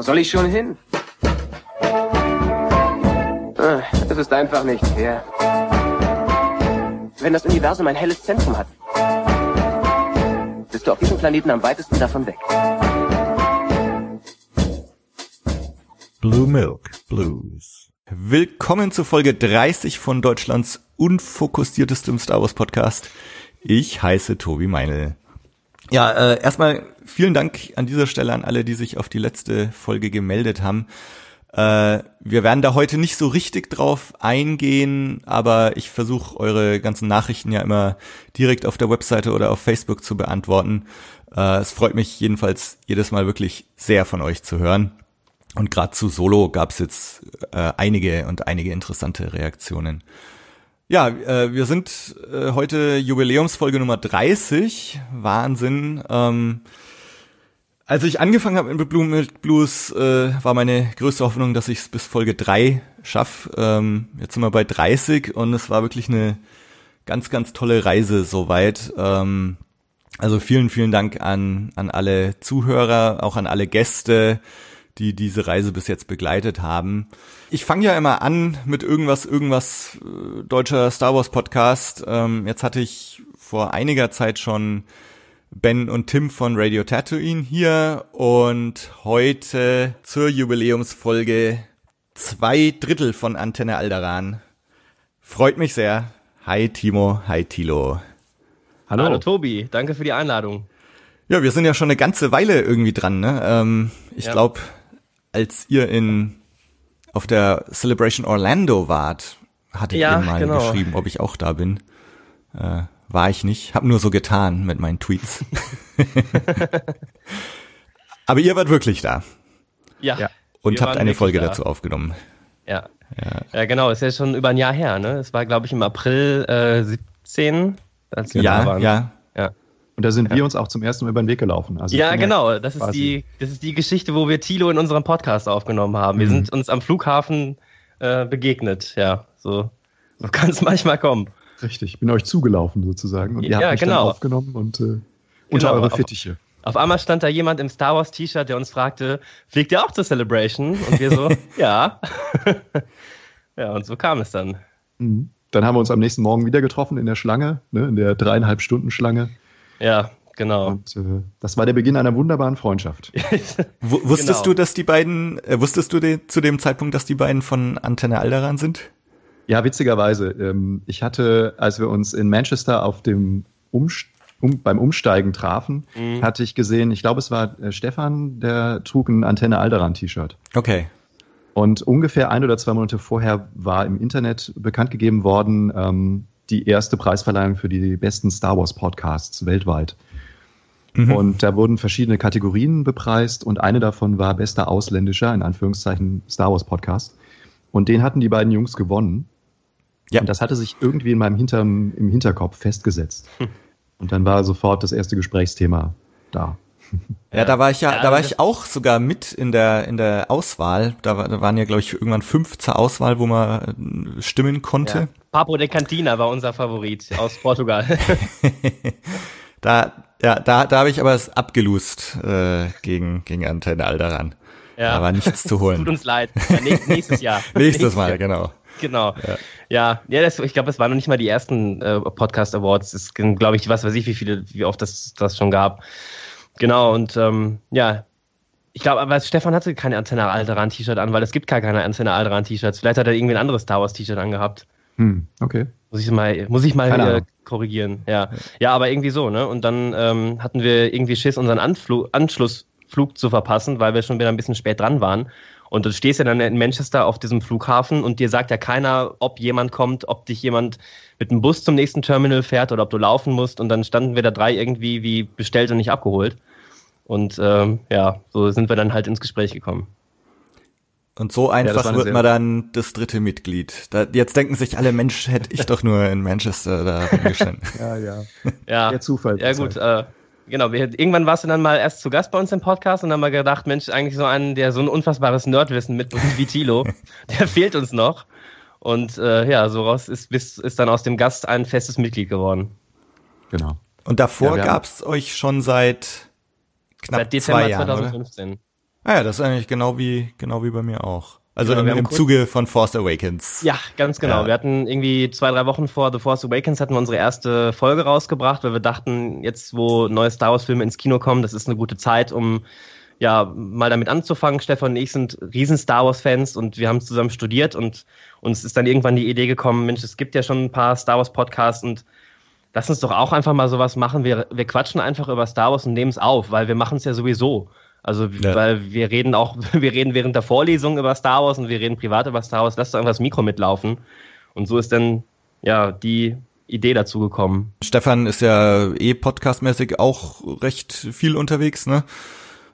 Wo soll ich schon hin? Ah, Es ist einfach nicht fair. Wenn das Universum ein helles Zentrum hat, bist du auf diesem Planeten am weitesten davon weg. Blue Milk Blues. Willkommen zu Folge 30 von Deutschlands unfokussiertestem Star Wars Podcast. Ich heiße Tobi Meinl. Ja, äh, erstmal vielen Dank an dieser Stelle an alle, die sich auf die letzte Folge gemeldet haben. Äh, wir werden da heute nicht so richtig drauf eingehen, aber ich versuche eure ganzen Nachrichten ja immer direkt auf der Webseite oder auf Facebook zu beantworten. Äh, es freut mich jedenfalls jedes Mal wirklich sehr von euch zu hören. Und gerade zu Solo gab's jetzt äh, einige und einige interessante Reaktionen. Ja, äh, wir sind äh, heute Jubiläumsfolge Nummer 30. Wahnsinn. Ähm, als ich angefangen habe mit Blue Milk Blues, äh, war meine größte Hoffnung, dass ich es bis Folge 3 schaffe. Ähm, jetzt sind wir bei 30 und es war wirklich eine ganz, ganz tolle Reise soweit. Ähm, also vielen, vielen Dank an, an alle Zuhörer, auch an alle Gäste, die diese Reise bis jetzt begleitet haben. Ich fange ja immer an mit irgendwas, irgendwas äh, deutscher Star Wars Podcast. Ähm, jetzt hatte ich vor einiger Zeit schon Ben und Tim von Radio Tatooine hier und heute zur Jubiläumsfolge zwei Drittel von Antenne Alderan. Freut mich sehr. Hi Timo, hi Tilo. Hallo. Hallo Tobi, danke für die Einladung. Ja, wir sind ja schon eine ganze Weile irgendwie dran. Ne? Ähm, ich Ja. glaube, als ihr in auf der Celebration Orlando wart, hattet Ja, ihr mal genau. geschrieben, ob ich auch da bin. Äh, war ich nicht. Hab nur so getan mit meinen Tweets. Aber ihr wart wirklich da Ja. Ja. und Wir habt eine Folge da. dazu aufgenommen. Ja. ja. genau, ist ja schon über ein Jahr her, ne? Es war, glaube ich, im April äh, 17, als wir da Ja, waren. ja. Ja, Und da sind wir uns auch zum ersten Mal über den Weg gelaufen. Also ja genau. Das ist, die, das ist die Geschichte, wo wir Tilo in unserem Podcast aufgenommen haben. Wir Mhm. sind uns am Flughafen äh, begegnet. Ja, so, so kann es manchmal kommen. Richtig, ich bin euch zugelaufen sozusagen und ihr Ja, habt mich genau. dann aufgenommen und äh, unter Genau, eure auf- Fittiche. Auf einmal stand da jemand im Star Wars T-Shirt, der uns fragte, fliegt ihr auch zur Celebration? Und wir so, ja. ja, und so kam es dann. Mhm. Dann haben wir uns am nächsten Morgen wieder getroffen in der Schlange, ne, in der dreieinhalb Stunden Schlange. Ja, genau. Und äh, das war der Beginn einer wunderbaren Freundschaft. Wusstest Genau. du, dass die beiden, äh, wusstest du de zu dem Zeitpunkt, dass die beiden von Antenne Alderan sind? Ja, witzigerweise. Ähm, ich hatte, als wir uns in Manchester auf dem Umst um, beim Umsteigen trafen, Mhm. hatte ich gesehen, ich glaube, es war äh, Stefan, der trug ein Antenne Alderan T-Shirt. Okay. Und ungefähr ein oder zwei Monate vorher war im Internet bekannt gegeben worden, ähm, die erste Preisverleihung für die besten Star Wars Podcasts weltweit. Mhm. Und da wurden verschiedene Kategorien bepreist und eine davon war bester ausländischer, in Anführungszeichen, Star Wars Podcast. Und den hatten die beiden Jungs gewonnen. Ja. Und das hatte sich irgendwie in meinem Hinterm, im Hinterkopf festgesetzt. Und dann war sofort das erste Gesprächsthema da. Ja, da war ich ja, Ja, da war ich auch sogar mit in der in der Auswahl. Da waren ja glaube ich irgendwann fünf zur Auswahl, wo man äh, stimmen konnte. Ja. Papo de Cantina war unser Favorit aus Portugal. Da ja, da da habe ich aber es abgelust äh, gegen gegen Antenne Alderan. Ja. Da war nichts zu Tut holen. uns leid. Ja, nä- nächstes Jahr. Nächstes Mal, Jahr. genau. Genau. Ja, ja, das, ich glaube, es waren noch nicht mal die ersten äh, Podcast Awards. Es sind, glaube ich, was weiß ich, wie viele, wie oft das, das schon gab. Genau, und ähm, ja, ich glaube, aber Stefan hatte keine Antenne Alderan T-Shirt an, weil es gibt gar keine Antenne Alderan T-Shirts. Vielleicht hat er irgendwie ein anderes Star Wars T-Shirt angehabt. Hm, okay. Muss ich mal, muss ich mal äh, korrigieren. Ja. ja, aber irgendwie so, ne? Und dann ähm, hatten wir irgendwie Schiss, unseren Anflug, Anschlussflug zu verpassen, weil wir schon wieder ein bisschen spät dran waren. Und du stehst ja dann in Manchester auf diesem Flughafen und dir sagt ja keiner, ob jemand kommt, ob dich jemand mit dem Bus zum nächsten Terminal fährt oder ob du laufen musst. Und dann standen wir da drei irgendwie wie bestellt und nicht abgeholt. Und ähm, ja, so sind wir dann halt ins Gespräch gekommen. Und so einfach eine wird man dann das dritte Mitglied. Da, jetzt denken sich alle, Mensch, hätte ich doch nur in Manchester da rumgestanden. Ja, ja. Ja, Der Zufall. Ja, gut, äh, genau. Wir, irgendwann warst du dann mal erst zu Gast bei uns im Podcast und dann mal gedacht, Mensch, eigentlich so einen, der so ein unfassbares Nerdwissen mitbringt wie Tilo, der fehlt uns noch. Und äh, ja, so raus ist, ist, ist dann aus dem Gast ein festes Mitglied geworden. Genau. Und davor Ja, gab's euch schon seit knapp Seit Dezember zwei Jahren, oder? 2015. Ah ja, das ist eigentlich genau wie, genau wie bei mir auch. Also Genau, im, im Zuge von Force Awakens. Ja, ganz genau. Ja. Wir hatten irgendwie zwei, drei Wochen vor The Force Awakens hatten wir unsere erste Folge rausgebracht, weil wir dachten, jetzt wo neue Star Wars Filme ins Kino kommen, das ist eine gute Zeit, um ja mal damit anzufangen. Stefan und ich sind riesen Star Wars Fans und wir haben zusammen studiert und uns ist dann irgendwann die Idee gekommen, Mensch, es gibt ja schon ein paar Star Wars Podcasts und lass uns doch auch einfach mal sowas machen. Wir, wir quatschen einfach über Star Wars und nehmen es auf, weil wir machen es ja sowieso. Also, Ja. weil wir reden auch, wir reden während der Vorlesung über Star Wars und wir reden privat über Star Wars. Lass doch einfach das Mikro mitlaufen. Und so ist dann, ja, die Idee dazu gekommen. Stefan ist ja eh podcastmäßig auch recht viel unterwegs, ne?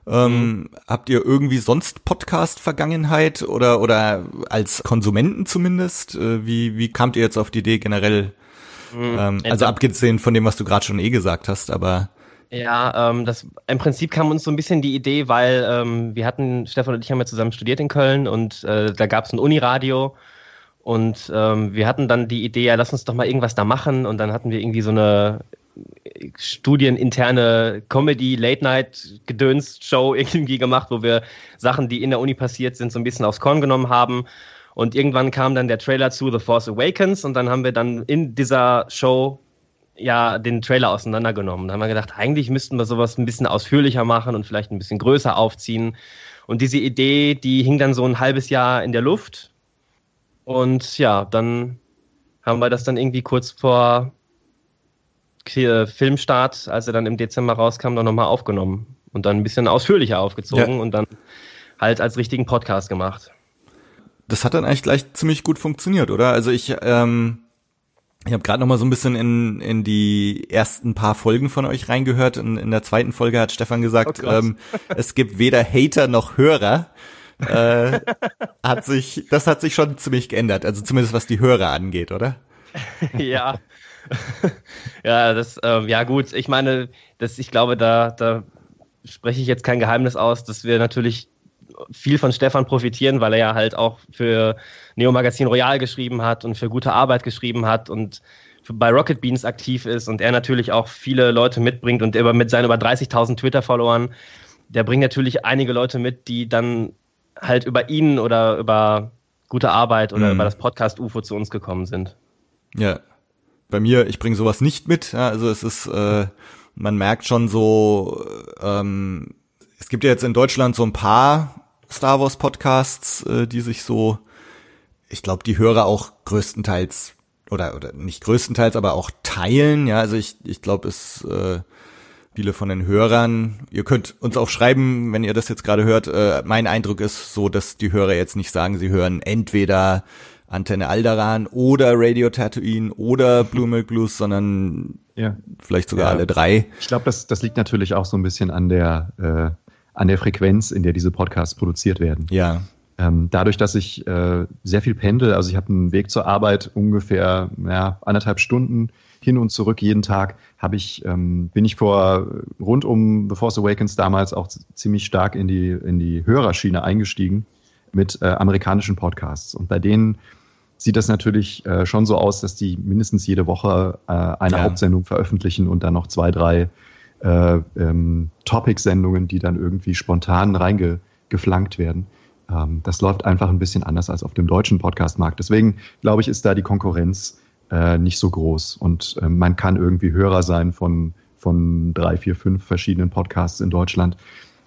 Ähm, Habt ihr irgendwie sonst Podcast-Vergangenheit oder oder als Konsumenten zumindest? Äh, wie wie kamt ihr jetzt auf die Idee generell? Ähm, also Entweder- abgesehen von dem, was du gerade schon eh gesagt hast, aber Ja, ähm, das im Prinzip kam uns so ein bisschen die Idee, weil ähm, wir hatten, Stefan und ich haben ja zusammen studiert in Köln und äh, da gab es ein Uniradio und ähm, wir hatten dann die Idee, ja, lass uns doch mal irgendwas da machen und dann hatten wir irgendwie so eine äh, studieninterne Comedy-Late-Night-Gedöns-Show irgendwie gemacht, wo wir Sachen, die in der Uni passiert sind, so ein bisschen aufs Korn genommen haben. Und irgendwann kam dann der Trailer zu The Force Awakens und dann haben wir dann in dieser Show ja den Trailer auseinandergenommen. Da haben wir gedacht, eigentlich müssten wir sowas ein bisschen ausführlicher machen und vielleicht ein bisschen größer aufziehen. Und diese Idee, die hing dann so ein halbes Jahr in der Luft. Und ja, dann haben wir das dann irgendwie kurz vor K- Filmstart, als er dann im Dezember rauskam, dann nochmal aufgenommen und dann ein bisschen ausführlicher aufgezogen Ja. und dann halt als richtigen Podcast gemacht. das hat dann eigentlich gleich ziemlich gut funktioniert, oder? Also ich, ähm, ich habe gerade noch mal so ein bisschen in, in die ersten paar Folgen von euch reingehört. In, in der zweiten Folge hat Stefan gesagt, Oh ähm, es gibt weder Hater noch Hörer. äh, hat sich, das hat sich schon ziemlich geändert. Also zumindest was die Hörer angeht, oder? ja. ja, das, ähm, ja gut, ich meine, das, ich glaube, da, da spreche ich jetzt kein Geheimnis aus, dass wir natürlich viel von Stefan profitieren, weil er ja halt auch für Neo Magazin Royal geschrieben hat und für gute Arbeit geschrieben hat und bei Rocket Beans aktiv ist und er natürlich auch viele Leute mitbringt und über, mit seinen über 30.000 Twitter-Followern, der bringt natürlich einige Leute mit, die dann halt über ihn oder über gute Arbeit oder Mhm. über das Podcast UFO zu uns gekommen sind. Ja. Bei mir, ich bringe sowas nicht mit. Ja, also es ist, äh, man merkt schon so, ähm, es gibt ja jetzt in Deutschland so ein paar Star Wars Podcasts, äh, die sich so, ich glaube, die Hörer auch größtenteils oder oder nicht größtenteils, aber auch teilen. Ja, also ich ich glaube, es äh, viele von den Hörern. Ihr könnt uns auch schreiben, wenn ihr das jetzt gerade hört. Äh, mein Eindruck ist so, dass die Hörer jetzt nicht sagen, sie hören entweder Antenne Alderan oder Radio Tatooine oder Blue Milk Blues, sondern Ja. vielleicht sogar Ja. alle drei. Ich glaube, das, das liegt natürlich auch so ein bisschen an der, äh, an der Frequenz, in der diese Podcasts produziert werden. Ja, Ähm, dadurch, dass ich äh, sehr viel pendel, also ich habe einen Weg zur Arbeit ungefähr ja, anderthalb Stunden hin und zurück jeden Tag, habe ich ähm, bin ich vor rund um The Force Awakens damals auch ziemlich stark in die in die Hörerschiene eingestiegen mit äh, amerikanischen Podcasts und bei denen sieht das natürlich äh, schon so aus, dass die mindestens jede Woche äh, eine Ja. Hauptsendung veröffentlichen und dann noch zwei, drei äh, ähm, Topic-Sendungen, die dann irgendwie spontan reingeflankt werden. Ähm, das läuft einfach ein bisschen anders als auf dem deutschen Podcast-Markt. Deswegen glaube ich, ist da die Konkurrenz äh, nicht so groß und äh, man kann irgendwie Hörer sein von, von drei, vier, fünf verschiedenen Podcasts in Deutschland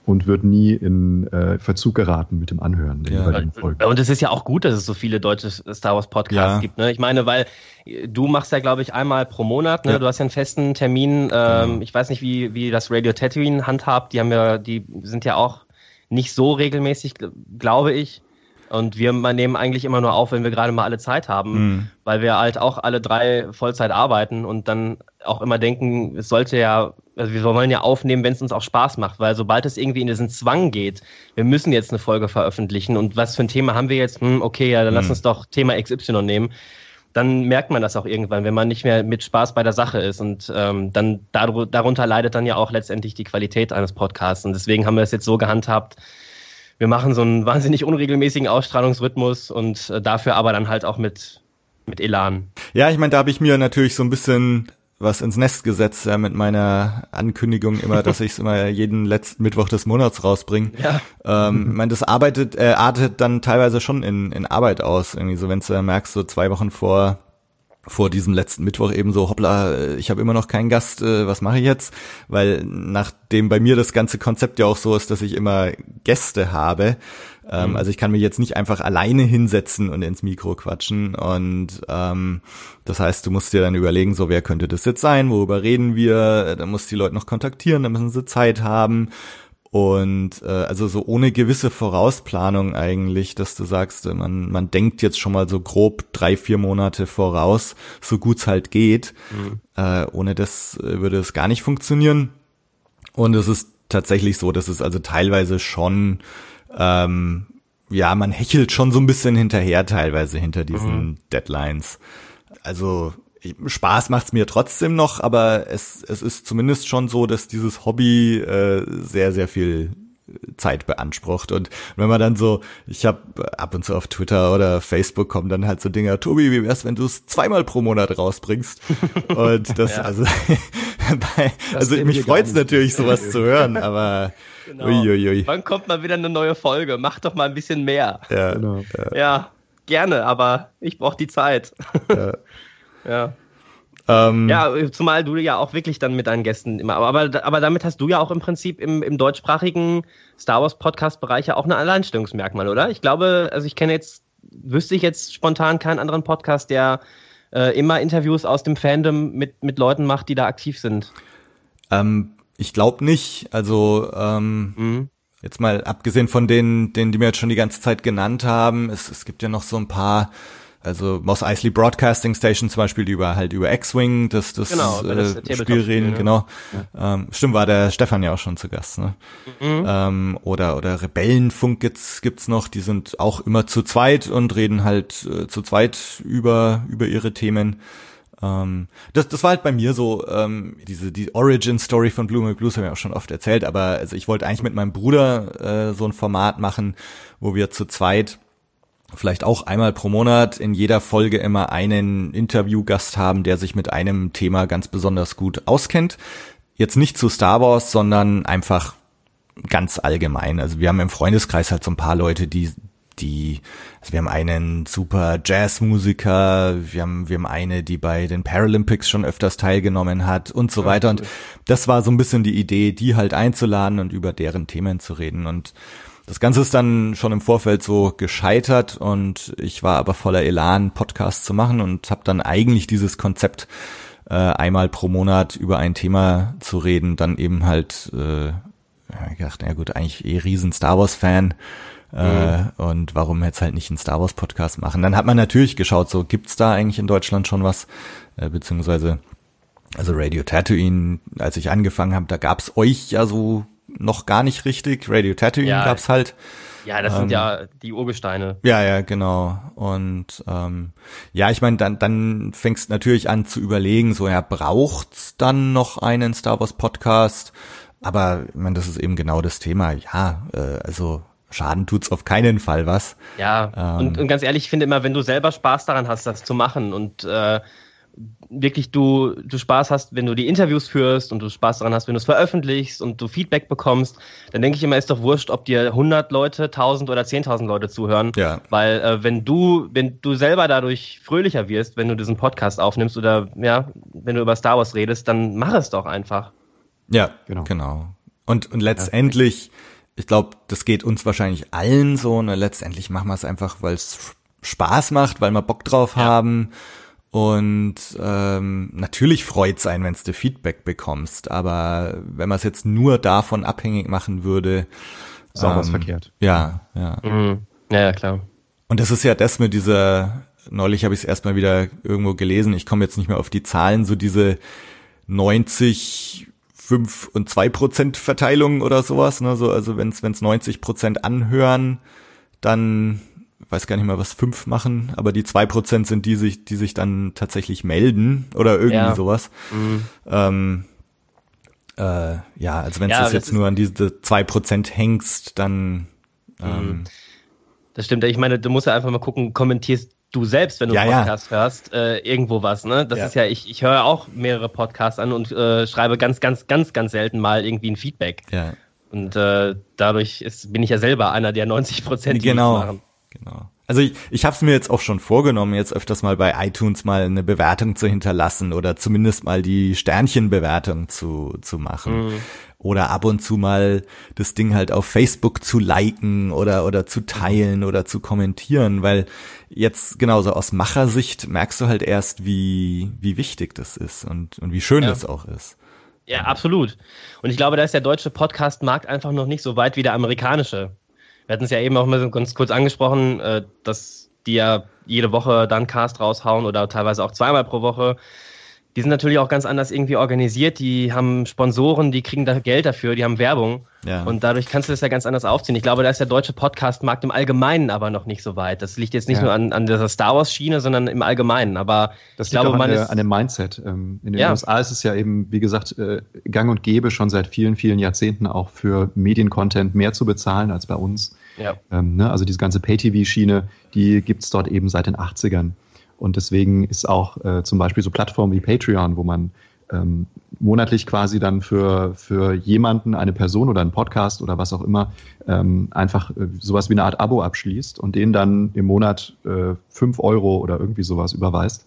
und wird nie in äh, Verzug geraten mit dem Anhören der Ja. jeweiligen Folgen. Und es ist ja auch gut, dass es so viele deutsche Star Wars Podcasts Ja. gibt. Ne? Ich meine, weil äh, du machst ja, glaube ich, einmal pro Monat. Ne? Ja. Du hast ja einen festen Termin. Ähm, Genau. Ich weiß nicht, wie, wie das Radio Tatooine handhabt. Die haben ja, die sind ja auch nicht so regelmäßig, gl- glaube ich. Und wir nehmen eigentlich immer nur auf, wenn wir gerade mal alle Zeit haben, Mhm. weil wir halt auch alle drei Vollzeit arbeiten und dann auch immer denken, es sollte ja, also wir wollen ja aufnehmen, wenn es uns auch Spaß macht, weil sobald es irgendwie in diesen Zwang geht, wir müssen jetzt eine Folge veröffentlichen und was für ein Thema haben wir jetzt? Hm, okay, ja, dann lass Mhm. uns doch Thema XY nehmen. Dann merkt man das auch irgendwann, wenn man nicht mehr mit Spaß bei der Sache ist. Und ähm, dann daru- darunter leidet dann ja auch letztendlich die Qualität eines Podcasts. Und deswegen haben wir es jetzt so gehandhabt, wir machen so einen wahnsinnig unregelmäßigen Ausstrahlungsrhythmus und äh, dafür aber dann halt auch mit, mit Elan. Ja, ich meine, da habe ich mir natürlich so ein bisschen was ins Nest gesetzt ja, mit meiner Ankündigung immer, dass ich es immer jeden letzten Mittwoch des Monats rausbringe. Ja. Ähm, ich meine, das arbeitet, äh, artet dann teilweise schon in, in Arbeit aus. Irgendwie so, wenn du merkst, so zwei Wochen vor vor diesem letzten Mittwoch eben so, hoppla, ich habe immer noch keinen Gast, äh, was mache ich jetzt? Weil nachdem bei mir das ganze Konzept ja auch so ist, dass ich immer Gäste habe, ähm, mhm. also ich kann mich jetzt nicht einfach alleine hinsetzen und ins Mikro quatschen und ähm, das heißt, du musst dir dann überlegen, so wer könnte das jetzt sein, worüber reden wir, dann musst du die Leute noch kontaktieren, dann müssen sie Zeit haben und äh, also so ohne gewisse Vorausplanung eigentlich, dass du sagst, äh, man, man denkt jetzt schon mal so grob drei, vier Monate voraus, so gut's halt geht. Mhm. Äh, ohne das äh, würde es gar nicht funktionieren. Und es ist tatsächlich so, dass es also teilweise schon, ähm, ja, man hechelt schon so ein bisschen hinterher teilweise hinter diesen mhm. Deadlines. Also Spaß macht's mir trotzdem noch, aber es, es ist zumindest schon so, dass dieses Hobby äh, sehr, sehr viel Zeit beansprucht. Und wenn man dann so, ich habe ab und zu auf Twitter oder Facebook kommen dann halt so Dinger, Tobi, wie wär's, wenn du es zweimal pro Monat rausbringst? Und das, ja. also, bei, also mich freut's natürlich, sowas zu hören, aber genau. uiuiui. Wann kommt mal wieder eine neue Folge? Mach doch mal ein bisschen mehr. Ja, genau. ja. ja gerne, aber ich brauche die Zeit. Ja. Ja. Ähm, ja, zumal du ja auch wirklich dann mit deinen Gästen immer, aber, aber damit hast du ja auch im Prinzip im, im deutschsprachigen Star Wars Podcast Bereich ja auch ein Alleinstellungsmerkmal, oder? Ich glaube, also ich kenne jetzt, wüsste ich jetzt spontan keinen anderen Podcast, der äh, immer Interviews aus dem Fandom mit, mit Leuten macht, die da aktiv sind. Ähm, ich glaube nicht. Also ähm, mhm. jetzt mal abgesehen von denen, denen, die mir jetzt schon die ganze Zeit genannt haben, es, es gibt ja noch so ein paar also Moss Eisley Broadcasting Station zum Beispiel, die über halt über X-Wing das, das, genau, äh, das Spiel reden, ne? genau. Ja. Ähm, stimmt, war der Stefan ja auch schon zu Gast, ne? Mhm. Ähm, oder, oder Rebellenfunk gibt's, gibt's noch, die sind auch immer zu zweit und reden halt äh, zu zweit über, über ihre Themen. Ähm, das, das war halt bei mir so, ähm, diese die Origin Story von Blue Milk Blues haben wir auch schon oft erzählt, aber also ich wollte eigentlich mit meinem Bruder äh, so ein Format machen, wo wir zu zweit vielleicht auch einmal pro Monat in jeder Folge immer einen Interviewgast haben, der sich mit einem Thema ganz besonders gut auskennt. Jetzt nicht zu Star Wars, sondern einfach ganz allgemein. Also wir haben im Freundeskreis halt so ein paar Leute, die die, also wir haben einen super Jazzmusiker, wir haben, wir haben eine, die bei den Paralympics schon öfters teilgenommen hat und so weiter. Und das war so ein bisschen die Idee, die halt einzuladen und über deren Themen zu reden. Und das Ganze ist dann schon im Vorfeld so gescheitert und ich war aber voller Elan, Podcast zu machen und habe dann eigentlich dieses Konzept äh, einmal pro Monat über ein Thema zu reden, dann eben halt äh, gedacht, na gut, eigentlich eh riesen Star Wars Fan. Äh, mhm. und warum jetzt halt nicht einen Star Wars Podcast machen? Dann hat man natürlich geschaut, so gibt's da eigentlich in Deutschland schon was, äh, beziehungsweise also Radio Tatooine, als ich angefangen habe, da gab's euch ja so noch gar nicht richtig. Radio Tatooine ja, gab's halt. Ja, das ähm, sind ja die Urgesteine. Ja, ja, genau. Und ähm, ja, ich meine, dann, dann fängst natürlich an zu überlegen, so ja, braucht's dann noch einen Star Wars Podcast? Aber ich meine, das ist eben genau das Thema. Ja, äh, also Schaden tut's auf keinen Fall was. Ja, ähm, und, und ganz ehrlich, ich finde immer, wenn du selber Spaß daran hast, das zu machen und äh, wirklich du, du Spaß hast, wenn du die Interviews führst und du Spaß daran hast, wenn du es veröffentlichst und du Feedback bekommst, dann denke ich immer, ist doch wurscht, ob dir 100 Leute, 1000 oder 10.000 Leute zuhören. Ja. Weil äh, wenn du, wenn du selber dadurch fröhlicher wirst, wenn du diesen Podcast aufnimmst oder ja, wenn du über Star Wars redest, dann mach es doch einfach. Ja, genau. genau. Und, und letztendlich, ja. Ich glaube, das geht uns wahrscheinlich allen so, ne? letztendlich machen wir es einfach, weil es Spaß macht, weil wir Bock drauf ja. haben und ähm, natürlich freut's einen, wenn du Feedback bekommst, aber wenn man es jetzt nur davon abhängig machen würde, ist auch ähm, was verkehrt. Ja, ja. Mhm. Ja, ja, klar. Und das ist ja das mit dieser, neulich habe ich es erstmal wieder irgendwo gelesen, ich komme jetzt nicht mehr auf die Zahlen, so diese 90, 5 und 2 Prozent Verteilung oder sowas, ne? So, also wenn es 90 Prozent anhören, dann weiß gar nicht mal, was fünf machen, aber die zwei Prozent sind die sich, die sich dann tatsächlich melden oder irgendwie ja. sowas. Mhm. Ähm, äh, ja, also wenn ja, du jetzt nur an diese zwei Prozent hängst, dann ähm, mhm. das stimmt. Ich meine, du musst ja einfach mal gucken, kommentierst du selbst, wenn du Ja, einen ja. Podcast hörst, äh, irgendwo was. Ne? Das Ja. ist ja, ich, ich höre auch mehrere Podcasts an und äh, schreibe ganz, ganz, ganz, ganz selten mal irgendwie ein Feedback. Ja, Und äh, dadurch ist, bin ich ja selber einer der 90 Prozent, die genau. machen. Genau. Also ich, ich habe es mir jetzt auch schon vorgenommen, jetzt öfters mal bei iTunes mal eine Bewertung zu hinterlassen oder zumindest mal die Sternchenbewertung zu, zu machen. Mhm. Oder ab und zu mal das Ding halt auf Facebook zu liken oder, oder zu teilen oder zu kommentieren, weil jetzt genauso aus Machersicht merkst du halt erst, wie, wie wichtig das ist und, und wie schön Ja. das auch ist. Ja, absolut. Und ich glaube, da ist der deutsche Podcast-Markt einfach noch nicht so weit wie der amerikanische. Wir hatten es ja eben auch mal so ganz kurz angesprochen, äh, dass die ja jede Woche dann Cast raushauen oder teilweise auch zweimal pro Woche. Die sind natürlich auch ganz anders irgendwie organisiert. Die haben Sponsoren, die kriegen da Geld dafür, die haben Werbung. Ja. Und dadurch kannst du das ja ganz anders aufziehen. Ich glaube, da ist der deutsche Podcast-Markt im Allgemeinen aber noch nicht so weit. Das liegt jetzt nicht Ja. nur an, an dieser Star Wars-Schiene, sondern im Allgemeinen. Aber Das ich glaube, auch an, man der, ist. an dem Mindset. Ähm, In den Ja. USA ist es ja eben, wie gesagt, äh, gang und gäbe schon seit vielen, vielen Jahrzehnten auch für Mediencontent mehr zu bezahlen als bei uns. ja. Ähm, ne? Also diese ganze Pay-TV-Schiene, die gibt's dort eben seit den 80ern. Und deswegen ist auch äh, zum Beispiel so Plattformen wie Patreon, wo man ähm, monatlich quasi dann für, für jemanden, eine Person oder einen Podcast oder was auch immer, ähm, einfach äh, sowas wie eine Art Abo abschließt und den dann im Monat äh, 5 Euro oder irgendwie sowas überweist.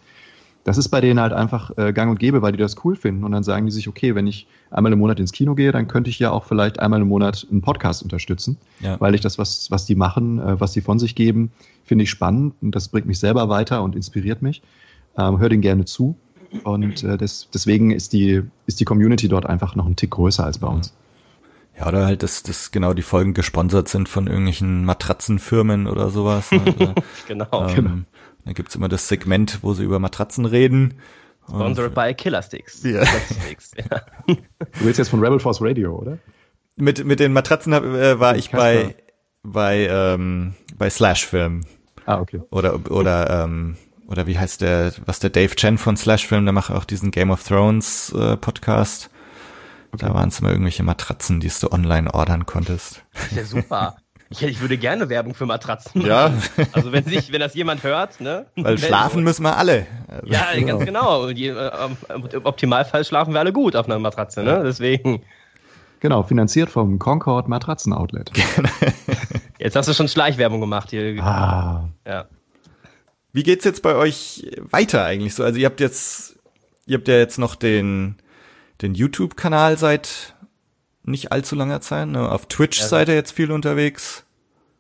Das ist bei denen halt einfach äh, gang und gäbe, weil die das cool finden. Und dann sagen die sich, okay, wenn ich einmal im Monat ins Kino gehe, dann könnte ich ja auch vielleicht einmal im Monat einen Podcast unterstützen Ja. weil ich das, was, was die machen, äh, was die von sich geben, finde ich spannend und das bringt mich selber weiter und inspiriert mich. Ähm, hör den gerne zu. Und äh, des, deswegen ist die, ist die Community dort einfach noch ein Tick größer als bei uns. Ja, oder halt, dass, dass genau die Folgen gesponsert sind von irgendwelchen Matratzenfirmen oder sowas. ne? Also, Genau. ähm, Da gibt's immer das Segment, wo sie über Matratzen reden. Und- Sponsored by Killer Sticks. Ja. Killer Sticks, ja. Du willst jetzt von Rebel Force Radio, oder? Mit, mit den Matratzen hab, äh, war ich bei, bei, ähm, bei Slash-Film. Ah, okay. Oder, oder, ähm, oder wie heißt der, was der Dave Chen von Slash Film, der macht auch diesen Game of Thrones äh, Podcast. Da waren es immer irgendwelche Matratzen, die du online ordern konntest. Das ist ja super. Ich, ich würde gerne Werbung für Matratzen machen. Ja. Also wenn sich, wenn das jemand hört, ne? Weil schlafen müssen wir alle. Also, Ja, ganz genau. Und je, äh, Im Optimalfall schlafen wir alle gut auf einer Matratze, ne? Deswegen. Genau, finanziert vom Concord Matratzen Outlet. Jetzt hast du schon Schleichwerbung gemacht hier. Ah, Ja. Wie geht's jetzt bei euch weiter eigentlich so? Also ihr habt jetzt, ihr habt ja jetzt noch den, den YouTube-Kanal seit nicht allzu langer Zeit. Ne? Auf Twitch Ja. seid ihr jetzt viel unterwegs.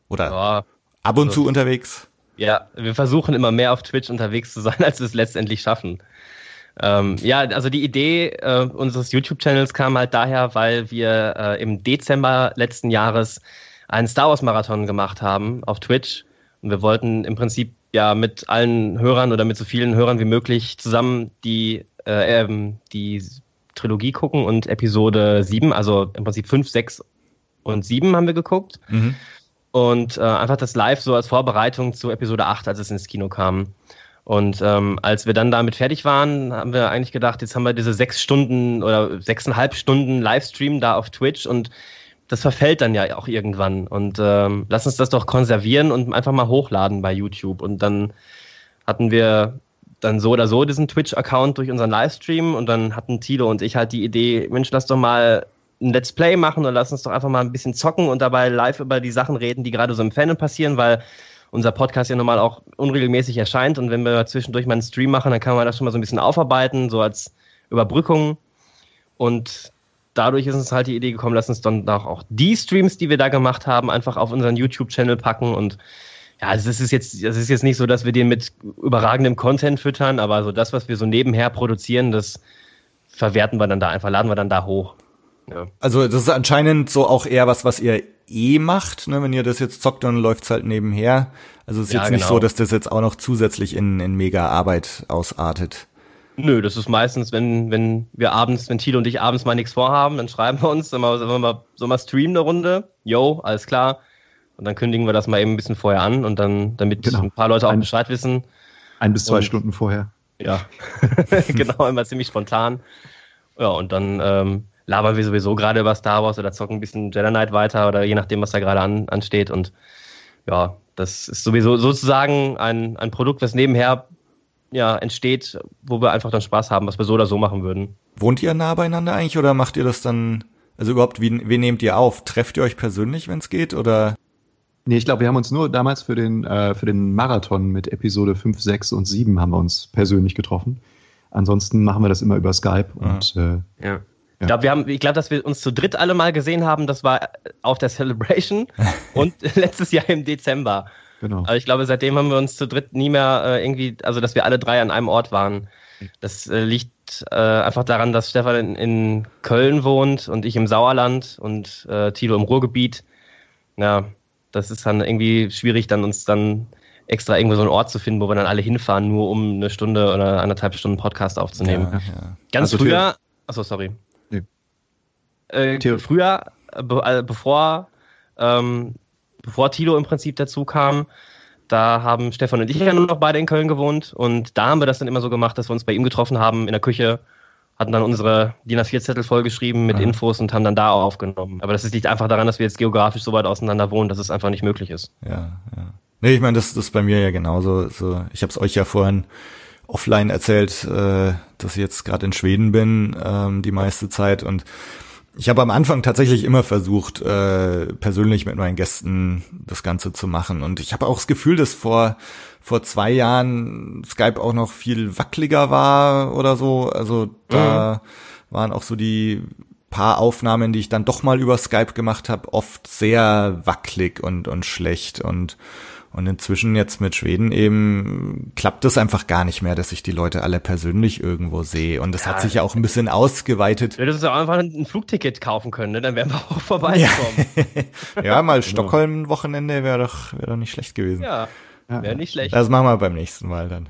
Oder Ja. ab und also- zu unterwegs. Ja, wir versuchen immer mehr auf Twitch unterwegs zu sein, als wir es letztendlich schaffen. Ähm, ja, also die Idee äh, unseres YouTube-Channels kam halt daher, weil wir äh, im Dezember letzten Jahres einen Star Wars-Marathon gemacht haben auf Twitch. Und wir wollten im Prinzip ja mit allen Hörern oder mit so vielen Hörern wie möglich zusammen die, äh, ähm, die Trilogie gucken und Episode 7, also im Prinzip 5, 6 und 7 haben wir geguckt. Mhm. Und äh, einfach das live so als Vorbereitung zu Episode 8, als es ins Kino kam. Und ähm, als wir dann damit fertig waren, haben wir eigentlich gedacht, jetzt haben wir diese sechs Stunden oder sechseinhalb Stunden Livestream da auf Twitch und das verfällt dann ja auch irgendwann. Und ähm, lass uns das doch konservieren und einfach mal hochladen bei YouTube. Und dann hatten wir dann so oder so diesen Twitch-Account durch unseren Livestream und dann hatten Tilo und ich halt die Idee, Mensch, lass doch mal ein Let's Play machen und lass uns doch einfach mal ein bisschen zocken und dabei live über die Sachen reden, die gerade so im Fandom passieren, weil unser Podcast ja normal auch unregelmäßig erscheint und wenn wir zwischendurch mal einen Stream machen, dann kann man das schon mal so ein bisschen aufarbeiten, so als Überbrückung. Und dadurch ist uns halt die Idee gekommen, lass uns dann auch, auch die Streams, die wir da gemacht haben, einfach auf unseren YouTube-Channel packen und ja, also es ist jetzt, es ist jetzt nicht so, dass wir den mit überragendem Content füttern, aber so das, was wir so nebenher produzieren, das verwerten wir dann da einfach, laden wir dann da hoch. Ja. Also das ist anscheinend so auch eher was, was ihr eh macht, ne? Wenn ihr das jetzt zockt, dann läuft's halt nebenher. Also es ist Ja, jetzt nicht genau. so, dass das jetzt auch noch zusätzlich in, in mega Arbeit ausartet. Nö, das ist meistens, wenn, wenn wir abends, wenn Tilo und ich abends mal nichts vorhaben, dann schreiben wir uns, dann mal, sollen wir mal, so mal streamen eine Runde. Yo, alles klar. Und dann kündigen wir das mal eben ein bisschen vorher an und dann, damit Genau. ein paar Leute auch Ein- Bescheid wissen. ein bis zwei Und- Stunden vorher. Ja, genau, immer ziemlich spontan. Ja, und dann ähm, labern wir sowieso gerade über Star Wars oder zocken ein bisschen Jedi Knight weiter oder je nachdem, was da gerade an, ansteht. Und ja, das ist sowieso sozusagen ein, ein Produkt, was nebenher ja, entsteht, wo wir einfach dann Spaß haben, was wir so oder so machen würden. Wohnt ihr nah beieinander eigentlich oder macht ihr das dann, also überhaupt, wie, wie nehmt ihr auf? Trefft ihr euch persönlich, wenn es geht, oder? Nee, ich glaube, wir haben uns nur damals für den, äh, für den Marathon mit Episode 5, 6 und 7 haben wir uns persönlich getroffen. Ansonsten machen wir das immer über Skype ja. und äh, ja. Ich glaube, wir haben, ich glaube, dass wir uns zu dritt alle mal gesehen haben. Das war auf der Celebration und letztes Jahr im Dezember. Genau. Also ich glaube, seitdem haben wir uns zu dritt nie mehr äh, irgendwie, also dass wir alle drei an einem Ort waren. Das äh, liegt äh, einfach daran, dass Stefan in, in, Köln wohnt und ich im Sauerland und äh, Thilo im Ruhrgebiet. Ja, das ist dann irgendwie schwierig, dann uns dann extra irgendwo so einen Ort zu finden, wo wir dann alle hinfahren, nur um eine Stunde oder anderthalb Stunden Podcast aufzunehmen. Ja, ja. Ganz also früher, achso, sorry. Nee. Äh, früher, be äh, bevor ähm, bevor Tilo im Prinzip dazu kam, da haben Stefan und ich ja nur noch beide in Köln gewohnt und da haben wir das dann immer so gemacht, dass wir uns bei ihm getroffen haben in der Küche, hatten dann unsere DIN A4-Zettel vollgeschrieben mit ja. Infos und haben dann da auch aufgenommen. Aber das liegt einfach daran, dass wir jetzt geografisch so weit auseinander wohnen, dass es einfach nicht möglich ist. Ja, ja. Nee, ich meine, das, das ist bei mir ja genauso. So, ich habe es euch ja vorhin offline erzählt, äh, dass ich jetzt gerade in Schweden bin ähm, die meiste Zeit und ich habe am Anfang tatsächlich immer versucht, äh, persönlich mit meinen Gästen das Ganze zu machen. Und ich habe auch das Gefühl, dass vor, vor zwei Jahren Skype auch noch viel wackeliger war oder so. Also da mhm. waren auch so die paar Aufnahmen, die ich dann doch mal über Skype gemacht habe, oft sehr wackelig und, und schlecht. Und und inzwischen jetzt mit Schweden eben klappt es einfach gar nicht mehr, dass ich die Leute alle persönlich irgendwo sehe. Und das ja, hat sich ja auch ein bisschen ausgeweitet. Du hättest auch einfach ein Flugticket kaufen können, ne? dann wären wir auch vorbeigekommen. Ja, ja mal. Stockholm-Wochenende wäre doch, wäre doch nicht schlecht gewesen. Ja, wäre nicht schlecht. Das machen wir beim nächsten Mal dann.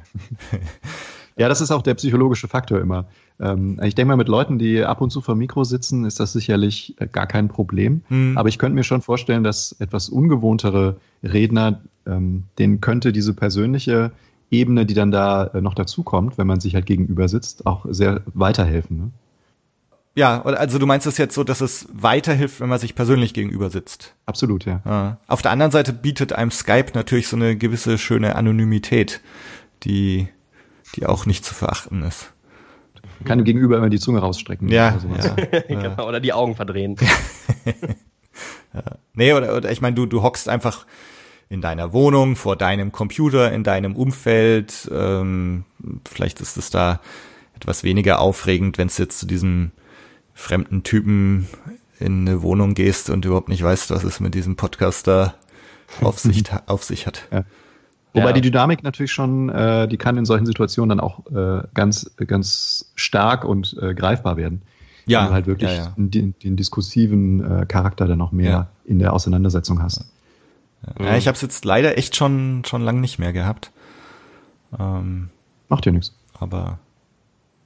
ja, das ist auch der psychologische Faktor immer. Ähm, ich denke mal, mit Leuten, die ab und zu vor Mikro sitzen, ist das sicherlich äh, gar kein Problem. Mhm. Aber ich könnte mir schon vorstellen, dass etwas ungewohntere Redner, ähm, denen könnte diese persönliche Ebene, die dann da äh, noch dazukommt, wenn man sich halt gegenüber sitzt, auch sehr weiterhelfen. Ne? Ja, also du meinst es jetzt so, dass es weiterhilft, wenn man sich persönlich gegenüber sitzt. Absolut, ja. ja. Auf der anderen Seite bietet einem Skype natürlich so eine gewisse schöne Anonymität, die, die auch nicht zu verachten ist kann dem Gegenüber immer die Zunge rausstrecken. Ja, oder, ja. genau, oder die Augen verdrehen. ja. Nee, oder, oder ich meine, du, du hockst einfach in deiner Wohnung, vor deinem Computer, in deinem Umfeld. Ähm, vielleicht ist es da etwas weniger aufregend, wenn es jetzt zu diesem fremden Typen in eine Wohnung gehst und überhaupt nicht weißt, was es mit diesem Podcast da auf sich, auf sich hat. Ja. Wobei ja. die Dynamik natürlich schon, äh, die kann in solchen Situationen dann auch äh, ganz, ganz stark und äh, greifbar werden. Ja. Wenn du halt wirklich ja, ja. Den, den, diskursiven äh, Charakter dann noch mehr in der Auseinandersetzung hast. Ja, ich habe es jetzt leider echt schon, schon lang nicht mehr gehabt. Ähm, Macht ja nichts. Aber.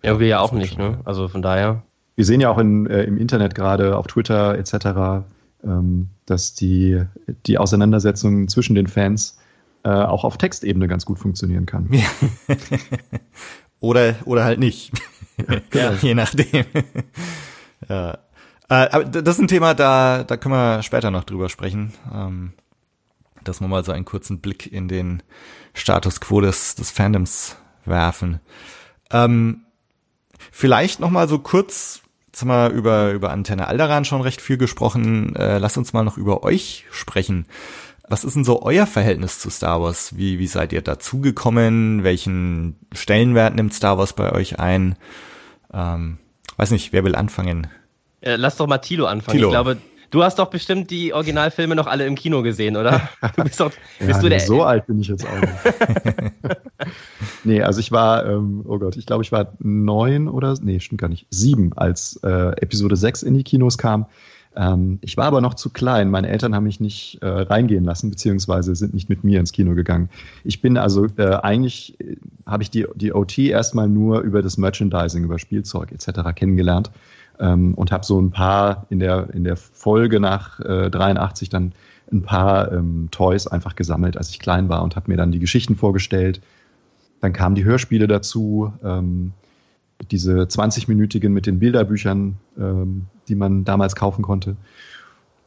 Ja, wir ja auch nicht, ne? Also von daher. Wir sehen ja auch in, äh, im Internet gerade, auf Twitter etc., ähm, dass die, die Auseinandersetzungen zwischen den Fans äh, auch auf Textebene ganz gut funktionieren kann. Ja. oder, oder halt nicht. ja. Je nachdem. ja. Äh, aber das ist ein Thema, da, da können wir später noch drüber sprechen. Ähm, dass wir mal so einen kurzen Blick in den Status quo des, des Fandoms werfen. Ähm, vielleicht noch mal so kurz, jetzt haben wir über, über Antenne Alderan schon recht viel gesprochen. Äh, lasst uns mal noch über euch sprechen. Was ist denn so euer Verhältnis zu Star Wars? Wie, wie seid ihr dazugekommen? Welchen Stellenwert nimmt Star Wars bei euch ein? Ähm, weiß nicht, wer will anfangen? Äh, lass doch mal Tilo anfangen. Tilo. Ich glaube, du hast doch bestimmt die Originalfilme noch alle im Kino gesehen, oder? Du bist doch, bist ja, du der so alt bin ich jetzt auch nicht. nee, also ich war, ähm, oh Gott, ich glaube, ich war neun oder, nee, stimmt gar nicht, sieben, als äh, Episode sechs in die Kinos kam. Ähm, ich war aber noch zu klein. Meine Eltern haben mich nicht äh, reingehen lassen, beziehungsweise sind nicht mit mir ins Kino gegangen. Ich bin also äh, eigentlich, äh, habe ich die, die OT erstmal nur über das Merchandising, über Spielzeug etc. kennengelernt ähm, und habe so ein paar in der, in der Folge nach äh, 83 dann ein paar ähm, Toys einfach gesammelt, als ich klein war und habe mir dann die Geschichten vorgestellt. Dann kamen die Hörspiele dazu. Ähm, diese 20-minütigen mit den Bilderbüchern, ähm, die man damals kaufen konnte.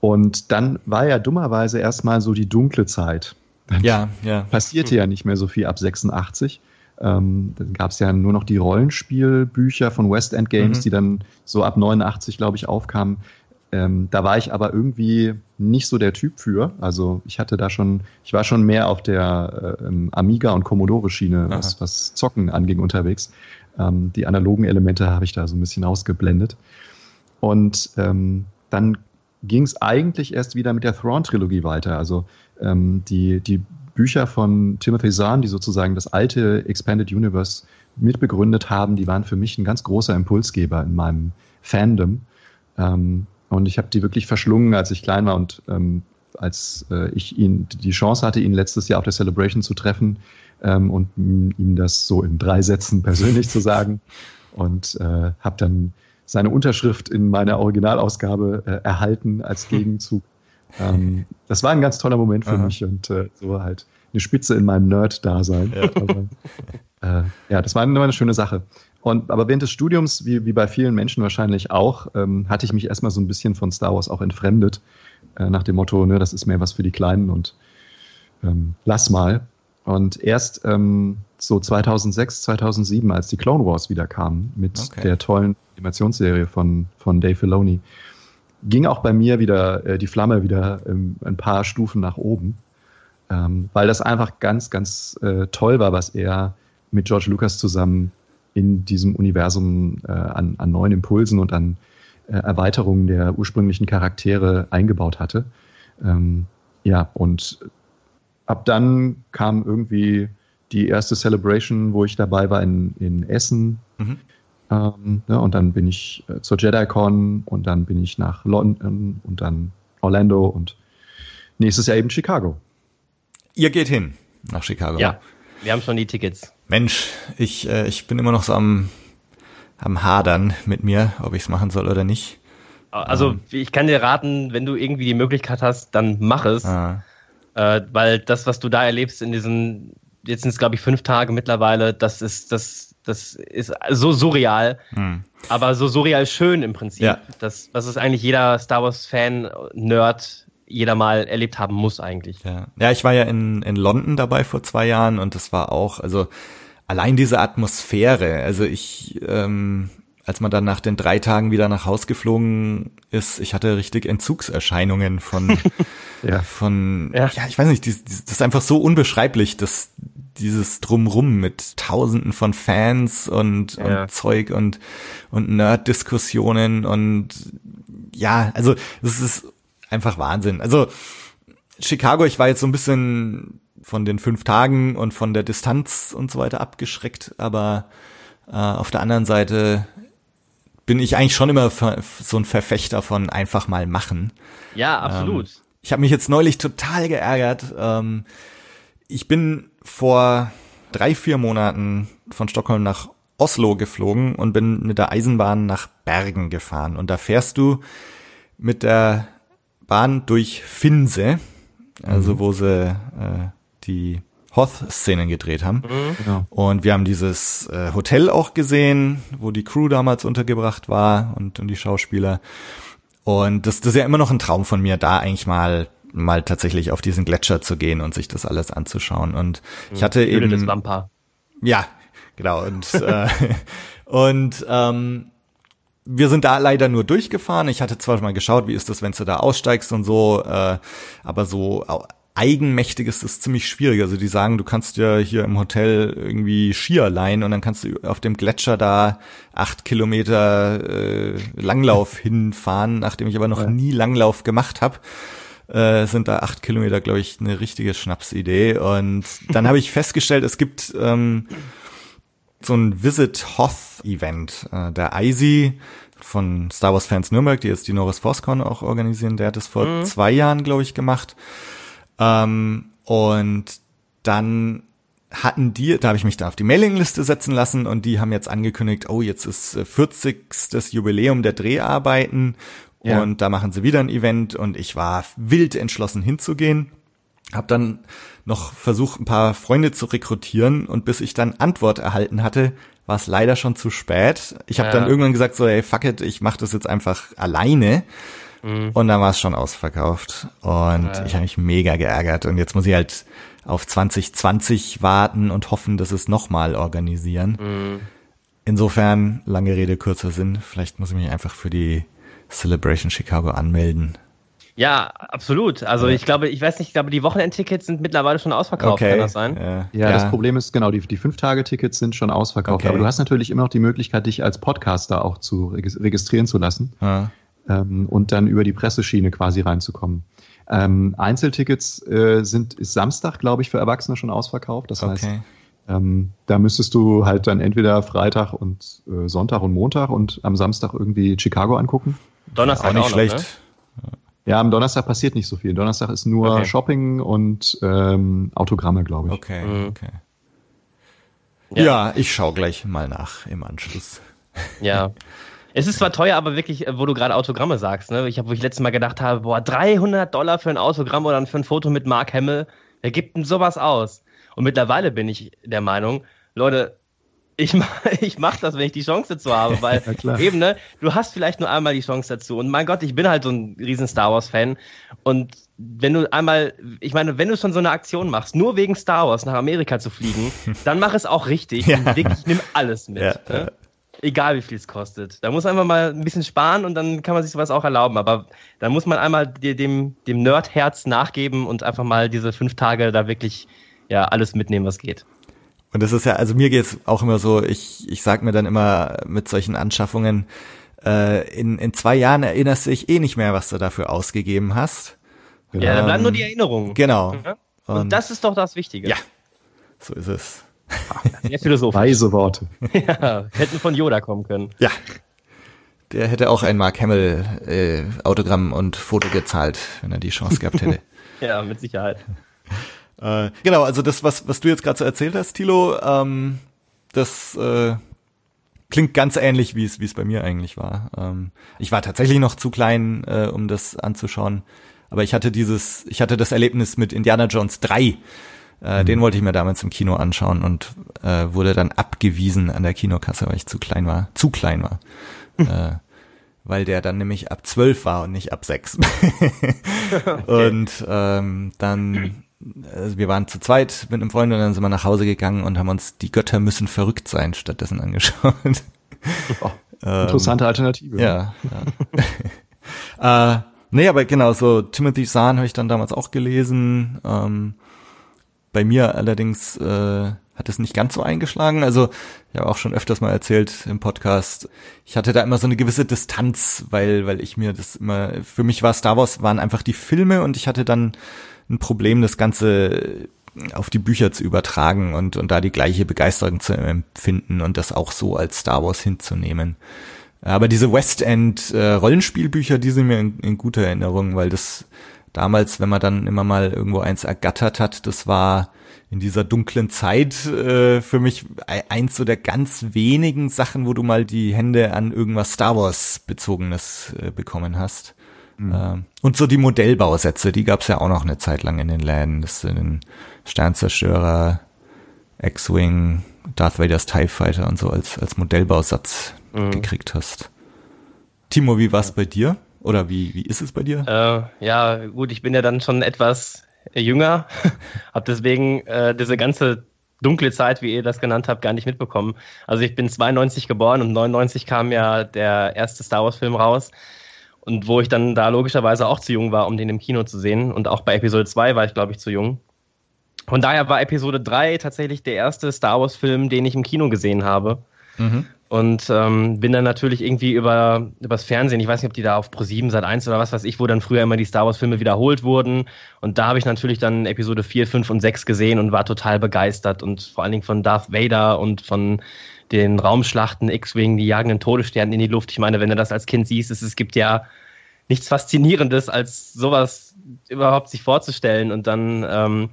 Und dann war ja dummerweise erstmal so die dunkle Zeit. Dann Ja, ja. passierte ja nicht mehr so viel ab 86. Ähm, dann gab es ja nur noch die Rollenspielbücher von West End Games, Mhm. die dann so ab 89, glaube ich, aufkamen. Ähm, da war ich aber irgendwie nicht so der Typ für. Also ich hatte da schon, ich war schon mehr auf der äh, ähm, Amiga und Commodore-Schiene, was, was Zocken anging, unterwegs. Ähm, die analogen Elemente habe ich da so ein bisschen ausgeblendet. Und ähm, dann ging es eigentlich erst wieder mit der Thrawn-Trilogie weiter. Also ähm, die, die Bücher von Timothy Zahn, die sozusagen das alte Expanded Universe mitbegründet haben, die waren für mich ein ganz großer Impulsgeber in meinem Fandom. Ähm, und ich habe die wirklich verschlungen, als ich klein war und ähm, als äh, ich ihn die Chance hatte, ihn letztes Jahr auf der Celebration zu treffen ähm, und ihm das so in drei Sätzen persönlich zu sagen. Und äh, habe dann seine Unterschrift in meiner Originalausgabe äh, erhalten als Gegenzug. Ähm, das war ein ganz toller Moment für Aha. mich und äh, so halt eine Spitze in meinem Nerd-Dasein. Ja. Aber, äh, ja, das war immer eine schöne Sache. Und, aber während des Studiums, wie, wie bei vielen Menschen wahrscheinlich auch, ähm, hatte ich mich erstmal so ein bisschen von Star Wars auch entfremdet. Äh, nach dem Motto, ne, das ist mehr was für die Kleinen und ähm, lass mal. Und erst ähm, so 2006, 2007, als die Clone Wars wieder kamen, mit Okay. der tollen Animationsserie von, von Dave Filoni, ging auch bei mir wieder äh, die Flamme wieder ähm, ein paar Stufen nach oben, ähm, weil das einfach ganz, ganz äh, toll war, was er mit George Lucas zusammen in diesem Universum äh, an, an neuen Impulsen und an äh, Erweiterungen der ursprünglichen Charaktere eingebaut hatte. Ähm, ja, und ab dann kam irgendwie die erste Celebration, wo ich dabei war in, in Essen. Mhm. Ähm, ne, und dann bin ich äh, zur JediCon und dann bin ich nach London und dann Orlando und nächstes Jahr eben Chicago. Ihr geht hin nach Chicago. Ja, wir haben schon die Tickets. Mensch, ich, äh, ich bin immer noch so am, am Hadern mit mir, ob ich es machen soll oder nicht. Also ich kann dir raten, wenn du irgendwie die Möglichkeit hast, dann mach es. Ah, Äh, weil das, was du da erlebst in diesen, jetzt sind es glaube ich fünf Tage mittlerweile, das ist, das, das ist so surreal, hm. aber so surreal schön im Prinzip. Ja. Das, was es eigentlich jeder Star Wars-Fan, Nerd, jeder mal erlebt haben muss eigentlich. Ja. ja, ich war ja in, in London dabei vor zwei Jahren und das war auch, also allein diese Atmosphäre, also ich, ähm, als man dann nach den drei Tagen wieder nach Haus geflogen ist, ich hatte richtig Entzugserscheinungen von, Ja. von, Ja. ja, ich weiß nicht, dies- das ist einfach so unbeschreiblich, dass dieses Drumrum mit Tausenden von Fans und, Ja. und Zeug und, und Nerd-Diskussionen und ja, also das ist einfach Wahnsinn. Also Chicago, ich war jetzt so ein bisschen von den fünf Tagen und von der Distanz und so weiter abgeschreckt, aber äh, auf der anderen Seite bin ich eigentlich schon immer so ein Verfechter von einfach mal machen. Ja, absolut. Ähm, ich habe mich jetzt neulich total geärgert. Ähm, ich bin vor drei, vier Monaten von Stockholm nach Oslo geflogen und bin mit der Eisenbahn nach Bergen gefahren. Und da fährst du mit der Bahn durch Finse, also wo sie äh, die Hoth-Szenen gedreht haben. Genau. Und wir haben dieses äh, Hotel auch gesehen, wo die Crew damals untergebracht war und, und die Schauspieler. Und das, das ist ja immer noch ein Traum von mir, da eigentlich mal mal tatsächlich auf diesen Gletscher zu gehen und sich das alles anzuschauen. Und ich hatte Höhle eben des Wampa. ja, genau. Und, äh, und ähm, wir sind da leider nur durchgefahren. Ich hatte zwar mal geschaut, wie ist das, wenn du da aussteigst und so, äh, aber so eigenmächtig ist das ziemlich schwierig. Also die sagen, du kannst ja hier im Hotel irgendwie Skier leihen und dann kannst du auf dem Gletscher da acht Kilometer äh, Langlauf hinfahren, nachdem ich aber noch Ja. nie Langlauf gemacht habe äh, sind da acht Kilometer, glaube ich, eine richtige Schnapsidee. Und dann habe ich festgestellt, es gibt ähm, so ein Visit Hoth Event. Äh, der Eisi von Star Wars Fans Nürnberg, die jetzt die Norris ForceCon auch organisieren, der hat es vor zwei Jahren, glaube ich, gemacht. Ähm, und dann hatten die, da habe ich mich dann auf die Mailingliste setzen lassen und die haben jetzt angekündigt, oh, jetzt ist äh, 40. Jubiläum der Dreharbeiten Ja. und da machen sie wieder ein Event und ich war wild entschlossen hinzugehen. Hab dann noch versucht, ein paar Freunde zu rekrutieren und bis ich dann Antwort erhalten hatte, war es leider schon zu spät. Ich habe Ja. dann irgendwann gesagt, so, ey, fuck it, ich mache das jetzt einfach alleine Mhm. Und dann war es schon ausverkauft. Und ja. ich habe mich mega geärgert. Und jetzt muss ich halt auf 2020 warten und hoffen, dass es nochmal organisieren. Mhm. Insofern, lange Rede, kurzer Sinn. Vielleicht muss ich mich einfach für die Celebration Chicago anmelden. Ja, absolut. Also ich glaube, ich weiß nicht, ich glaube, die Wochenendtickets sind mittlerweile schon ausverkauft, okay. kann das sein? Ja, ja, das Problem ist, genau, die, die Fünf-Tage-Tickets sind schon ausverkauft. Okay. Aber du hast natürlich immer noch die Möglichkeit, dich als Podcaster auch zu registrieren zu lassen ja. Ähm, und dann über die Presseschiene quasi reinzukommen. Ähm, Einzeltickets äh, sind ist Samstag, glaube ich, für Erwachsene schon ausverkauft. Das heißt, ähm, da müsstest du halt dann entweder Freitag und äh, Sonntag und Montag und am Samstag irgendwie Chicago angucken. Donnerstag auch nicht auch schlecht. ne? Ja, am Donnerstag passiert nicht so viel. Donnerstag ist nur okay. Shopping und ähm, Autogramme, glaube ich. Okay, mhm. okay. Ja. ja, ich schaue gleich mal nach im Anschluss. Ja. Es ist zwar teuer, aber wirklich, äh, wo du gerade Autogramme sagst, ne? Ich habe, wo ich letztes Mal gedacht habe, boah, 300 Dollar für ein Autogramm oder für ein Foto mit Mark Hamill, wer gibt denn sowas aus? Und mittlerweile bin ich der Meinung, Leute, ich, ich mach das, wenn ich die Chance dazu habe, weil ja, eben, ne, du hast vielleicht nur einmal die Chance dazu. Und mein Gott, ich bin halt so ein riesen Star Wars-Fan. Und wenn du einmal, ich meine, wenn du schon so eine Aktion machst, nur wegen Star Wars nach Amerika zu fliegen, dann mach es auch richtig ja. und wirklich nimm alles mit. Ja, ne? Egal wie viel es kostet. Da muss man einfach mal ein bisschen sparen und dann kann man sich sowas auch erlauben. Aber da muss man einmal dem, dem Nerd-Herz nachgeben und einfach mal diese fünf Tage da wirklich ja alles mitnehmen, was geht. Und das ist ja, also mir geht's auch immer so, ich, ich sag mir dann immer mit solchen Anschaffungen, äh, in, in zwei Jahren erinnerst du dich eh nicht mehr, was du dafür ausgegeben hast. Ja, da bleiben nur die Erinnerungen. Genau. Und, und, das ist doch das Wichtige. Ja, so ist es. Sehr philosophisch. Weise Worte. ja, hätten von Yoda kommen können. Ja. Der hätte auch ein Mark Hamill äh, Autogramm und Foto gezahlt, wenn er die Chance gehabt hätte. ja, mit Sicherheit. Äh, genau, also das, was, was du jetzt gerade so erzählt hast, Tilo, ähm, das äh, klingt ganz ähnlich, wie es wie es bei mir eigentlich war. Ähm, ich war tatsächlich noch zu klein, äh, um das anzuschauen, aber ich hatte dieses, ich hatte das Erlebnis mit Indiana Jones 3. Äh, mhm. Den wollte ich mir damals im Kino anschauen und äh, wurde dann abgewiesen an der Kinokasse, weil ich zu klein war, zu klein war. äh, weil der dann nämlich ab zwölf war und nicht ab sechs. okay. Und ähm, dann also wir waren zu zweit mit einem Freund und dann sind wir nach Hause gegangen und haben uns die Götter müssen verrückt sein stattdessen angeschaut. Oh, interessante Alternative. Ja. ja. äh, nee, aber genau, so Timothy Zahn habe ich dann damals auch gelesen. Ähm, bei mir allerdings äh, hat es nicht ganz so eingeschlagen. Also ich habe auch schon öfters mal erzählt im Podcast, ich hatte da immer so eine gewisse Distanz, weil weil ich mir das immer für mich war Star Wars waren einfach die Filme und ich hatte dann ein Problem, das Ganze auf die Bücher zu übertragen und, und da die gleiche Begeisterung zu empfinden und das auch so als Star Wars hinzunehmen. Aber diese West End äh, Rollenspielbücher, die sind mir in, in guter Erinnerung, weil das damals, wenn man dann immer mal irgendwo eins ergattert hat, das war in dieser dunklen Zeit äh, für mich eins so der ganz wenigen Sachen, wo du mal die Hände an irgendwas Star Wars bezogenes äh, bekommen hast. Mhm. Ähm, und so die Modellbausätze, die gab's ja auch noch eine Zeit lang in den Läden. Das sind den Sternzerstörer, X-Wing, Darth Vader's TIE Fighter und so als, als Modellbausatz mhm. gekriegt hast. Timo, wie war's bei dir? Oder wie, wie ist es bei dir? Äh, ja, gut, ich bin ja dann schon etwas jünger, habe deswegen äh, diese ganze dunkle Zeit, wie ihr das genannt habt, gar nicht mitbekommen. Also ich bin 92 geboren und 99 kam ja der erste Star Wars Film raus. Und wo ich dann da logischerweise auch zu jung war, um den im Kino zu sehen. Und auch bei Episode 2 war ich, glaube ich, zu jung. Von daher war Episode 3 tatsächlich der erste Star Wars-Film, den ich im Kino gesehen habe. Mhm. Und ähm, bin dann natürlich irgendwie über übers Fernsehen, ich weiß nicht, ob die da auf Pro7 seit 1 oder was weiß ich, wo dann früher immer die Star Wars-Filme wiederholt wurden. Und da habe ich natürlich dann Episode 4, 5 und 6 gesehen und war total begeistert. Und vor allen Dingen von Darth Vader und von den Raumschlachten, X-Wing, die jagenden Todessterne in die Luft. Ich meine, wenn du das als Kind siehst, es, es gibt ja nichts Faszinierendes, als sowas überhaupt sich vorzustellen. Und dann ähm,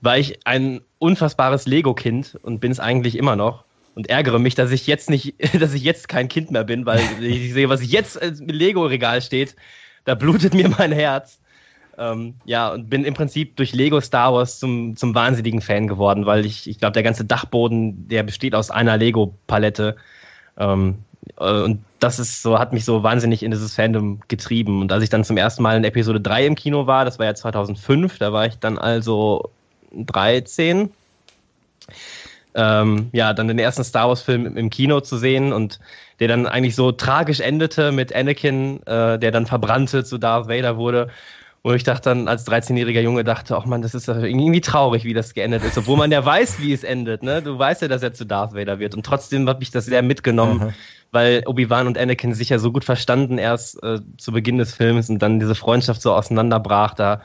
war ich ein unfassbares Lego-Kind und bin es eigentlich immer noch und ärgere mich, dass ich jetzt nicht, dass ich jetzt kein Kind mehr bin, weil ich sehe, was jetzt im Lego-Regal steht, da blutet mir mein Herz. Ähm, ja, und bin im Prinzip durch Lego Star Wars zum, zum wahnsinnigen Fan geworden, weil ich, ich glaube, der ganze Dachboden, der besteht aus einer Lego-Palette. Ähm, Äh, und das ist so, hat mich so wahnsinnig in dieses Fandom getrieben. Und als ich dann zum ersten Mal in Episode 3 im Kino war, das war ja 2005, da war ich dann also 13. Ähm, ja, dann den ersten Star Wars-Film im Kino zu sehen und der dann eigentlich so tragisch endete mit Anakin, äh, der dann verbrannte zu Darth Vader wurde. Wo ich dachte dann als 13-jähriger Junge dachte, ach man, das ist irgendwie traurig, wie das geendet ist, obwohl man ja weiß, wie es endet. Ne? Du weißt ja, dass er zu Darth Vader wird. Und trotzdem hat mich das sehr mitgenommen, Aha. weil Obi-Wan und Anakin sich ja so gut verstanden erst äh, zu Beginn des Films und dann diese Freundschaft so auseinanderbrach. Da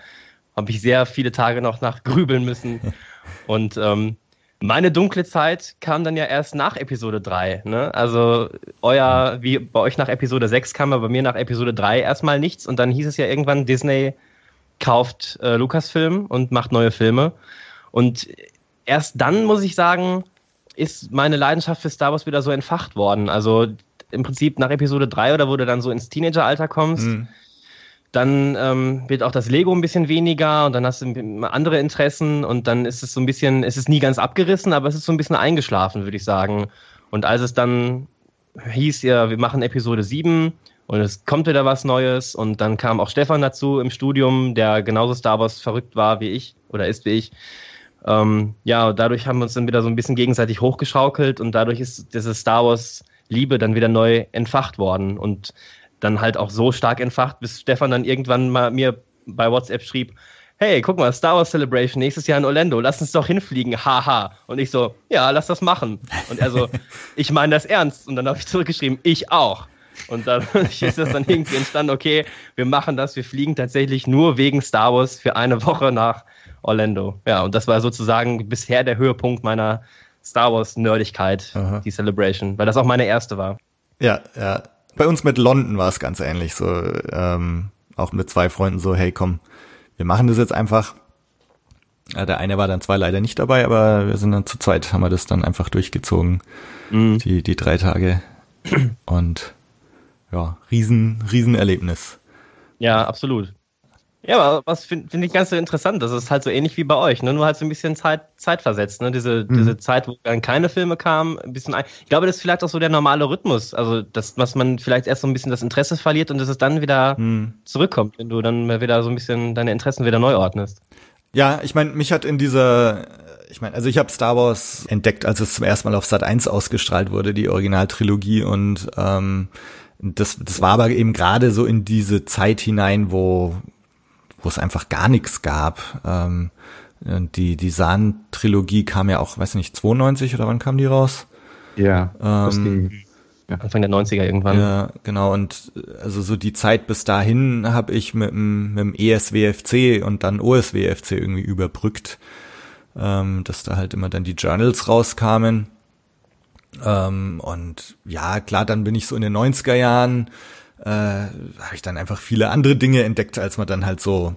habe ich sehr viele Tage noch nach grübeln müssen. Und ähm, meine dunkle Zeit kam dann ja erst nach Episode 3. Ne? Also euer, wie bei euch nach Episode 6 kam, aber bei mir nach Episode 3 erstmal nichts. Und dann hieß es ja irgendwann, Disney kauft äh, Lucasfilm und macht neue Filme. Und erst dann, muss ich sagen, ist meine Leidenschaft für Star Wars wieder so entfacht worden. Also im Prinzip nach Episode 3 oder wo du dann so ins Teenageralter kommst, mhm dann ähm, wird auch das Lego ein bisschen weniger und dann hast du andere Interessen und dann ist es so ein bisschen, es ist nie ganz abgerissen, aber es ist so ein bisschen eingeschlafen, würde ich sagen. Und als es dann hieß, ja, wir machen Episode 7 und es kommt wieder was Neues und dann kam auch Stefan dazu im Studium, der genauso Star Wars verrückt war wie ich oder ist wie ich. Ähm, ja, dadurch haben wir uns dann wieder so ein bisschen gegenseitig hochgeschaukelt und dadurch ist diese Star Wars Liebe dann wieder neu entfacht worden und dann halt auch so stark entfacht, bis Stefan dann irgendwann mal mir bei WhatsApp schrieb, hey, guck mal, Star Wars Celebration nächstes Jahr in Orlando, lass uns doch hinfliegen, haha. Und ich so, ja, lass das machen. Und er so, ich meine das ernst. Und dann habe ich zurückgeschrieben, ich auch. Und dann ist das dann irgendwie entstanden, okay, wir machen das, wir fliegen tatsächlich nur wegen Star Wars für eine Woche nach Orlando. Ja, und das war sozusagen bisher der Höhepunkt meiner Star Wars Nerdigkeit, Aha. die Celebration, weil das auch meine erste war. Ja, ja, bei uns mit London war es ganz ähnlich. So, ähm, auch mit zwei Freunden so, hey komm, wir machen das jetzt einfach. Ja, der eine war dann zwar leider nicht dabei, aber wir sind dann zu zweit, haben wir das dann einfach durchgezogen. Mhm. Die, die drei Tage. Und ja, riesen, riesen Erlebnis. Ja, absolut. Ja, aber was finde find ich ganz so interessant, das ist halt so ähnlich wie bei euch, ne? nur halt so ein bisschen Zeit, Zeit versetzt, ne? diese, mhm. diese Zeit, wo dann keine Filme kamen, ein bisschen, ein ich glaube, das ist vielleicht auch so der normale Rhythmus, also das, was man vielleicht erst so ein bisschen das Interesse verliert und dass es dann wieder mhm. zurückkommt, wenn du dann wieder so ein bisschen deine Interessen wieder neu ordnest. Ja, ich meine, mich hat in dieser, ich meine, also ich habe Star Wars entdeckt, als es zum ersten Mal auf Sat 1 ausgestrahlt wurde, die Originaltrilogie und ähm, das, das war aber eben gerade so in diese Zeit hinein, wo wo es einfach gar nichts gab. Ähm, die die Sahn-Trilogie kam ja auch, weiß nicht, 92 oder wann kam die raus? Ja, ähm, ja. Anfang der 90er irgendwann. Ja, genau. Und also so die Zeit bis dahin habe ich mit dem, mit dem ESWFC und dann OSWFC irgendwie überbrückt, ähm, dass da halt immer dann die Journals rauskamen. Ähm, und ja, klar, dann bin ich so in den 90er Jahren äh, habe ich dann einfach viele andere Dinge entdeckt, als man dann halt so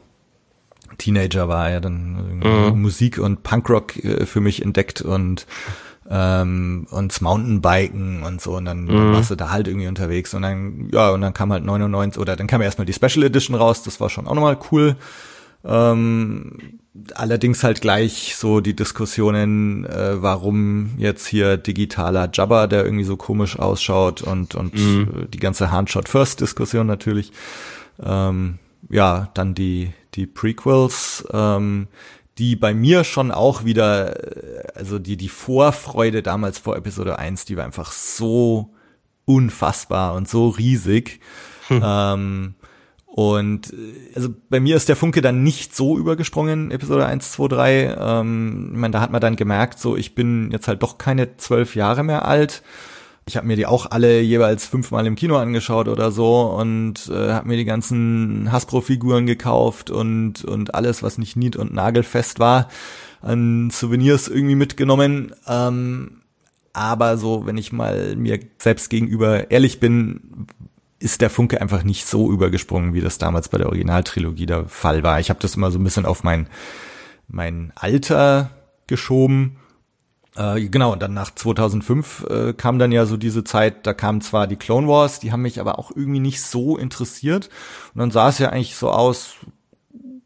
Teenager war, ja dann mhm. Musik und Punkrock äh, für mich entdeckt und ähm, und Mountainbiken und so und dann, mhm. warst du da halt irgendwie unterwegs und dann ja und dann kam halt 99 oder dann kam erstmal die Special Edition raus, das war schon auch nochmal cool. Ähm, allerdings halt gleich so die Diskussionen, äh, warum jetzt hier digitaler Jabba, der irgendwie so komisch ausschaut und und mhm. die ganze Handshot First Diskussion natürlich. Ähm, ja, dann die die Prequels, ähm, die bei mir schon auch wieder, äh, also die die Vorfreude damals vor Episode 1, die war einfach so unfassbar und so riesig. Hm. Ähm, und äh, also bei mir ist der Funke dann nicht so übergesprungen, Episode 1, 2, 3. Ähm, ich meine, da hat man dann gemerkt, so ich bin jetzt halt doch keine zwölf Jahre mehr alt. Ich habe mir die auch alle jeweils fünfmal im Kino angeschaut oder so und äh, habe mir die ganzen Hasbro-Figuren gekauft und, und alles, was nicht nied- und nagelfest war, an Souvenirs irgendwie mitgenommen. Ähm, aber so, wenn ich mal mir selbst gegenüber ehrlich bin, ist der Funke einfach nicht so übergesprungen, wie das damals bei der Originaltrilogie der Fall war. Ich habe das immer so ein bisschen auf mein, mein Alter geschoben. Äh, genau, und dann nach 2005 äh, kam dann ja so diese Zeit, da kamen zwar die Clone Wars, die haben mich aber auch irgendwie nicht so interessiert. Und dann sah es ja eigentlich so aus,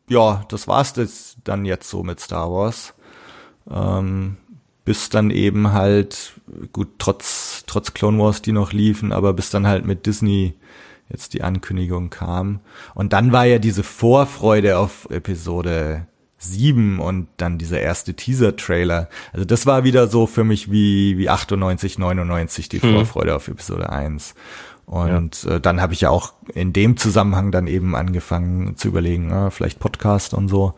ja, das war's das dann jetzt so mit Star Wars. Ähm, bis dann eben halt, gut, trotz trotz Clone Wars, die noch liefen, aber bis dann halt mit Disney jetzt die Ankündigung kam. Und dann war ja diese Vorfreude auf Episode 7 und dann dieser erste Teaser-Trailer. Also das war wieder so für mich wie, wie 98, 99 die hm. Vorfreude auf Episode 1. Und ja. äh, dann habe ich ja auch in dem Zusammenhang dann eben angefangen zu überlegen, äh, vielleicht Podcast und so.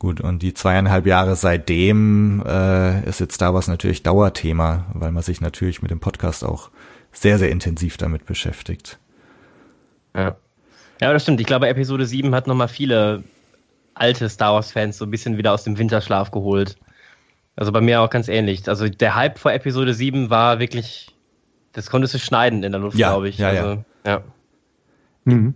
Gut, und die zweieinhalb Jahre seitdem äh, ist jetzt da was natürlich Dauerthema, weil man sich natürlich mit dem Podcast auch sehr, sehr intensiv damit beschäftigt. Ja. Ja, das stimmt. Ich glaube, Episode 7 hat nochmal viele alte Star Wars-Fans so ein bisschen wieder aus dem Winterschlaf geholt. Also bei mir auch ganz ähnlich. Also der Hype vor Episode 7 war wirklich das konntest du schneiden in der Luft, ja, glaube ich. Ja, also, ja. Ja. Mhm.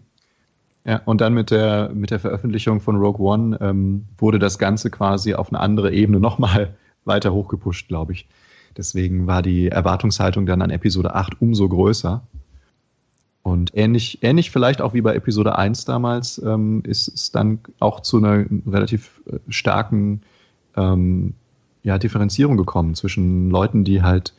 Ja, und dann mit der, mit der Veröffentlichung von Rogue One ähm, wurde das Ganze quasi auf eine andere Ebene nochmal weiter hochgepusht, glaube ich. Deswegen war die Erwartungshaltung dann an Episode 8 umso größer. Und ähnlich, ähnlich vielleicht auch wie bei Episode 1 damals ähm, ist es dann auch zu einer relativ äh, starken ähm, ja, Differenzierung gekommen zwischen Leuten, die halt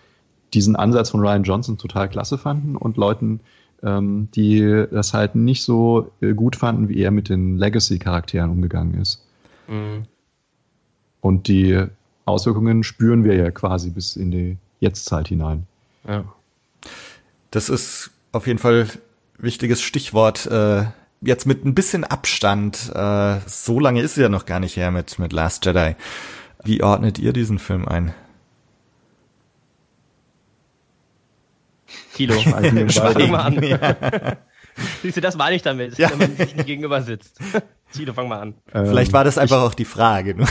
diesen Ansatz von Ryan Johnson total klasse fanden und Leuten, ähm, die das halt nicht so äh, gut fanden, wie er mit den Legacy-Charakteren umgegangen ist. Mhm. Und die Auswirkungen spüren wir ja quasi bis in die Jetztzeit hinein. Ja. Das ist auf jeden Fall wichtiges Stichwort. Äh, jetzt mit ein bisschen Abstand, äh, so lange ist es ja noch gar nicht her mit, mit Last Jedi. Wie ordnet ihr diesen Film ein? Kilo. Fang mal an. Ja. Siehst du, das meine ich damit, ja. wenn man sich nicht gegenüber sitzt. Tilo, fang mal an. Ähm, Vielleicht war das einfach ich, auch die Frage. Ne?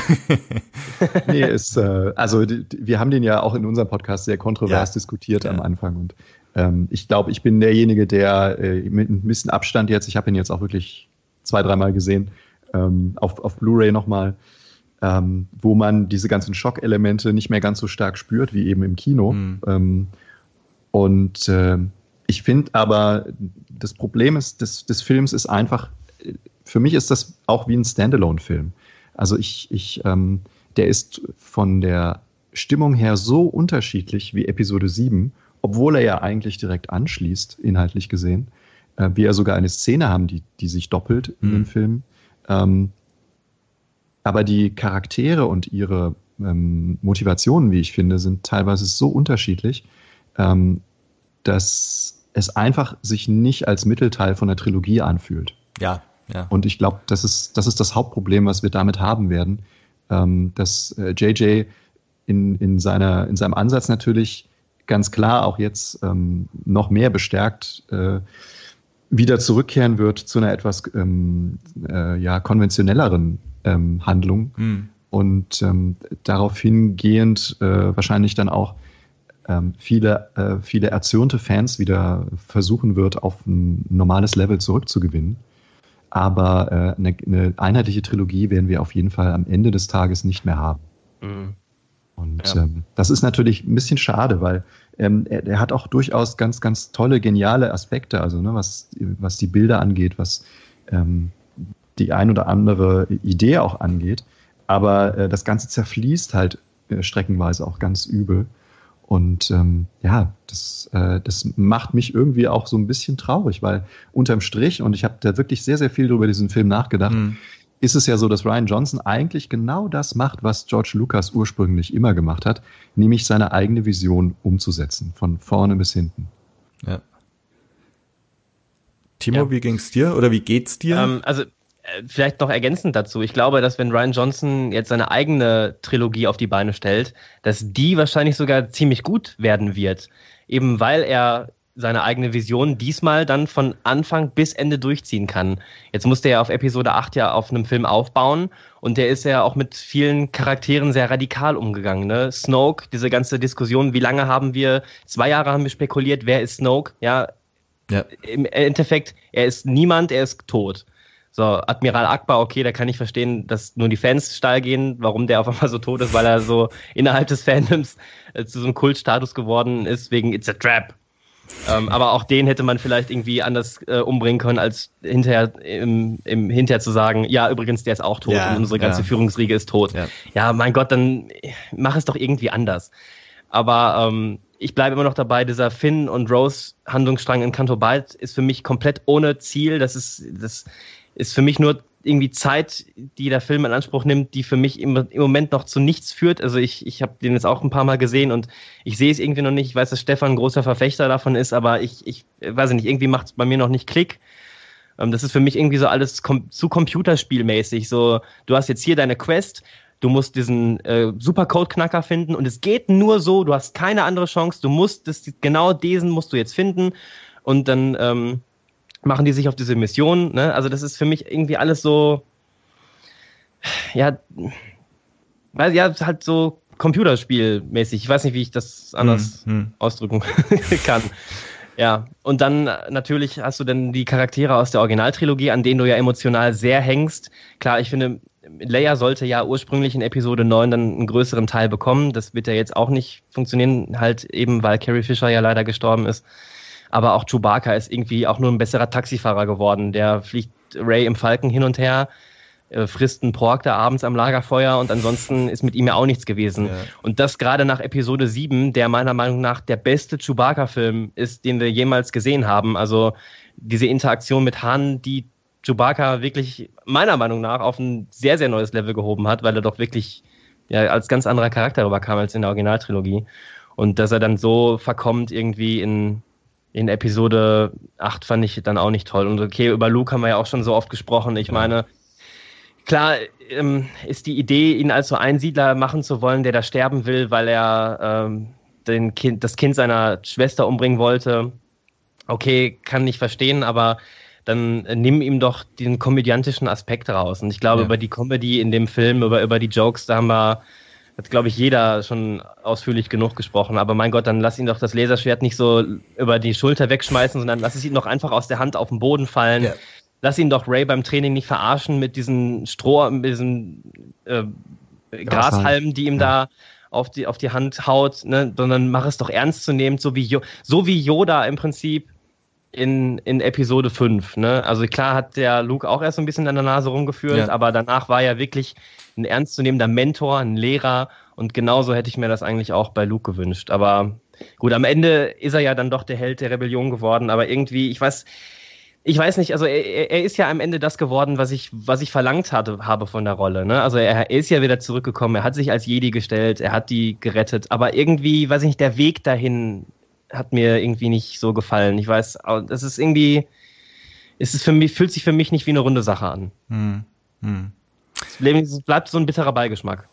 nee, ist, äh, also die, wir haben den ja auch in unserem Podcast sehr kontrovers ja. diskutiert ja. am Anfang und ähm, ich glaube, ich bin derjenige, der äh, mit ein bisschen Abstand jetzt, ich habe ihn jetzt auch wirklich zwei, dreimal gesehen, ähm, auf, auf Blu-ray nochmal, ähm, wo man diese ganzen Schockelemente nicht mehr ganz so stark spürt wie eben im Kino. Mhm. Ähm, und äh, ich finde aber, das Problem ist, des, des Films ist einfach, für mich ist das auch wie ein Standalone-Film. Also ich, ich, ähm, der ist von der Stimmung her so unterschiedlich wie Episode 7, obwohl er ja eigentlich direkt anschließt, inhaltlich gesehen. Äh, wir ja sogar eine Szene haben, die, die sich doppelt mhm. in dem Film. Ähm, aber die Charaktere und ihre ähm, Motivationen, wie ich finde, sind teilweise so unterschiedlich, ähm, dass es einfach sich nicht als Mittelteil von der Trilogie anfühlt. Ja, ja. Und ich glaube, das ist, das ist das Hauptproblem, was wir damit haben werden, ähm, dass äh, JJ in, in, seiner, in seinem Ansatz natürlich ganz klar auch jetzt ähm, noch mehr bestärkt äh, wieder zurückkehren wird zu einer etwas ähm, äh, ja, konventionelleren ähm, Handlung hm. und ähm, darauf hingehend äh, wahrscheinlich dann auch viele, äh, viele erzürnte Fans wieder versuchen wird, auf ein normales Level zurückzugewinnen. Aber äh, eine, eine, einheitliche Trilogie werden wir auf jeden Fall am Ende des Tages nicht mehr haben. Mhm. Und ja. ähm, das ist natürlich ein bisschen schade, weil ähm, er, er, hat auch durchaus ganz, ganz tolle, geniale Aspekte, also ne, was, was die Bilder angeht, was ähm, die ein oder andere Idee auch angeht. Aber äh, das Ganze zerfließt halt äh, streckenweise auch ganz übel. Und ähm, ja, das, äh, das macht mich irgendwie auch so ein bisschen traurig, weil unterm Strich, und ich habe da wirklich sehr, sehr viel über diesen Film nachgedacht, mhm. ist es ja so, dass Ryan Johnson eigentlich genau das macht, was George Lucas ursprünglich immer gemacht hat, nämlich seine eigene Vision umzusetzen, von vorne bis hinten. Ja. Timo, ja. wie ging's dir oder wie geht's dir? Ähm, also vielleicht noch ergänzend dazu. Ich glaube, dass wenn Ryan Johnson jetzt seine eigene Trilogie auf die Beine stellt, dass die wahrscheinlich sogar ziemlich gut werden wird. Eben weil er seine eigene Vision diesmal dann von Anfang bis Ende durchziehen kann. Jetzt musste er auf Episode 8 ja auf einem Film aufbauen und der ist ja auch mit vielen Charakteren sehr radikal umgegangen. Ne? Snoke, diese ganze Diskussion, wie lange haben wir, zwei Jahre haben wir spekuliert, wer ist Snoke? Ja, ja. im Endeffekt, er ist niemand, er ist tot. So, Admiral Akbar, okay, da kann ich verstehen, dass nur die Fans steil gehen, warum der auf einmal so tot ist, weil er so innerhalb des Fandoms äh, zu so einem Kultstatus geworden ist, wegen It's a Trap. Ähm, aber auch den hätte man vielleicht irgendwie anders äh, umbringen können, als hinterher im, im hinterher zu sagen, ja, übrigens, der ist auch tot ja, und unsere ganze ja. Führungsriege ist tot. Ja. ja. mein Gott, dann mach es doch irgendwie anders. Aber ähm, ich bleibe immer noch dabei, dieser Finn und Rose Handlungsstrang in Canto Bight ist für mich komplett ohne Ziel. Das ist, das ist für mich nur irgendwie Zeit, die der Film in Anspruch nimmt, die für mich im, im Moment noch zu nichts führt. Also ich, ich habe den jetzt auch ein paar Mal gesehen und ich sehe es irgendwie noch nicht. Ich weiß, dass Stefan ein großer Verfechter davon ist, aber ich, ich weiß nicht, irgendwie macht es bei mir noch nicht Klick. Ähm, das ist für mich irgendwie so alles kom zu computerspielmäßig. So, du hast jetzt hier deine Quest, du musst diesen äh, Supercode-Knacker finden und es geht nur so, du hast keine andere Chance, du musst das, genau diesen musst du jetzt finden und dann ähm, machen die sich auf diese Mission. Ne? Also das ist für mich irgendwie alles so, ja, weil ja halt so Computerspielmäßig. Ich weiß nicht, wie ich das anders hm, hm. ausdrücken kann. Ja, und dann natürlich hast du dann die Charaktere aus der Originaltrilogie, an denen du ja emotional sehr hängst. Klar, ich finde, Leia sollte ja ursprünglich in Episode 9 dann einen größeren Teil bekommen. Das wird ja jetzt auch nicht funktionieren, halt eben, weil Carrie Fisher ja leider gestorben ist. Aber auch Chewbacca ist irgendwie auch nur ein besserer Taxifahrer geworden. Der fliegt Ray im Falken hin und her, äh, frisst einen Pork da abends am Lagerfeuer und ansonsten ist mit ihm ja auch nichts gewesen. Ja. Und das gerade nach Episode 7, der meiner Meinung nach der beste Chewbacca-Film ist, den wir jemals gesehen haben. Also diese Interaktion mit Han, die Chewbacca wirklich meiner Meinung nach auf ein sehr, sehr neues Level gehoben hat, weil er doch wirklich ja, als ganz anderer Charakter rüberkam als in der Originaltrilogie. Und dass er dann so verkommt irgendwie in, in Episode 8 fand ich dann auch nicht toll. Und okay, über Luke haben wir ja auch schon so oft gesprochen. Ich ja. meine, klar ähm, ist die Idee, ihn als so Einsiedler machen zu wollen, der da sterben will, weil er ähm, den kind, das Kind seiner Schwester umbringen wollte. Okay, kann ich verstehen, aber dann äh, nimm ihm doch den komödiantischen Aspekt raus. Und ich glaube, ja. über die Comedy in dem Film, über, über die Jokes, da haben wir hat, glaube ich, jeder schon ausführlich genug gesprochen. Aber mein Gott, dann lass ihn doch das Laserschwert nicht so über die Schulter wegschmeißen, sondern lass es ihn doch einfach aus der Hand auf den Boden fallen. Ja. Lass ihn doch Ray beim Training nicht verarschen mit diesen Stroh, mit diesen äh, Grashalmen, die ihm ja. da auf die, auf die Hand haut, ne? sondern mach es doch ernst zu nehmen, so wie, so wie Yoda im Prinzip in, in Episode 5. Ne? Also klar hat der Luke auch erst so ein bisschen an der Nase rumgeführt, ja. aber danach war er wirklich ein ernstzunehmender Mentor, ein Lehrer und genauso hätte ich mir das eigentlich auch bei Luke gewünscht. Aber gut, am Ende ist er ja dann doch der Held der Rebellion geworden, aber irgendwie, ich weiß, ich weiß nicht, also er, er ist ja am Ende das geworden, was ich, was ich verlangt hatte, habe von der Rolle. Ne? Also er, er ist ja wieder zurückgekommen, er hat sich als Jedi gestellt, er hat die gerettet, aber irgendwie, weiß ich nicht, der Weg dahin hat mir irgendwie nicht so gefallen. Ich weiß, das ist irgendwie, es ist für mich, fühlt sich für mich nicht wie eine runde Sache an. Hm. Hm. Es bleibt so ein bitterer Beigeschmack.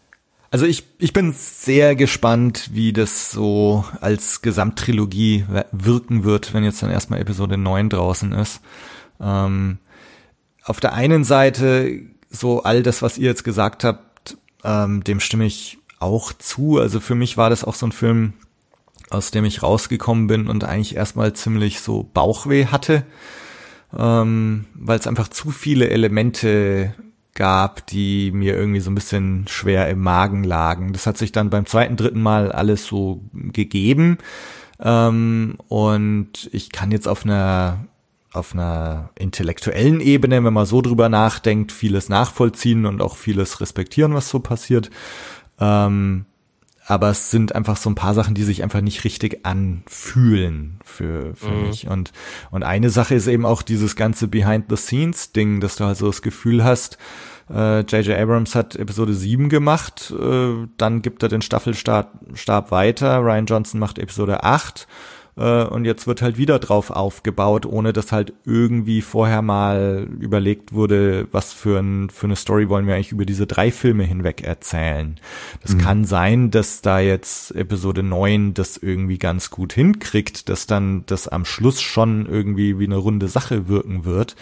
Also ich, ich bin sehr gespannt, wie das so als Gesamttrilogie wirken wird, wenn jetzt dann erstmal Episode 9 draußen ist. Ähm, auf der einen Seite, so all das, was ihr jetzt gesagt habt, ähm, dem stimme ich auch zu. Also für mich war das auch so ein Film, aus dem ich rausgekommen bin und eigentlich erstmal ziemlich so Bauchweh hatte, ähm, weil es einfach zu viele Elemente gab, die mir irgendwie so ein bisschen schwer im Magen lagen. Das hat sich dann beim zweiten, dritten Mal alles so gegeben. Ähm, und ich kann jetzt auf einer auf einer intellektuellen Ebene, wenn man so drüber nachdenkt, vieles nachvollziehen und auch vieles respektieren, was so passiert. Ähm, aber es sind einfach so ein paar Sachen, die sich einfach nicht richtig anfühlen für, für mhm. mich. Und, und eine Sache ist eben auch dieses ganze Behind-the-Scenes-Ding, dass du halt so das Gefühl hast, J.J. Äh, Abrams hat Episode 7 gemacht, äh, dann gibt er den Staffelstab weiter, Ryan Johnson macht Episode 8 äh, und jetzt wird halt wieder drauf aufgebaut, ohne dass halt irgendwie vorher mal überlegt wurde, was für, ein, für eine Story wollen wir eigentlich über diese drei Filme hinweg erzählen. Das mhm. kann sein, dass da jetzt Episode 9 das irgendwie ganz gut hinkriegt, dass dann das am Schluss schon irgendwie wie eine runde Sache wirken wird.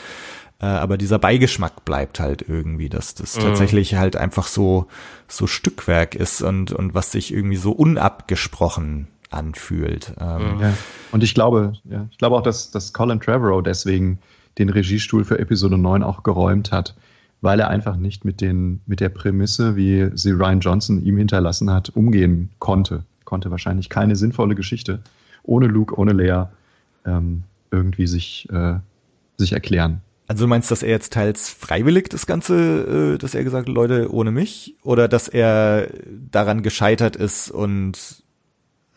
Äh, aber dieser Beigeschmack bleibt halt irgendwie, dass das mhm. tatsächlich halt einfach so, so Stückwerk ist und, und was sich irgendwie so unabgesprochen anfühlt. Ähm, ja. Und ich glaube, ja, ich glaube auch, dass, dass Colin Trevorrow deswegen den Regiestuhl für Episode 9 auch geräumt hat, weil er einfach nicht mit, den, mit der Prämisse, wie sie Ryan Johnson ihm hinterlassen hat, umgehen konnte. Konnte wahrscheinlich keine sinnvolle Geschichte ohne Luke, ohne Lea ähm, irgendwie sich, äh, sich erklären. Also du meinst, dass er jetzt teils freiwillig das Ganze, äh, dass er gesagt hat, Leute, ohne mich? Oder dass er daran gescheitert ist und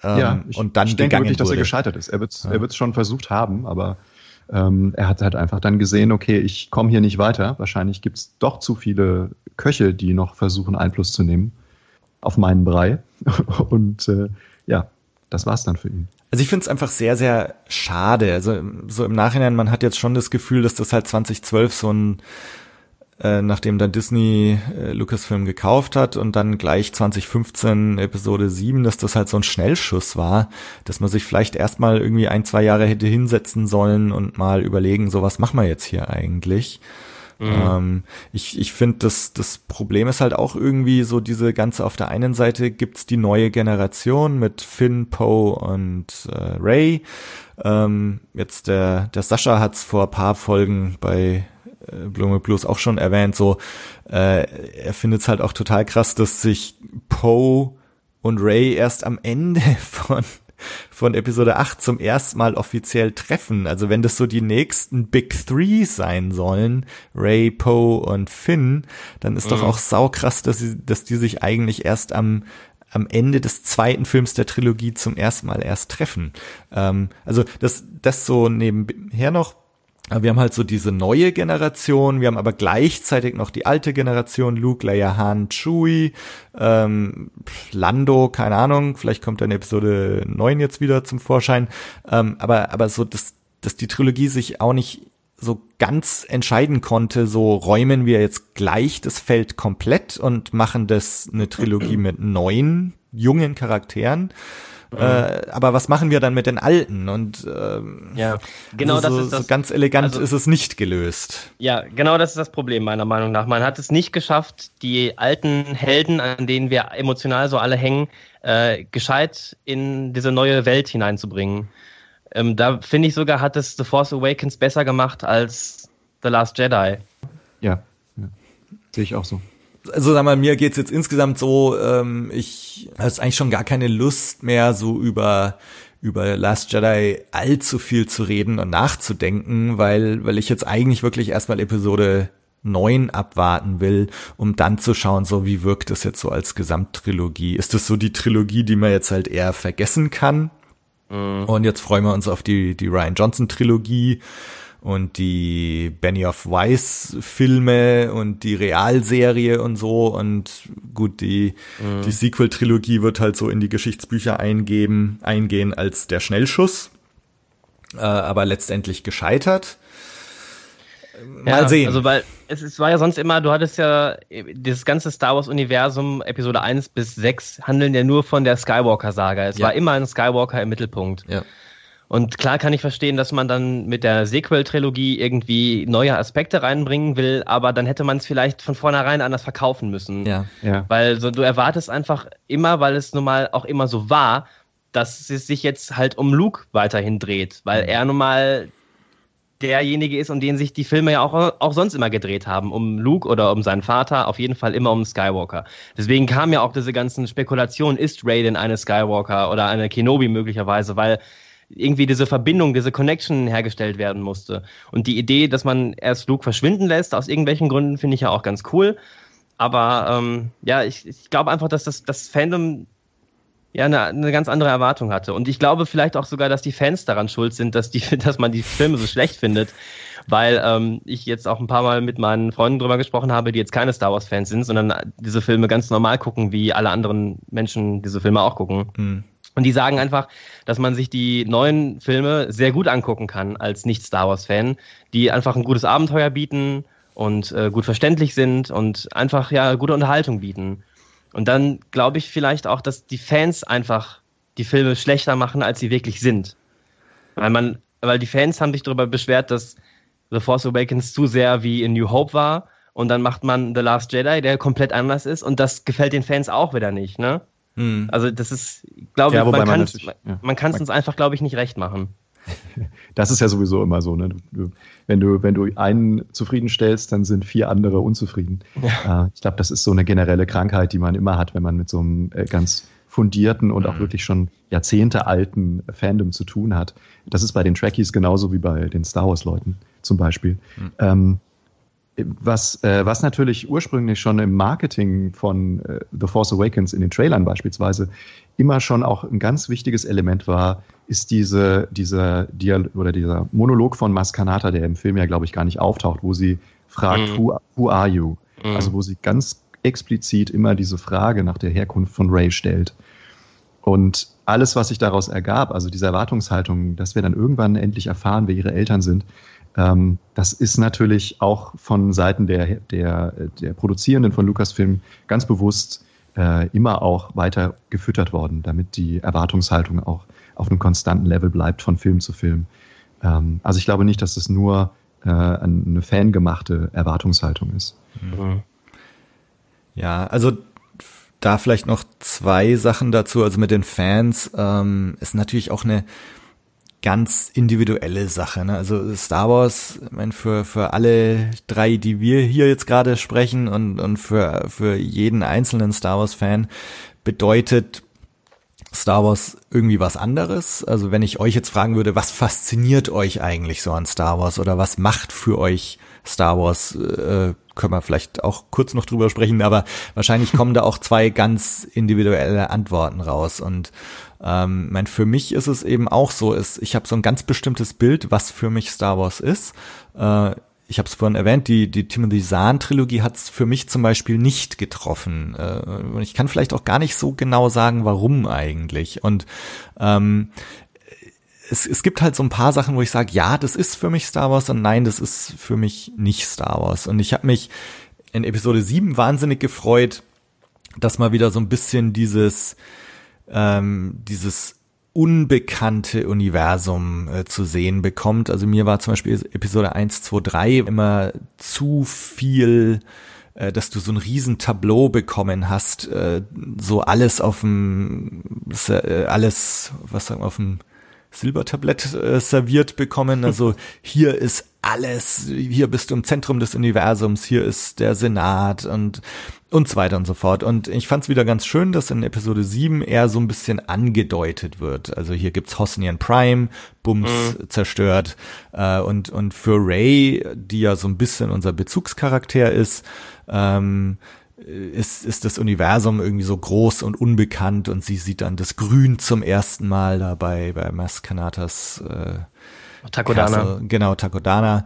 Ähm, ja, ich, und dann ich denke wirklich, wurde. dass er gescheitert ist. Er wird es ja. er schon versucht haben, aber ähm, er hat halt einfach dann gesehen, okay, ich komme hier nicht weiter. Wahrscheinlich gibt es doch zu viele Köche, die noch versuchen, Einfluss zu nehmen auf meinen Brei. Und äh, ja, das war's dann für ihn. Also ich finde es einfach sehr, sehr schade. Also so im Nachhinein, man hat jetzt schon das Gefühl, dass das halt 2012 so ein äh, nachdem dann Disney äh, Lucasfilm gekauft hat und dann gleich 2015 Episode 7, dass das halt so ein Schnellschuss war, dass man sich vielleicht erstmal irgendwie ein, zwei Jahre hätte hinsetzen sollen und mal überlegen, so was machen wir jetzt hier eigentlich. Mhm. Ähm, ich ich finde, das, das Problem ist halt auch irgendwie so diese ganze, auf der einen Seite gibt's die neue Generation mit Finn, Poe und äh, Ray. Ähm, jetzt der, der Sascha hat's vor paar Folgen bei Blume Blues auch schon erwähnt, so äh, er findet es halt auch total krass, dass sich Poe und Ray erst am Ende von von Episode 8 zum ersten Mal offiziell treffen. Also wenn das so die nächsten Big Three sein sollen, Ray, Poe und Finn, dann ist mhm. doch auch saukrass, dass sie, dass die sich eigentlich erst am am Ende des zweiten Films der Trilogie zum ersten Mal erst treffen. Ähm, also das, das so nebenher noch wir haben halt so diese neue Generation, wir haben aber gleichzeitig noch die alte Generation, Luke, Leia, Han, Chewie, ähm, Lando, keine Ahnung, vielleicht kommt dann Episode 9 jetzt wieder zum Vorschein, ähm, aber, aber so, dass, dass die Trilogie sich auch nicht so ganz entscheiden konnte, so räumen wir jetzt gleich das Feld komplett und machen das eine Trilogie mit neuen, jungen Charakteren, äh, aber was machen wir dann mit den alten? Und ähm, ja, genau also so, das ist das. So ganz elegant also, ist es nicht gelöst. Ja, genau das ist das Problem meiner Meinung nach. Man hat es nicht geschafft, die alten Helden, an denen wir emotional so alle hängen, äh, gescheit in diese neue Welt hineinzubringen. Ähm, da finde ich sogar, hat es The Force Awakens besser gemacht als The Last Jedi. Ja, ja. sehe ich auch so also sag mal, mir geht's jetzt insgesamt so, ähm, ich habe eigentlich schon gar keine Lust mehr, so über über Last Jedi allzu viel zu reden und nachzudenken, weil weil ich jetzt eigentlich wirklich erstmal Episode 9 abwarten will, um dann zu schauen, so wie wirkt das jetzt so als Gesamttrilogie? Ist das so die Trilogie, die man jetzt halt eher vergessen kann? Mhm. Und jetzt freuen wir uns auf die die Ryan Johnson Trilogie und die Benny of Weiss Filme und die Realserie und so und gut, die, mhm. die Sequel-Trilogie wird halt so in die Geschichtsbücher eingeben, eingehen als der Schnellschuss, äh, aber letztendlich gescheitert. Mal ja, sehen. Also weil es, es war ja sonst immer, du hattest ja das ganze Star Wars Universum Episode 1 bis 6 handeln ja nur von der Skywalker Saga. Es ja. war immer ein Skywalker im Mittelpunkt. Ja. Und klar kann ich verstehen, dass man dann mit der Sequel-Trilogie irgendwie neue Aspekte reinbringen will, aber dann hätte man es vielleicht von vornherein anders verkaufen müssen. Ja. ja. Weil so, du erwartest einfach immer, weil es nun mal auch immer so war, dass es sich jetzt halt um Luke weiterhin dreht, weil er nun mal derjenige ist, um den sich die Filme ja auch, auch sonst immer gedreht haben. Um Luke oder um seinen Vater, auf jeden Fall immer um Skywalker. Deswegen kamen ja auch diese ganzen Spekulationen, ist Raiden eine Skywalker oder eine Kenobi möglicherweise, weil irgendwie diese Verbindung, diese Connection hergestellt werden musste. Und die Idee, dass man erst Luke verschwinden lässt, aus irgendwelchen Gründen, finde ich ja auch ganz cool. Aber ähm, ja, ich, ich glaube einfach, dass das, das Fandom ja eine, eine ganz andere Erwartung hatte. Und ich glaube vielleicht auch sogar, dass die Fans daran schuld sind, dass, die, dass man die Filme so schlecht findet. Weil ähm, ich jetzt auch ein paar Mal mit meinen Freunden drüber gesprochen habe, die jetzt keine Star Wars-Fans sind, sondern diese Filme ganz normal gucken, wie alle anderen Menschen diese Filme auch gucken. Mhm. Und die sagen einfach, dass man sich die neuen Filme sehr gut angucken kann als Nicht-Star Wars-Fan, die einfach ein gutes Abenteuer bieten und äh, gut verständlich sind und einfach ja gute Unterhaltung bieten. Und dann glaube ich vielleicht auch, dass die Fans einfach die Filme schlechter machen, als sie wirklich sind. Weil man, weil die Fans haben sich darüber beschwert, dass The Force Awakens zu sehr wie in New Hope war und dann macht man The Last Jedi, der komplett anders ist und das gefällt den Fans auch wieder nicht, ne? Hm. Also das ist, glaube ja, ich, man kann es ja. uns einfach, glaube ich, nicht recht machen. Das ist ja sowieso immer so. Ne? Du, wenn, du, wenn du einen zufriedenstellst, dann sind vier andere unzufrieden. Ja. Äh, ich glaube, das ist so eine generelle Krankheit, die man immer hat, wenn man mit so einem äh, ganz fundierten und auch mhm. wirklich schon Jahrzehnte alten Fandom zu tun hat. Das ist bei den Trekkies genauso wie bei den Star Wars-Leuten zum Beispiel. Mhm. Ähm, was, äh, was natürlich ursprünglich schon im Marketing von äh, The Force Awakens in den Trailern beispielsweise immer schon auch ein ganz wichtiges Element war, ist diese, dieser Dial oder dieser Monolog von Maskanata, der im Film ja, glaube ich, gar nicht auftaucht, wo sie fragt, mhm. who, who are you? Mhm. Also wo sie ganz explizit immer diese Frage nach der Herkunft von Ray stellt. Und alles, was sich daraus ergab, also diese Erwartungshaltung, dass wir dann irgendwann endlich erfahren, wer ihre Eltern sind, ähm, das ist natürlich auch von Seiten der, der, der Produzierenden von Lucasfilm ganz bewusst äh, immer auch weiter gefüttert worden, damit die Erwartungshaltung auch auf einem konstanten Level bleibt von Film zu Film. Ähm, also ich glaube nicht, dass es nur äh, eine fangemachte Erwartungshaltung ist. Mhm. Ja, also da vielleicht noch zwei Sachen dazu. Also mit den Fans ähm, ist natürlich auch eine ganz individuelle Sache. Ne? Also Star Wars, ich meine, für, für alle drei, die wir hier jetzt gerade sprechen und, und für, für jeden einzelnen Star Wars-Fan bedeutet Star Wars irgendwie was anderes? Also wenn ich euch jetzt fragen würde, was fasziniert euch eigentlich so an Star Wars oder was macht für euch Star Wars, äh, können wir vielleicht auch kurz noch drüber sprechen, aber wahrscheinlich kommen da auch zwei ganz individuelle Antworten raus. Und ähm, mein, für mich ist es eben auch so, ist, ich habe so ein ganz bestimmtes Bild, was für mich Star Wars ist. Äh, ich habe es vorhin erwähnt, die, die Timothy Zahn-Trilogie hat es für mich zum Beispiel nicht getroffen. Äh, und ich kann vielleicht auch gar nicht so genau sagen, warum eigentlich. Und ähm, es, es gibt halt so ein paar Sachen, wo ich sage, ja, das ist für mich Star Wars und nein, das ist für mich nicht Star Wars. Und ich habe mich in Episode 7 wahnsinnig gefreut, dass mal wieder so ein bisschen dieses, ähm, dieses unbekannte Universum äh, zu sehen bekommt. Also mir war zum Beispiel Episode 1, 2, 3 immer zu viel äh, dass du so ein Riesentableau bekommen hast, äh, so alles auf dem, äh, alles, was sagen wir, auf dem Silbertablett äh, serviert bekommen. Also hier ist alles, hier bist du im Zentrum des Universums, hier ist der Senat und und so weiter und so fort. Und ich fand es wieder ganz schön, dass in Episode 7 eher so ein bisschen angedeutet wird. Also hier gibt's Hosnian Prime, Bums mhm. zerstört. Äh, und, und für Ray, die ja so ein bisschen unser Bezugscharakter ist, ähm, ist, ist das Universum irgendwie so groß und unbekannt und sie sieht dann das Grün zum ersten Mal dabei bei Maskanatas äh, Takodana. Castle. Genau, Takodana.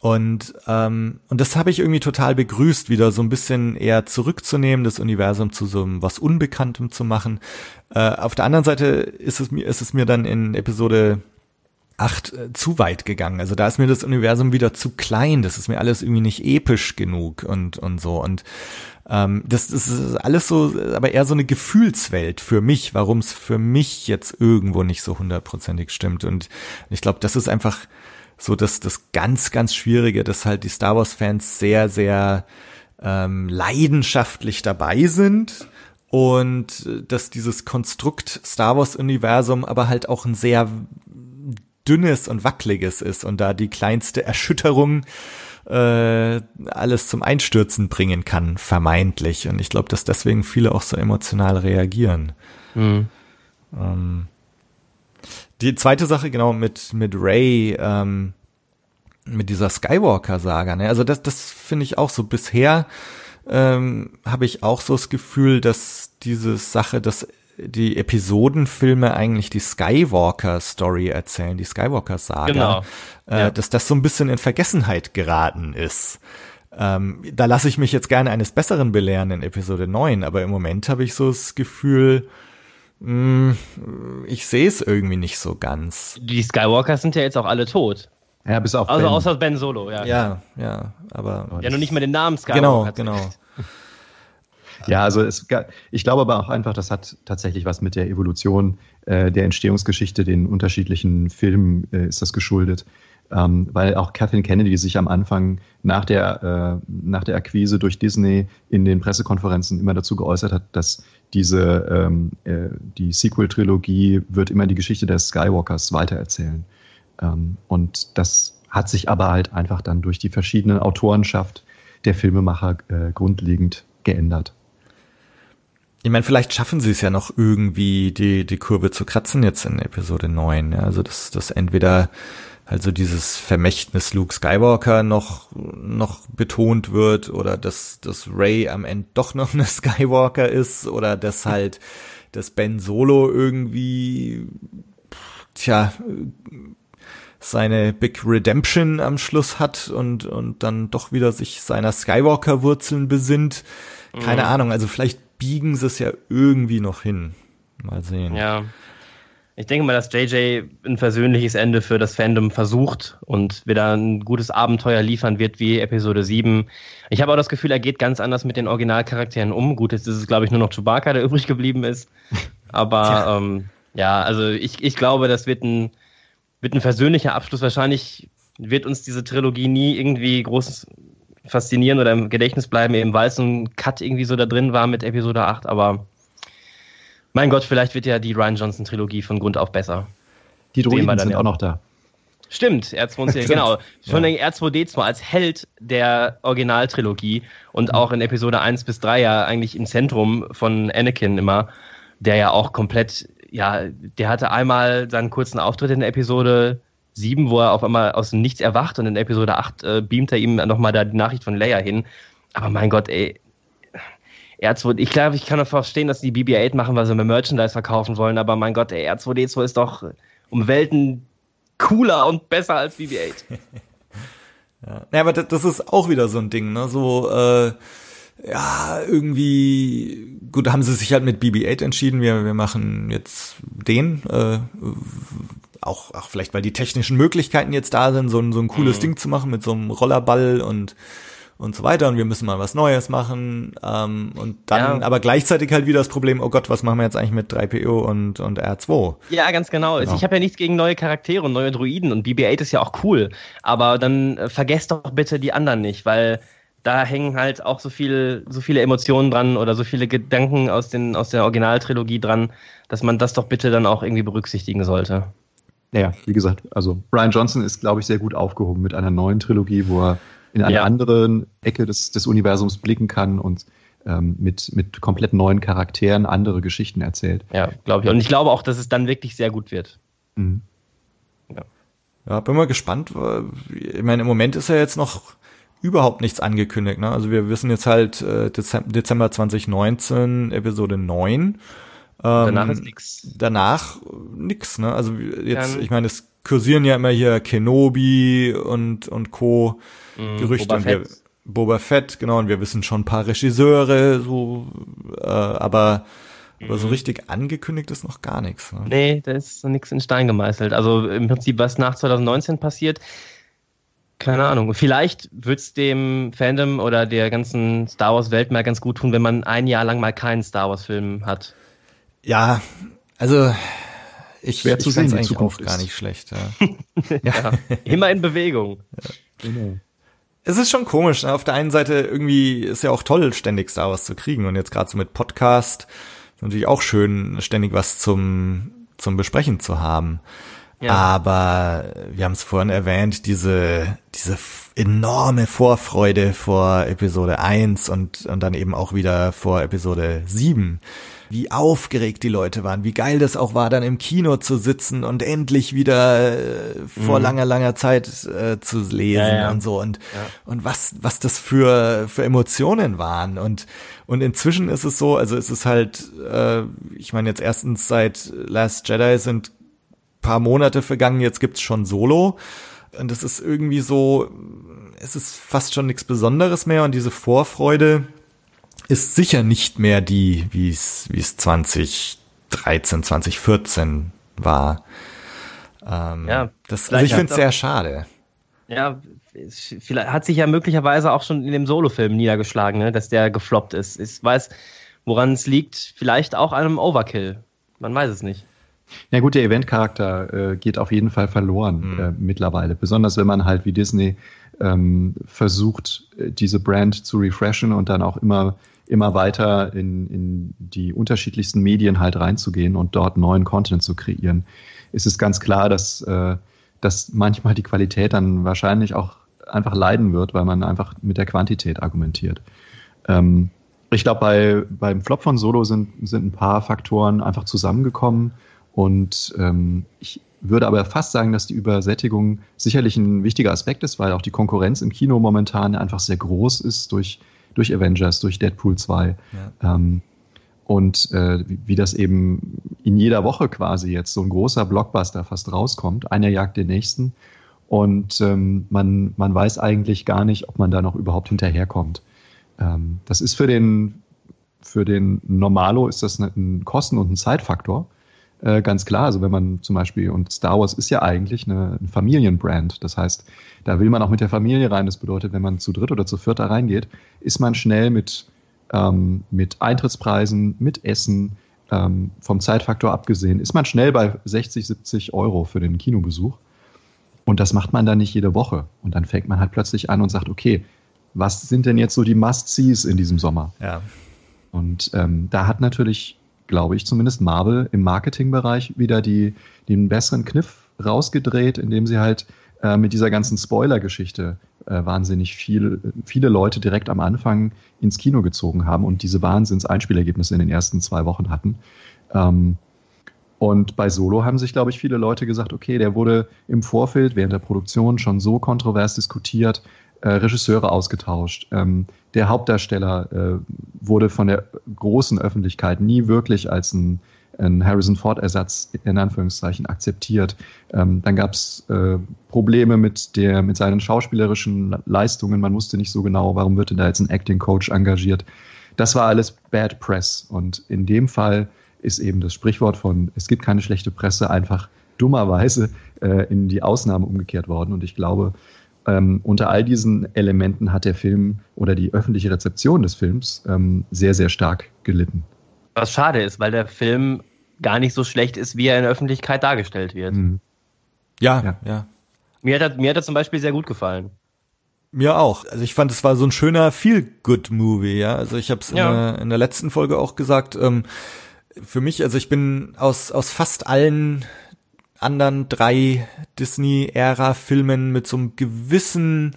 Und, ähm, und das habe ich irgendwie total begrüßt, wieder so ein bisschen eher zurückzunehmen, das Universum zu so einem was Unbekanntem zu machen. Äh, auf der anderen Seite ist es mir, ist es mir dann in Episode 8 äh, zu weit gegangen. Also da ist mir das Universum wieder zu klein. Das ist mir alles irgendwie nicht episch genug und, und so. Und ähm, das, das ist alles so, aber eher so eine Gefühlswelt für mich, warum es für mich jetzt irgendwo nicht so hundertprozentig stimmt. Und ich glaube, das ist einfach so das, das ganz, ganz Schwierige, dass halt die Star Wars-Fans sehr, sehr ähm, leidenschaftlich dabei sind und dass dieses Konstrukt Star Wars-Universum aber halt auch ein sehr dünnes und wackeliges ist und da die kleinste Erschütterung äh, alles zum Einstürzen bringen kann, vermeintlich. Und ich glaube, dass deswegen viele auch so emotional reagieren. Mhm. Ähm, die zweite Sache, genau, mit, mit Ray, ähm, mit dieser Skywalker-Saga, ne? Also das, das finde ich auch so. Bisher ähm, habe ich auch so das Gefühl, dass diese Sache, dass die Episodenfilme eigentlich die Skywalker-Story erzählen, die Skywalker-Saga, genau. äh, ja. dass das so ein bisschen in Vergessenheit geraten ist. Ähm, da lasse ich mich jetzt gerne eines Besseren belehren in Episode 9, aber im Moment habe ich so das Gefühl, mh, hm, ich sehe es irgendwie nicht so ganz. Die Skywalker sind ja jetzt auch alle tot. Ja, bis auf Also ben. außer Ben Solo, ja. Ja, ja, aber. Ja, nur nicht mehr den Namen Skywalker. Genau, genau. Ja, also es, ich glaube aber auch einfach, das hat tatsächlich was mit der Evolution äh, der Entstehungsgeschichte, den unterschiedlichen Filmen äh, ist das geschuldet. Ähm, weil auch Kathleen Kennedy sich am Anfang nach der, äh, nach der Akquise durch Disney in den Pressekonferenzen immer dazu geäußert hat, dass diese ähm, äh, die Sequel-Trilogie wird immer die Geschichte der Skywalkers weitererzählen. Ähm, und das hat sich aber halt einfach dann durch die verschiedene Autorenschaft der Filmemacher äh, grundlegend geändert. Ich meine, vielleicht schaffen sie es ja noch irgendwie, die, die Kurve zu kratzen jetzt in Episode 9. Ja? Also, dass, dass entweder also dieses Vermächtnis Luke Skywalker noch, noch betont wird oder dass, dass Ray am Ende doch noch eine Skywalker ist oder dass halt, dass Ben Solo irgendwie, tja, seine Big Redemption am Schluss hat und, und dann doch wieder sich seiner Skywalker-Wurzeln besinnt. Keine mhm. Ahnung, also vielleicht biegen sie es ja irgendwie noch hin. Mal sehen. Ja. Ich denke mal, dass JJ ein versöhnliches Ende für das Fandom versucht und wieder ein gutes Abenteuer liefern wird wie Episode 7. Ich habe auch das Gefühl, er geht ganz anders mit den Originalcharakteren um. Gut, jetzt ist es, glaube ich, nur noch Chewbacca, der übrig geblieben ist. Aber ja, ähm, ja also ich, ich glaube, das wird ein, wird ein versöhnlicher Abschluss. Wahrscheinlich wird uns diese Trilogie nie irgendwie groß faszinieren oder im Gedächtnis bleiben, eben weil es so ein Cut irgendwie so da drin war mit Episode 8, aber mein Gott, vielleicht wird ja die Ryan Johnson Trilogie von Grund auf besser. Die Droiden sind ja auch noch da. Stimmt, R2D2, genau. Schon ja. R2D2 als Held der Originaltrilogie und auch in Episode 1 bis 3 ja eigentlich im Zentrum von Anakin immer, der ja auch komplett, ja, der hatte einmal seinen kurzen Auftritt in Episode 7, wo er auf einmal aus dem Nichts erwacht und in Episode 8 äh, beamt er ihm nochmal da die Nachricht von Leia hin. Aber mein Gott, ey, R2, ich glaube, ich kann auch verstehen, dass die BB-8 machen, weil sie mehr Merchandise verkaufen wollen, aber mein Gott, ey, R2D2 ist doch um Welten cooler und besser als BB-8. ja. ja, aber das ist auch wieder so ein Ding, ne? So, äh, ja, irgendwie, gut, haben sie sich halt mit BB-8 entschieden, wir, wir machen jetzt den, äh, auch, auch vielleicht, weil die technischen Möglichkeiten jetzt da sind, so ein, so ein cooles mhm. Ding zu machen mit so einem Rollerball und und so weiter und wir müssen mal was Neues machen ähm, und dann ja. aber gleichzeitig halt wieder das Problem, oh Gott, was machen wir jetzt eigentlich mit 3PO und, und R2? Ja, ganz genau. genau. Ich habe ja nichts gegen neue Charaktere und neue Droiden und BB-8 ist ja auch cool, aber dann äh, vergesst doch bitte die anderen nicht, weil da hängen halt auch so viel, so viele Emotionen dran oder so viele Gedanken aus, den, aus der Originaltrilogie dran, dass man das doch bitte dann auch irgendwie berücksichtigen sollte. Naja, wie gesagt, also Brian Johnson ist, glaube ich, sehr gut aufgehoben mit einer neuen Trilogie, wo er in eine ja. andere Ecke des, des Universums blicken kann und ähm, mit, mit komplett neuen Charakteren andere Geschichten erzählt. Ja, glaube ich. Und ich glaube auch, dass es dann wirklich sehr gut wird. Mhm. Ja. ja, bin mal gespannt. Ich meine, im Moment ist ja jetzt noch überhaupt nichts angekündigt. Ne? Also wir wissen jetzt halt äh, Dezember 2019, Episode 9. Ähm, danach ist nix. Danach nix, ne? Also jetzt, Kann ich meine, es kursieren ja immer hier Kenobi und, und Co. Mhm, Gerüchte. Boba und wir, Fett. Boba Fett, genau, und wir wissen schon ein paar Regisseure, so, äh, aber, mhm. aber so mhm. richtig angekündigt ist noch gar nichts. Ne? Nee, da ist nichts in Stein gemeißelt. Also im Prinzip, was nach 2019 passiert, keine Ahnung. Vielleicht wird's dem Fandom oder der ganzen Star Wars-Welt mal ganz gut tun, wenn man ein Jahr lang mal keinen Star Wars-Film hat. Ja, also ich, Schwer zu sehen, eigentlich auch gar nicht schlecht. Ja. ja. Immer in Bewegung. Ja. Genau. Es ist schon komisch. Ne? Auf der einen Seite irgendwie ist ja auch toll, ständig Star Wars zu kriegen. Und jetzt gerade so mit Podcast ist natürlich auch schön, ständig was zum, zum Besprechen zu haben. Ja. Aber wir haben es vorhin erwähnt, diese, diese enorme Vorfreude vor Episode 1 und, und dann eben auch wieder vor Episode 7 wie aufgeregt die Leute waren, wie geil das auch war, dann im Kino zu sitzen und endlich wieder äh, vor mhm. langer, langer Zeit äh, zu lesen ja, ja. und so und, ja. und was, was das für, für Emotionen waren und, und inzwischen ist es so, also es ist halt, äh, ich meine jetzt erstens seit Last Jedi sind paar Monate vergangen, jetzt gibt's schon Solo und es ist irgendwie so, es ist fast schon nichts Besonderes mehr und diese Vorfreude, ist sicher nicht mehr die, wie es wie es 2013, 2014 war. Ähm, ja, das, also ich finde es sehr schade. Ja, vielleicht hat sich ja möglicherweise auch schon in dem Solo-Film niedergeschlagen, ne, dass der gefloppt ist. Ich weiß, woran es liegt. Vielleicht auch an einem Overkill. Man weiß es nicht. Ja gut, der Eventcharakter äh, geht auf jeden Fall verloren mhm. äh, mittlerweile. Besonders wenn man halt wie Disney ähm, versucht, äh, diese Brand zu refreshen und dann auch immer immer weiter in, in die unterschiedlichsten Medien halt reinzugehen und dort neuen Content zu kreieren, ist es ganz klar, dass, äh, dass manchmal die Qualität dann wahrscheinlich auch einfach leiden wird, weil man einfach mit der Quantität argumentiert. Ähm, ich glaube, bei, beim Flop von Solo sind, sind ein paar Faktoren einfach zusammengekommen und ähm, ich, würde aber fast sagen, dass die Übersättigung sicherlich ein wichtiger Aspekt ist, weil auch die Konkurrenz im Kino momentan einfach sehr groß ist durch, durch Avengers, durch Deadpool 2. Ja. Ähm, und äh, wie, das eben in jeder Woche quasi jetzt so ein großer Blockbuster fast rauskommt. Einer jagt den nächsten. Und ähm, man, man weiß eigentlich gar nicht, ob man da noch überhaupt hinterherkommt. Ähm, das ist für den, für den Normalo ist das ein Kosten- und ein Zeitfaktor. Äh, ganz klar. Also wenn man zum Beispiel, und Star Wars ist ja eigentlich eine, eine Familienbrand. Das heißt, da will man auch mit der Familie rein. Das bedeutet, wenn man zu dritt oder zu viert da reingeht, ist man schnell mit ähm, mit Eintrittspreisen, mit Essen, ähm, vom Zeitfaktor abgesehen, ist man schnell bei 60, 70 Euro für den Kinobesuch. Und das macht man dann nicht jede Woche. Und dann fängt man halt plötzlich an und sagt, okay, was sind denn jetzt so die Must-Sees in diesem Sommer? Ja. Und ähm, da hat natürlich, glaube ich, zumindest Marvel im Marketingbereich wieder die, den besseren Kniff rausgedreht, indem sie halt äh, mit dieser ganzen Spoiler-Geschichte äh, wahnsinnig viel, viele Leute direkt am Anfang ins Kino gezogen haben und diese Wahnsinns-Einspielergebnisse in den ersten zwei Wochen hatten. Ähm, und bei Solo haben sich, glaube ich, viele Leute gesagt, okay, der wurde im Vorfeld während der Produktion schon so kontrovers diskutiert, äh, Regisseure ausgetauscht. Ähm, der Hauptdarsteller äh, wurde von der großen Öffentlichkeit nie wirklich als ein ein Harrison Ford-Ersatz in Anführungszeichen akzeptiert. Ähm, dann gab es äh, Probleme mit der, mit seinen schauspielerischen Leistungen. Man wusste nicht so genau, warum wird denn da jetzt ein Acting Coach engagiert. Das war alles Bad Press. Und in dem Fall ist eben das Sprichwort von es gibt keine schlechte Presse einfach dummerweise äh, in die Ausnahme umgekehrt worden. Und ich glaube, ähm, unter all diesen Elementen hat der Film oder die öffentliche Rezeption des Films ähm, sehr, sehr stark gelitten. Was schade ist, weil der Film gar nicht so schlecht ist, wie er in der Öffentlichkeit dargestellt wird. Mhm. Ja, ja, ja. Mir hat, er, mir hat er zum Beispiel sehr gut gefallen. Mir auch. Also ich fand, es war so ein schöner Feel-Good-Movie, ja. Also ich habe es in, ja. in, der letzten Folge auch gesagt. Ähm, für mich, also ich bin aus, aus fast allen anderen drei Disney-Ära-Filmen mit so einem gewissen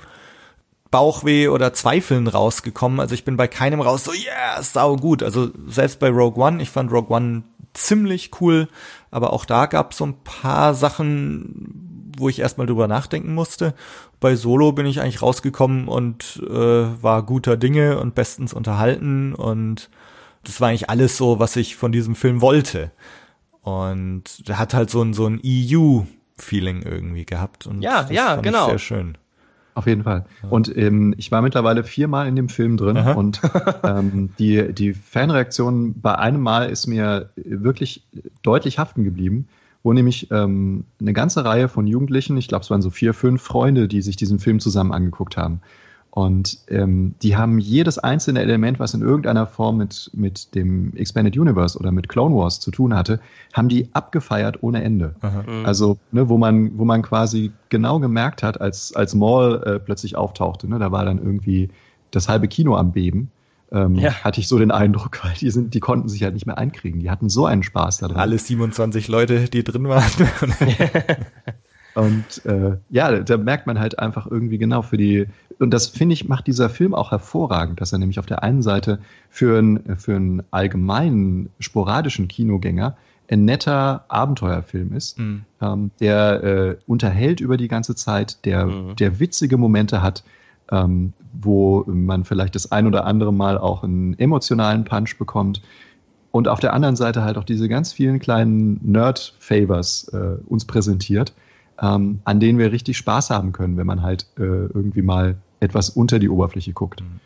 Bauchweh oder Zweifeln rausgekommen. Also ich bin bei keinem raus so, yeah, sau gut. Also selbst bei Rogue One, ich fand Rogue One ziemlich cool, aber auch da gab es so ein paar Sachen, wo ich erstmal drüber nachdenken musste. Bei Solo bin ich eigentlich rausgekommen und äh, war guter Dinge und bestens unterhalten und das war eigentlich alles so, was ich von diesem Film wollte. Und der hat halt so ein so ein EU-Feeling irgendwie gehabt und ja, ja, genau. sehr schön. Auf jeden Fall. Und ähm, ich war mittlerweile viermal in dem Film drin Aha. und ähm, die, die Fanreaktion bei einem Mal ist mir wirklich deutlich haften geblieben, wo nämlich ähm, eine ganze Reihe von Jugendlichen, ich glaube es waren so vier, fünf Freunde, die sich diesen Film zusammen angeguckt haben. Und ähm, die haben jedes einzelne Element, was in irgendeiner Form mit, mit dem Expanded Universe oder mit Clone Wars zu tun hatte, haben die abgefeiert ohne Ende. Mhm. Also, ne, wo man, wo man quasi genau gemerkt hat, als, als Maul äh, plötzlich auftauchte, ne, da war dann irgendwie das halbe Kino am Beben. Ähm, ja. hatte ich so den Eindruck, weil die sind, die konnten sich halt nicht mehr einkriegen. Die hatten so einen Spaß da drin. Alle 27 Leute, die drin waren. Und äh, ja, da merkt man halt einfach irgendwie genau für die, und das finde ich, macht dieser Film auch hervorragend, dass er nämlich auf der einen Seite für, ein, für einen allgemeinen, sporadischen Kinogänger ein netter Abenteuerfilm ist, mhm. ähm, der äh, unterhält über die ganze Zeit, der, mhm. der witzige Momente hat, ähm, wo man vielleicht das ein oder andere Mal auch einen emotionalen Punch bekommt. Und auf der anderen Seite halt auch diese ganz vielen kleinen Nerd-Favors äh, uns präsentiert, ähm, an denen wir richtig Spaß haben können, wenn man halt äh, irgendwie mal etwas unter die Oberfläche guckt. Mhm.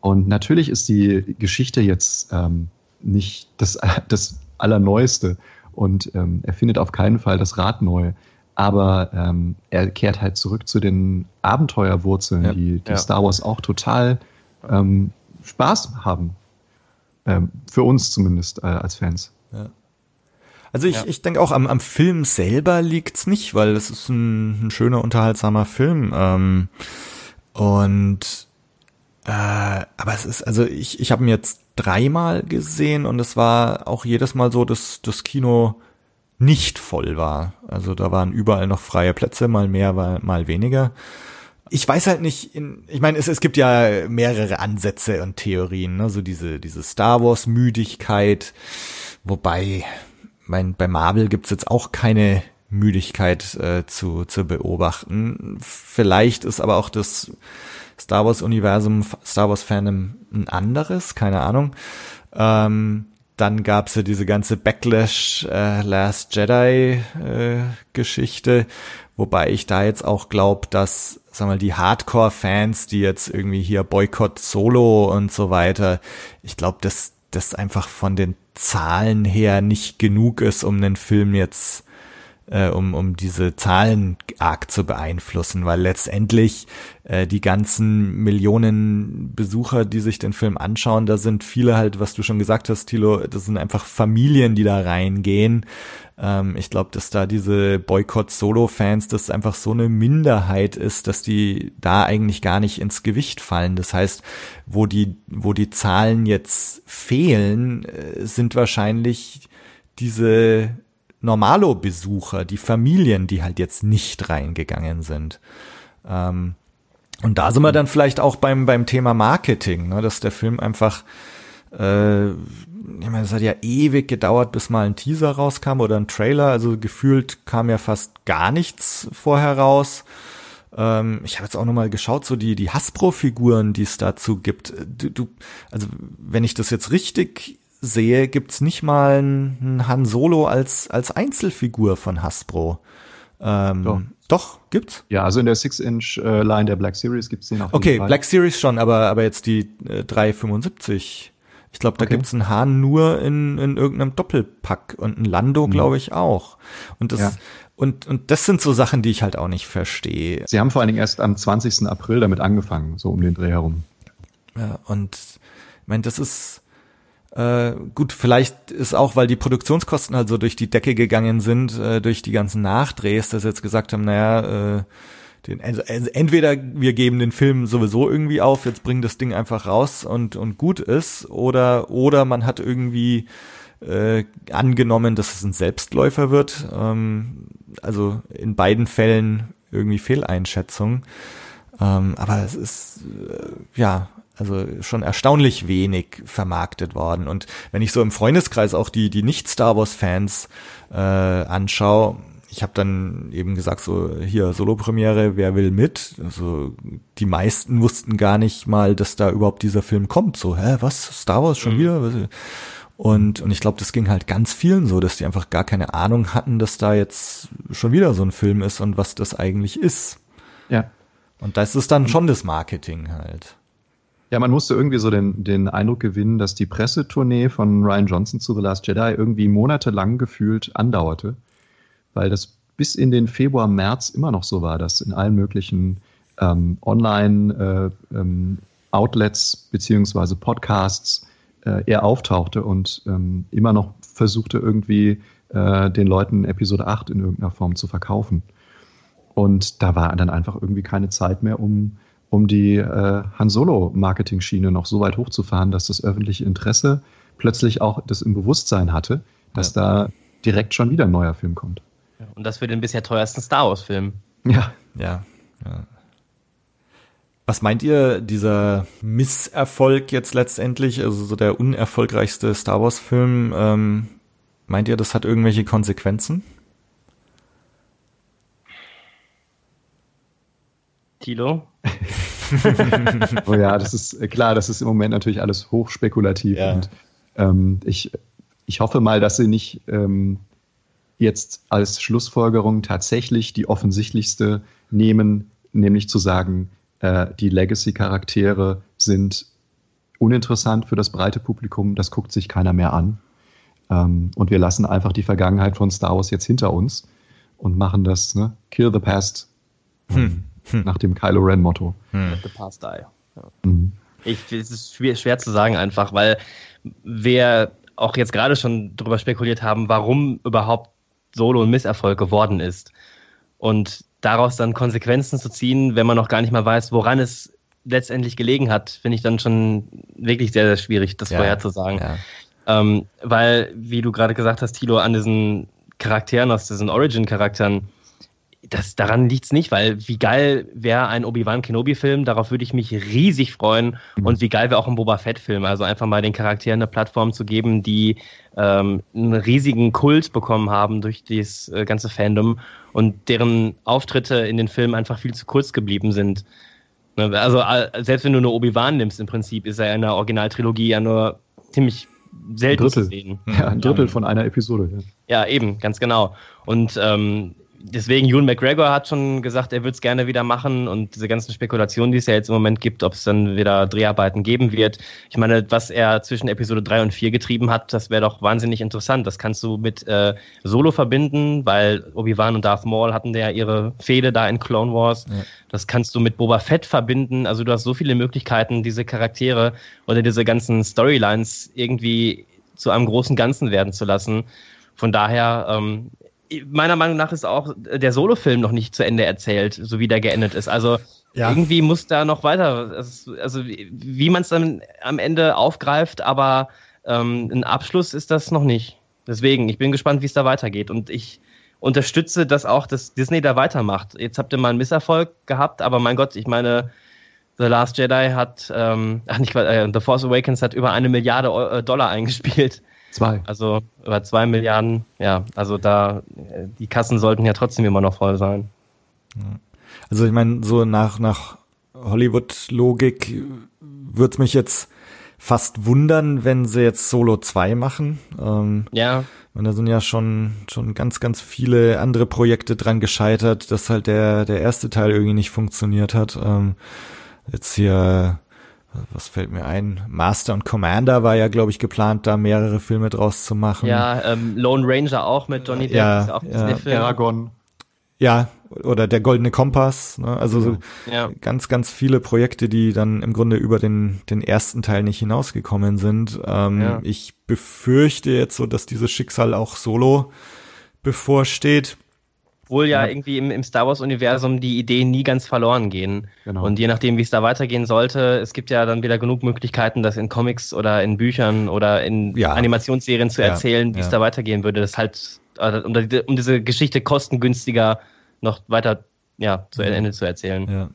Und natürlich ist die Geschichte jetzt ähm, nicht das, das Allerneueste und ähm, er findet auf keinen Fall das Rad neu. Aber ähm, er kehrt halt zurück zu den Abenteuerwurzeln, ja, die, die ja. Star Wars auch total ähm, Spaß haben. Ähm, für uns zumindest äh, als Fans. Ja. Also ich, ja. ich denke auch am, am Film selber liegt's nicht, weil es ist ein, ein schöner, unterhaltsamer Film. Ähm, und äh, aber es ist, also ich, ich habe ihn jetzt dreimal gesehen und es war auch jedes Mal so, dass das Kino nicht voll war. Also da waren überall noch freie Plätze, mal mehr, mal, mal weniger. Ich weiß halt nicht, in, ich meine, es, es gibt ja mehrere Ansätze und Theorien, ne? so diese, diese Star Wars Müdigkeit, wobei mein, bei Marvel gibt's jetzt auch keine Müdigkeit äh, zu, zu beobachten. Vielleicht ist aber auch das Star Wars Universum, Star Wars Fandom ein anderes, keine Ahnung. Ähm, dann gab's ja diese ganze Backlash äh, Last Jedi äh, Geschichte, wobei ich da jetzt auch glaube, dass sag mal die Hardcore-Fans, die jetzt irgendwie hier Boykott Solo und so weiter, ich glaube, dass das einfach von den Zahlen her nicht genug ist, um einen Film jetzt äh, um, um diese Zahlen arg zu beeinflussen, weil letztendlich äh, die ganzen Millionen Besucher, die sich den Film anschauen, da sind viele halt, was du schon gesagt hast, Thilo, das sind einfach Familien, die da reingehen. Ähm, ich glaube, dass da diese Boykott-Solo-Fans, das einfach so eine Minderheit ist, dass die da eigentlich gar nicht ins Gewicht fallen. Das heißt, wo die, wo die Zahlen jetzt fehlen, äh, sind wahrscheinlich diese Normalo-Besucher, die Familien, die halt jetzt nicht reingegangen sind. Ähm, und da sind wir dann vielleicht auch beim, beim Thema Marketing, ne, dass der Film einfach, äh, ich meine, es hat ja ewig gedauert, bis mal ein Teaser rauskam oder ein Trailer, also gefühlt kam ja fast gar nichts vorher raus. Ähm, ich habe jetzt auch nochmal geschaut, so die, die Hasbro-Figuren, die es dazu gibt. Du, du, also wenn ich das jetzt richtig sehe, gibt's nicht mal einen Han Solo als, als Einzelfigur von Hasbro. Ähm, doch. doch, gibt's? Ja, also in der 6-Inch-Line der Black Series gibt's den auf Okay, Black Series schon, aber, aber jetzt die äh, 375. Ich glaube, da okay. gibt's einen Hahn nur in, in irgendeinem Doppelpack und ein Lando, mhm. glaube ich, auch. Und das, ja. und, und das sind so Sachen, die ich halt auch nicht verstehe. Sie haben vor allen Dingen erst am 20. April damit angefangen, so um den Dreh herum. Ja, und ich meine, das ist, äh, gut, vielleicht ist auch, weil die Produktionskosten halt so durch die Decke gegangen sind, äh, durch die ganzen Nachdrehs, dass sie jetzt gesagt haben, naja, äh, den, also, also entweder wir geben den Film sowieso irgendwie auf, jetzt bringen das Ding einfach raus und, und gut ist, oder, oder man hat irgendwie äh, angenommen, dass es ein Selbstläufer wird. Ähm, also in beiden Fällen irgendwie Fehleinschätzung. Ähm, aber es ist, äh, ja, also schon erstaunlich wenig vermarktet worden. Und wenn ich so im Freundeskreis auch die, die Nicht-Star Wars-Fans äh, anschaue, ich habe dann eben gesagt, so hier Solo-Premiere, wer will mit? Also die meisten wussten gar nicht mal, dass da überhaupt dieser Film kommt. So, hä, was? Star Wars schon mhm. wieder? Und, und ich glaube, das ging halt ganz vielen so, dass die einfach gar keine Ahnung hatten, dass da jetzt schon wieder so ein Film ist und was das eigentlich ist. Ja. Und das ist dann schon das Marketing halt. Ja, man musste irgendwie so den, den Eindruck gewinnen, dass die Pressetournee von Ryan Johnson zu The Last Jedi irgendwie monatelang gefühlt andauerte, weil das bis in den Februar, März immer noch so war, dass in allen möglichen ähm, Online-Outlets äh, ähm, beziehungsweise Podcasts äh, er auftauchte und ähm, immer noch versuchte irgendwie äh, den Leuten Episode 8 in irgendeiner Form zu verkaufen. Und da war dann einfach irgendwie keine Zeit mehr, um um die äh, Han Solo-Marketing-Schiene noch so weit hochzufahren, dass das öffentliche Interesse plötzlich auch das im Bewusstsein hatte, dass ja. da direkt schon wieder ein neuer Film kommt. Und das für den bisher teuersten Star Wars-Film. Ja. ja. Ja. Was meint ihr, dieser Misserfolg jetzt letztendlich, also so der unerfolgreichste Star Wars-Film, ähm, meint ihr, das hat irgendwelche Konsequenzen? Tilo? oh ja, das ist äh, klar, das ist im Moment natürlich alles hochspekulativ. Ja. Und ähm, ich, ich hoffe mal, dass sie nicht ähm, jetzt als Schlussfolgerung tatsächlich die offensichtlichste nehmen, nämlich zu sagen, äh, die Legacy-Charaktere sind uninteressant für das breite Publikum, das guckt sich keiner mehr an. Ähm, und wir lassen einfach die Vergangenheit von Star Wars jetzt hinter uns und machen das, ne? Kill the past. Hm. Hm. Nach dem Kylo Ren Motto. Hm. Let the past die. Ja. Mhm. Ich, es ist schwer, schwer zu sagen einfach, weil wir auch jetzt gerade schon darüber spekuliert haben, warum überhaupt Solo ein Misserfolg geworden ist. Und daraus dann Konsequenzen zu ziehen, wenn man noch gar nicht mal weiß, woran es letztendlich gelegen hat, finde ich dann schon wirklich sehr, sehr schwierig, das ja, vorherzusagen. Ja. Ähm, weil, wie du gerade gesagt hast, Tilo, an diesen Charakteren, aus diesen Origin-Charakteren, das, daran liegt's nicht, weil wie geil wäre ein Obi-Wan Kenobi-Film, darauf würde ich mich riesig freuen. Mhm. Und wie geil wäre auch ein Boba Fett-Film. Also einfach mal den Charakteren eine Plattform zu geben, die ähm, einen riesigen Kult bekommen haben durch dieses äh, ganze Fandom und deren Auftritte in den Filmen einfach viel zu kurz geblieben sind. Ne, also selbst wenn du nur Obi-Wan nimmst, im Prinzip ist er in der Originaltrilogie ja nur ziemlich selten Drittel. zu sehen. Ja, ein Drittel von einer Episode. Ja, ja eben, ganz genau. Und ähm, deswegen, Ewan McGregor hat schon gesagt, er würde es gerne wieder machen und diese ganzen Spekulationen, die es ja jetzt im Moment gibt, ob es dann wieder Dreharbeiten geben wird. Ich meine, was er zwischen Episode 3 und 4 getrieben hat, das wäre doch wahnsinnig interessant. Das kannst du mit äh, Solo verbinden, weil Obi-Wan und Darth Maul hatten ja ihre Fehde da in Clone Wars. Ja. Das kannst du mit Boba Fett verbinden. Also du hast so viele Möglichkeiten, diese Charaktere oder diese ganzen Storylines irgendwie zu einem großen Ganzen werden zu lassen. Von daher, ähm, meiner Meinung nach ist auch der Solo-Film noch nicht zu Ende erzählt, so wie der geendet ist. Also ja. irgendwie muss da noch weiter, also wie man es dann am Ende aufgreift, aber ähm, ein Abschluss ist das noch nicht. Deswegen, ich bin gespannt, wie es da weitergeht. Und ich unterstütze das auch, dass Disney da weitermacht. Jetzt habt ihr mal einen Misserfolg gehabt, aber mein Gott, ich meine, The Last Jedi hat, ähm, ach nicht, äh, The Force Awakens hat über eine Milliarde äh, Dollar eingespielt. Zwei. Also über zwei Milliarden, ja, also da, die Kassen sollten ja trotzdem immer noch voll sein. Also ich meine, so nach, nach Hollywood-Logik würde mich jetzt fast wundern, wenn sie jetzt Solo 2 machen. Ähm, ja. Und da sind ja schon, schon ganz, ganz viele andere Projekte dran gescheitert, dass halt der, der erste Teil irgendwie nicht funktioniert hat. Ähm, jetzt hier was fällt mir ein? Master und Commander war ja, glaube ich, geplant, da mehrere Filme draus zu machen. Ja, ähm, Lone Ranger auch mit Johnny Depp. Ja, auch ja. Aragon. Ja, oder der Goldene Kompass. Ne? Also so ja. ganz, ganz viele Projekte, die dann im Grunde über den, den ersten Teil nicht hinausgekommen sind. Ähm, ja. Ich befürchte jetzt so, dass dieses Schicksal auch solo bevorsteht. Obwohl ja, ja, irgendwie im, im Star Wars-Universum die Ideen nie ganz verloren gehen. Genau. Und je nachdem, wie es da weitergehen sollte, es gibt ja dann wieder genug Möglichkeiten, das in Comics oder in Büchern oder in ja. Animationsserien zu erzählen, wie es da weitergehen würde. Das halt, äh, um, um, diese Geschichte kostengünstiger noch weiter ja, zu Ende zu erzählen. Ja.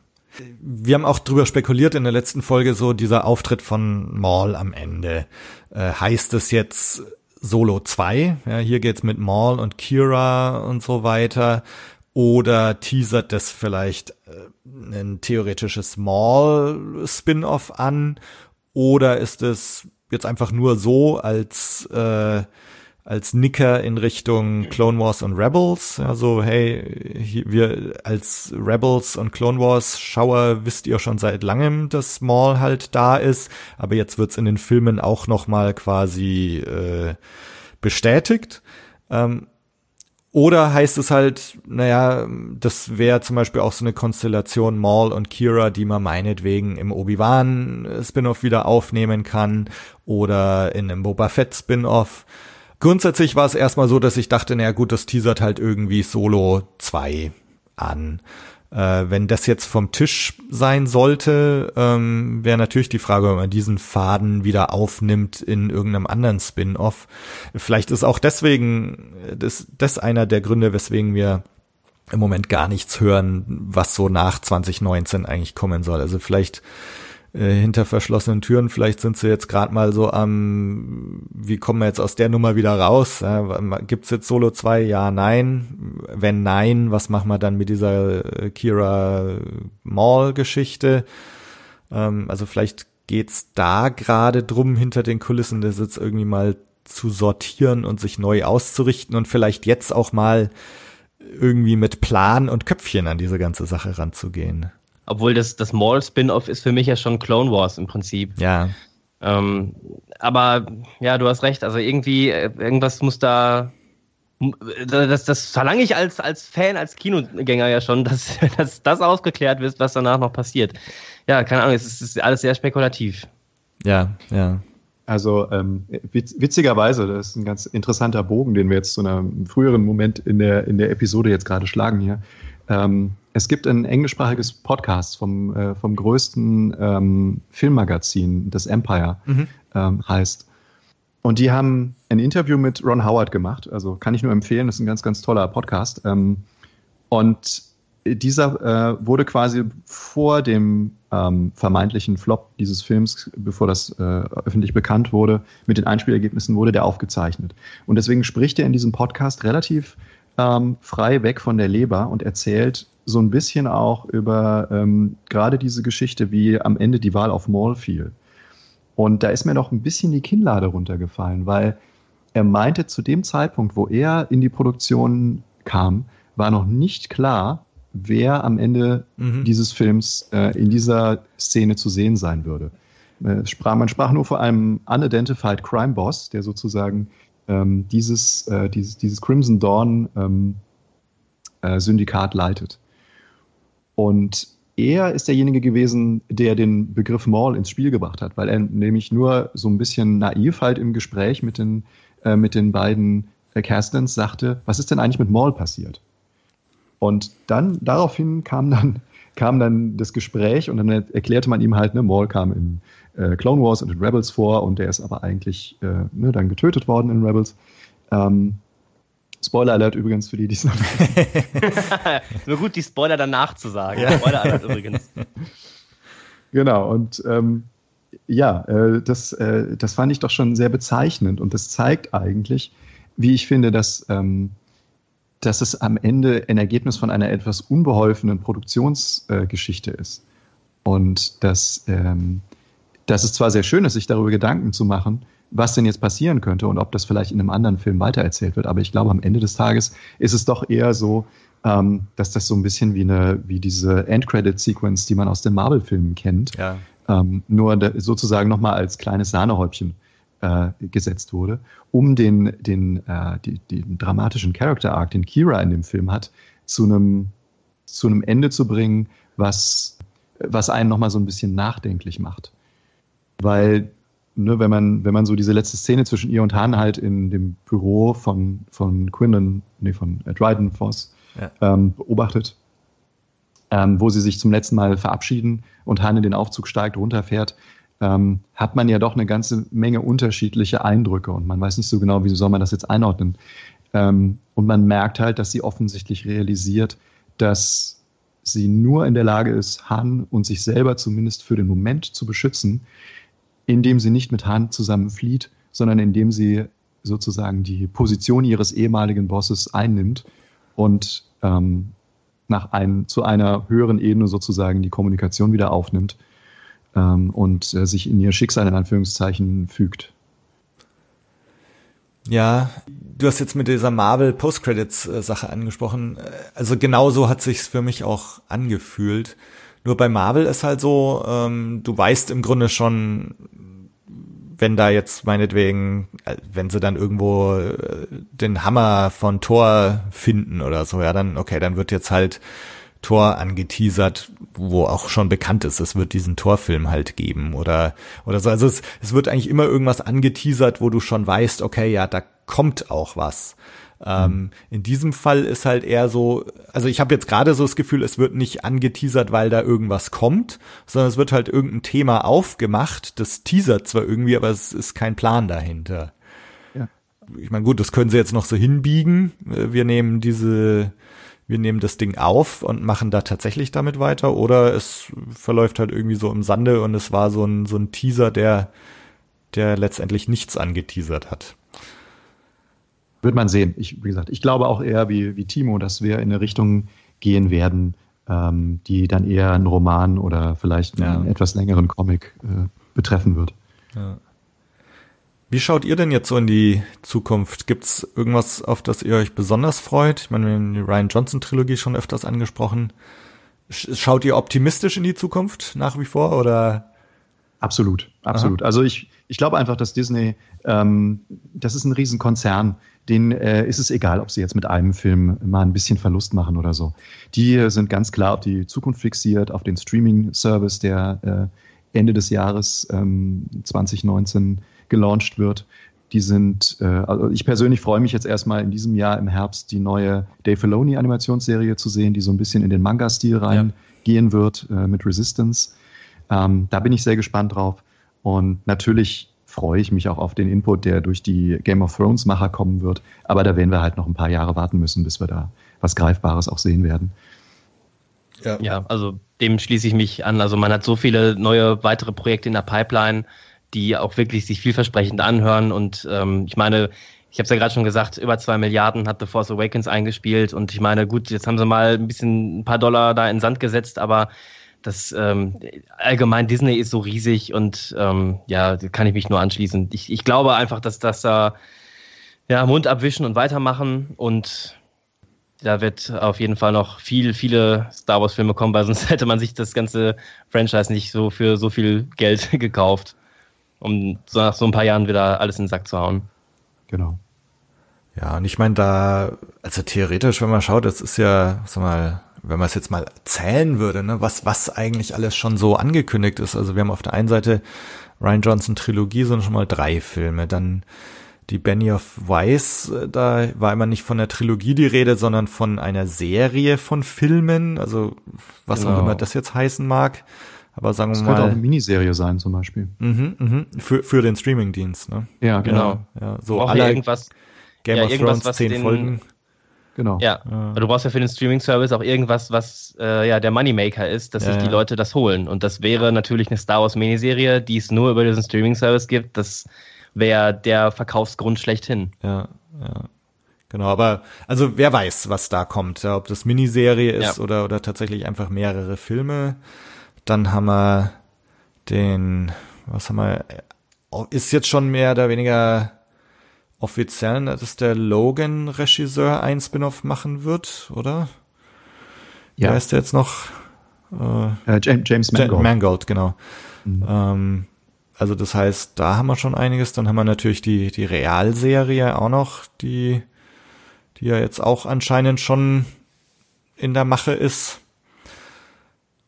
Wir haben auch drüber spekuliert in der letzten Folge, so dieser Auftritt von Maul am Ende. Äh, heißt es jetzt, Solo 2. Ja, hier geht's mit Maul und Kira und so weiter. Oder teasert das vielleicht äh, ein theoretisches Maul-Spin-off an? Oder ist es jetzt einfach nur so als äh, als Nicker in Richtung Clone Wars und Rebels. Also, hey, wir als Rebels und Clone Wars Schauer wisst ihr schon seit langem, dass Maul halt da ist, aber jetzt wird's in den Filmen auch nochmal quasi äh, bestätigt. Ähm, oder heißt es halt, naja, das wäre zum Beispiel auch so eine Konstellation Maul und Kira, die man meinetwegen im Obi-Wan-Spin-Off wieder aufnehmen kann oder in einem Boba Fett-Spin-Off. Grundsätzlich war es erstmal so, dass ich dachte, naja gut, das teasert halt irgendwie Solo 2 an. Äh, wenn das jetzt vom Tisch sein sollte, ähm, wäre natürlich die Frage, ob man diesen Faden wieder aufnimmt in irgendeinem anderen Spin-off. Vielleicht ist auch deswegen das, das einer der Gründe, weswegen wir im Moment gar nichts hören, was so nach 2019 eigentlich kommen soll. Also vielleicht äh, hinter verschlossenen Türen. Vielleicht sind sie jetzt gerade mal so am, wie kommen wir jetzt aus der Nummer wieder raus? Ja, gibt's jetzt Solo 2? Ja, nein. Wenn nein, was machen wir dann mit dieser äh, Kira Mall-Geschichte? Ähm, also vielleicht geht's da gerade drum, hinter den Kulissen das jetzt irgendwie mal zu sortieren und sich neu auszurichten und vielleicht jetzt auch mal irgendwie mit Plan und Köpfchen an diese ganze Sache ranzugehen. Obwohl das, das Maul-Spin-Off ist für mich ja schon Clone Wars im Prinzip. Ja. Ähm, aber ja, du hast recht. Also irgendwie, äh, irgendwas muss da. Das, das verlange ich als, als Fan, als Kinogänger ja schon, dass, dass das ausgeklärt wird, was danach noch passiert. Ja, keine Ahnung, es ist, es ist alles sehr spekulativ. Ja, ja. Also ähm, witz, witzigerweise, das ist ein ganz interessanter Bogen, den wir jetzt zu einem früheren Moment in der, in der Episode jetzt gerade schlagen hier. Ähm, es gibt ein englischsprachiges Podcast vom, äh, vom größten ähm, Filmmagazin, das Empire mhm. ähm, heißt. Und die haben ein Interview mit Ron Howard gemacht. Also kann ich nur empfehlen, das ist ein ganz, ganz toller Podcast. Ähm, Und dieser äh, wurde quasi vor dem ähm, vermeintlichen Flop dieses Films, bevor das äh, öffentlich bekannt wurde, mit den Einspielergebnissen wurde der aufgezeichnet. Und deswegen spricht er in diesem Podcast relativ ähm, frei weg von der Leber und erzählt so ein bisschen auch über ähm, gerade diese Geschichte, wie am Ende die Wahl auf Maul fiel. Und da ist mir noch ein bisschen die Kinnlade runtergefallen, weil er meinte, zu dem Zeitpunkt, wo er in die Produktion kam, war noch nicht klar, wer am Ende mhm. dieses Films äh, in dieser Szene zu sehen sein würde. Äh, sprach, man sprach nur vor einem unidentified Crime Boss, der sozusagen ähm, dieses, äh, dieses, dieses Crimson Dawn ähm, äh, Syndikat leitet. Und er ist derjenige gewesen, der den Begriff Maul ins Spiel gebracht hat, weil er nämlich nur so ein bisschen naiv halt im Gespräch mit den, äh, mit den beiden äh, Castens sagte, was ist denn eigentlich mit Maul passiert? Und dann, daraufhin kam dann, kam dann das Gespräch und dann erklärte man ihm halt, ne, Maul kam in äh, Clone Wars und in Rebels vor und der ist aber eigentlich äh, ne, dann getötet worden in Rebels. Ähm, Spoiler Alert übrigens für die, die es noch Nur gut, die Spoiler danach zu sagen. Ja. Spoiler Alert übrigens. Genau, und ähm, ja, äh, das, äh, das fand ich doch schon sehr bezeichnend und das zeigt eigentlich, wie ich finde, dass ähm, dass es am Ende ein Ergebnis von einer etwas unbeholfenen Produktionsgeschichte äh, ist. Und dass, ähm, dass es zwar sehr schön ist, sich darüber Gedanken zu machen, was denn jetzt passieren könnte und ob das vielleicht in einem anderen Film weitererzählt wird, aber ich glaube, am Ende des Tages ist es doch eher so, ähm, dass das so ein bisschen wie eine, wie diese Endcredit-Sequence, die man aus den Marvel-Filmen kennt, ja. ähm, nur sozusagen nochmal als kleines Sahnehäubchen äh, gesetzt wurde, um den, den, äh, die, den dramatischen Character Arc, den Kira in dem Film hat, zu einem, zu einem Ende zu bringen, was, was einen nochmal so ein bisschen nachdenklich macht. Weil, ne, wenn man, wenn man so diese letzte Szene zwischen ihr und Han halt in dem Büro von, von Quinlan, nee, von äh, Dryden Voss ja. ähm, beobachtet, ähm, wo sie sich zum letzten Mal verabschieden und Han in den Aufzug steigt, runterfährt, ähm, hat man ja doch eine ganze Menge unterschiedliche Eindrücke und man weiß nicht so genau, wie soll man das jetzt einordnen. Ähm, und man merkt halt, dass sie offensichtlich realisiert, dass sie nur in der Lage ist, Han und sich selber zumindest für den Moment zu beschützen, indem sie nicht mit Han zusammen flieht, sondern indem sie sozusagen die Position ihres ehemaligen Bosses einnimmt und ähm, nach ein, zu einer höheren Ebene sozusagen die Kommunikation wieder aufnimmt ähm, und äh, sich in ihr Schicksal in Anführungszeichen fügt. Ja, du hast jetzt mit dieser Marvel Postcredits Sache angesprochen. Also genauso hat sich's für mich auch angefühlt. Nur bei Marvel ist halt so, ähm, du weißt im Grunde schon, wenn da jetzt meinetwegen, äh, wenn sie dann irgendwo äh, den Hammer von Thor finden oder so, ja, dann okay, dann wird jetzt halt Tor angeteasert, wo auch schon bekannt ist, es wird diesen Torfilm halt geben oder oder so. Also es, es wird eigentlich immer irgendwas angeteasert, wo du schon weißt, okay, ja, da kommt auch was. Ähm, in diesem Fall ist halt eher so, also ich habe jetzt gerade so das Gefühl, es wird nicht angeteasert, weil da irgendwas kommt, sondern es wird halt irgendein Thema aufgemacht. Das teasert zwar irgendwie, aber es ist kein Plan dahinter. Ja. Ich meine, gut, das können sie jetzt noch so hinbiegen. Wir nehmen diese wir nehmen das Ding auf und machen da tatsächlich damit weiter oder es verläuft halt irgendwie so im Sande und es war so ein, so ein Teaser, der, der letztendlich nichts angeteasert hat. Wird man sehen. Ich, wie gesagt, ich glaube auch eher wie, wie Timo, dass wir in eine Richtung gehen werden, ähm, die dann eher einen Roman oder vielleicht einen ja. etwas längeren Comic äh, betreffen wird. Ja. Wie schaut ihr denn jetzt so in die Zukunft? Gibt's irgendwas, auf das ihr euch besonders freut? Ich meine, wir haben die Ryan Johnson Trilogie schon öfters angesprochen. Schaut ihr optimistisch in die Zukunft nach wie vor oder? Absolut, absolut. Aha. Also ich, ich glaube einfach, dass Disney, ähm, das ist ein Riesenkonzern, denen äh, ist es egal, ob sie jetzt mit einem Film mal ein bisschen Verlust machen oder so. Die sind ganz klar auf die Zukunft fixiert, auf den Streaming-Service, der äh, Ende des Jahres ähm, 2019 gelauncht wird. Die sind, äh, also ich persönlich freue mich jetzt erstmal in diesem Jahr im Herbst die neue Dave Filoni Animationsserie zu sehen, die so ein bisschen in den Manga-Stil reingehen ja. wird äh, mit Resistance. Ähm, da bin ich sehr gespannt drauf. Und natürlich freue ich mich auch auf den Input, der durch die Game of Thrones Macher kommen wird. Aber da werden wir halt noch ein paar Jahre warten müssen, bis wir da was Greifbares auch sehen werden. Ja. ja, also dem schließe ich mich an. Also man hat so viele neue weitere Projekte in der Pipeline, die auch wirklich sich vielversprechend anhören. Und ähm, ich meine, ich habe es ja gerade schon gesagt, über zwei Milliarden hat The Force Awakens eingespielt. Und ich meine, gut, jetzt haben sie mal ein bisschen ein paar Dollar da in Sand gesetzt, aber das ähm, allgemein Disney ist so riesig und ähm, ja, kann ich mich nur anschließen. Ich, ich glaube einfach, dass das da ja, Mund abwischen und weitermachen und da wird auf jeden Fall noch viel, viele Star Wars Filme kommen, weil sonst hätte man sich das ganze Franchise nicht so für so viel Geld gekauft, um so nach so ein paar Jahren wieder alles in den Sack zu hauen. Genau. Ja, und ich meine, da, also theoretisch, wenn man schaut, das ist ja, sag mal, wenn man es jetzt mal zählen würde, ne, was, was eigentlich alles schon so angekündigt ist. Also wir haben auf der einen Seite Ryan Johnson Trilogie, sondern schon mal drei Filme. Dann die Benny of Weiss, da war immer nicht von der Trilogie die Rede, sondern von einer Serie von Filmen, also was genau. auch immer das jetzt heißen mag. Aber sagen das wir mal. Das könnte auch eine Miniserie sein, zum Beispiel. Mhm, mhm. Für, für den Streamingdienst, ne? Ja, genau. Ja, so alle irgendwas, Game ja, of Thrones, zehn den, Folgen. Genau. Ja, ja. du brauchst ja für den Streaming-Service auch irgendwas, was äh, ja der Moneymaker ist, dass ja, sich die Leute das holen. Und das wäre natürlich eine Star Wars Miniserie, die es nur über diesen Streaming-Service gibt. Das wäre der Verkaufsgrund schlechthin. Ja, ja. Genau, aber also wer weiß, was da kommt, ja, ob das Miniserie ist ja. oder, oder tatsächlich einfach mehrere Filme. Dann haben wir den, was haben wir, ist jetzt schon mehr oder weniger offiziell, dass der Logan-Regisseur ein Spin-off machen wird, oder? Ja. Wer ist der jetzt noch? Äh, James Mangold. Mangold, genau. Mhm. Ähm, also das heißt, da haben wir schon einiges. Dann haben wir natürlich die, die Realserie auch noch, die, die ja jetzt auch anscheinend schon in der Mache ist.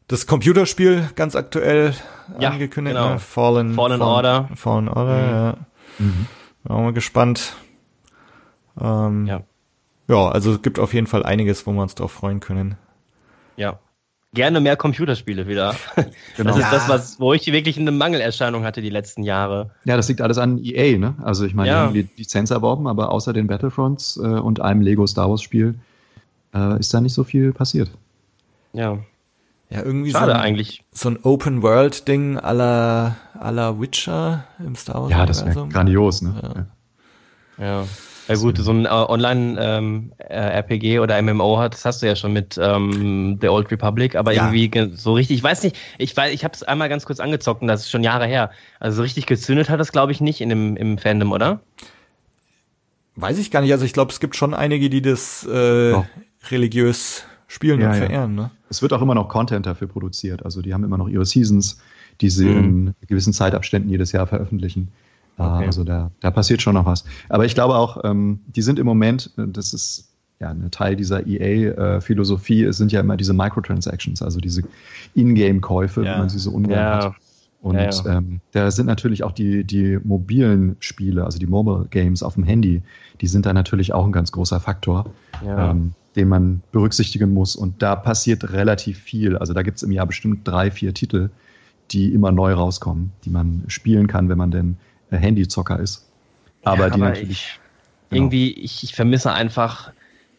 Das Computerspiel ganz aktuell ja, angekündigt, genau. ne? Fallen, Fallen, Fallen Order. Fallen Order, mhm. ja. Mhm. Bin mal gespannt. Ähm, ja. Ja, also es gibt auf jeden Fall einiges, wo wir uns drauf freuen können. Ja gerne mehr Computerspiele wieder. Genau. Das ist ja. das, was, wo ich wirklich eine Mangelerscheinung hatte die letzten Jahre. Ja, das liegt alles an EA, ne? Also ich meine, ja. die Lizenz erworben, aber außer den Battlefronts äh, und einem Lego Star Wars Spiel äh, ist da nicht so viel passiert. Ja. Ja, irgendwie Schade so ein, eigentlich. So ein Open World Ding aller aller Witcher im Star Wars. Ja, das wäre grandios, ne? Ja. ja. Ja gut, so ein äh, Online-RPG ähm, äh, oder MMO hat, das hast du ja schon mit ähm, The Old Republic, aber ja. irgendwie so richtig, ich weiß nicht, ich weiß, ich habe es einmal ganz kurz angezockt und das ist schon Jahre her. Also so richtig gezündet hat das, glaube ich, nicht in dem, im Fandom, oder? Weiß ich gar nicht. Also ich glaube, es gibt schon einige, die das äh, oh. religiös spielen ja, und verehren. Ja. Ne? Es wird auch immer noch Content dafür produziert. Also die haben immer noch ihre Seasons, die sie mhm. in gewissen Zeitabständen jedes Jahr veröffentlichen. Okay. Also da, da passiert schon noch was. Aber ich glaube auch, ähm, die sind im Moment, das ist ja ein Teil dieser EA-Philosophie, es sind ja immer diese Microtransactions, also diese Ingame-Käufe, ja. wie man sie so ungern ja. hat. Und ja, ja. Ähm, da sind natürlich auch die, die mobilen Spiele, also die Mobile Games auf dem Handy, die sind da natürlich auch ein ganz großer Faktor, ja. ähm, den man berücksichtigen muss. Und da passiert relativ viel. Also da gibt es im Jahr bestimmt drei, vier Titel, die immer neu rauskommen, die man spielen kann, wenn man denn Handyzocker ist. Aber ja, die aber natürlich. Ich, genau. Irgendwie, ich, ich vermisse einfach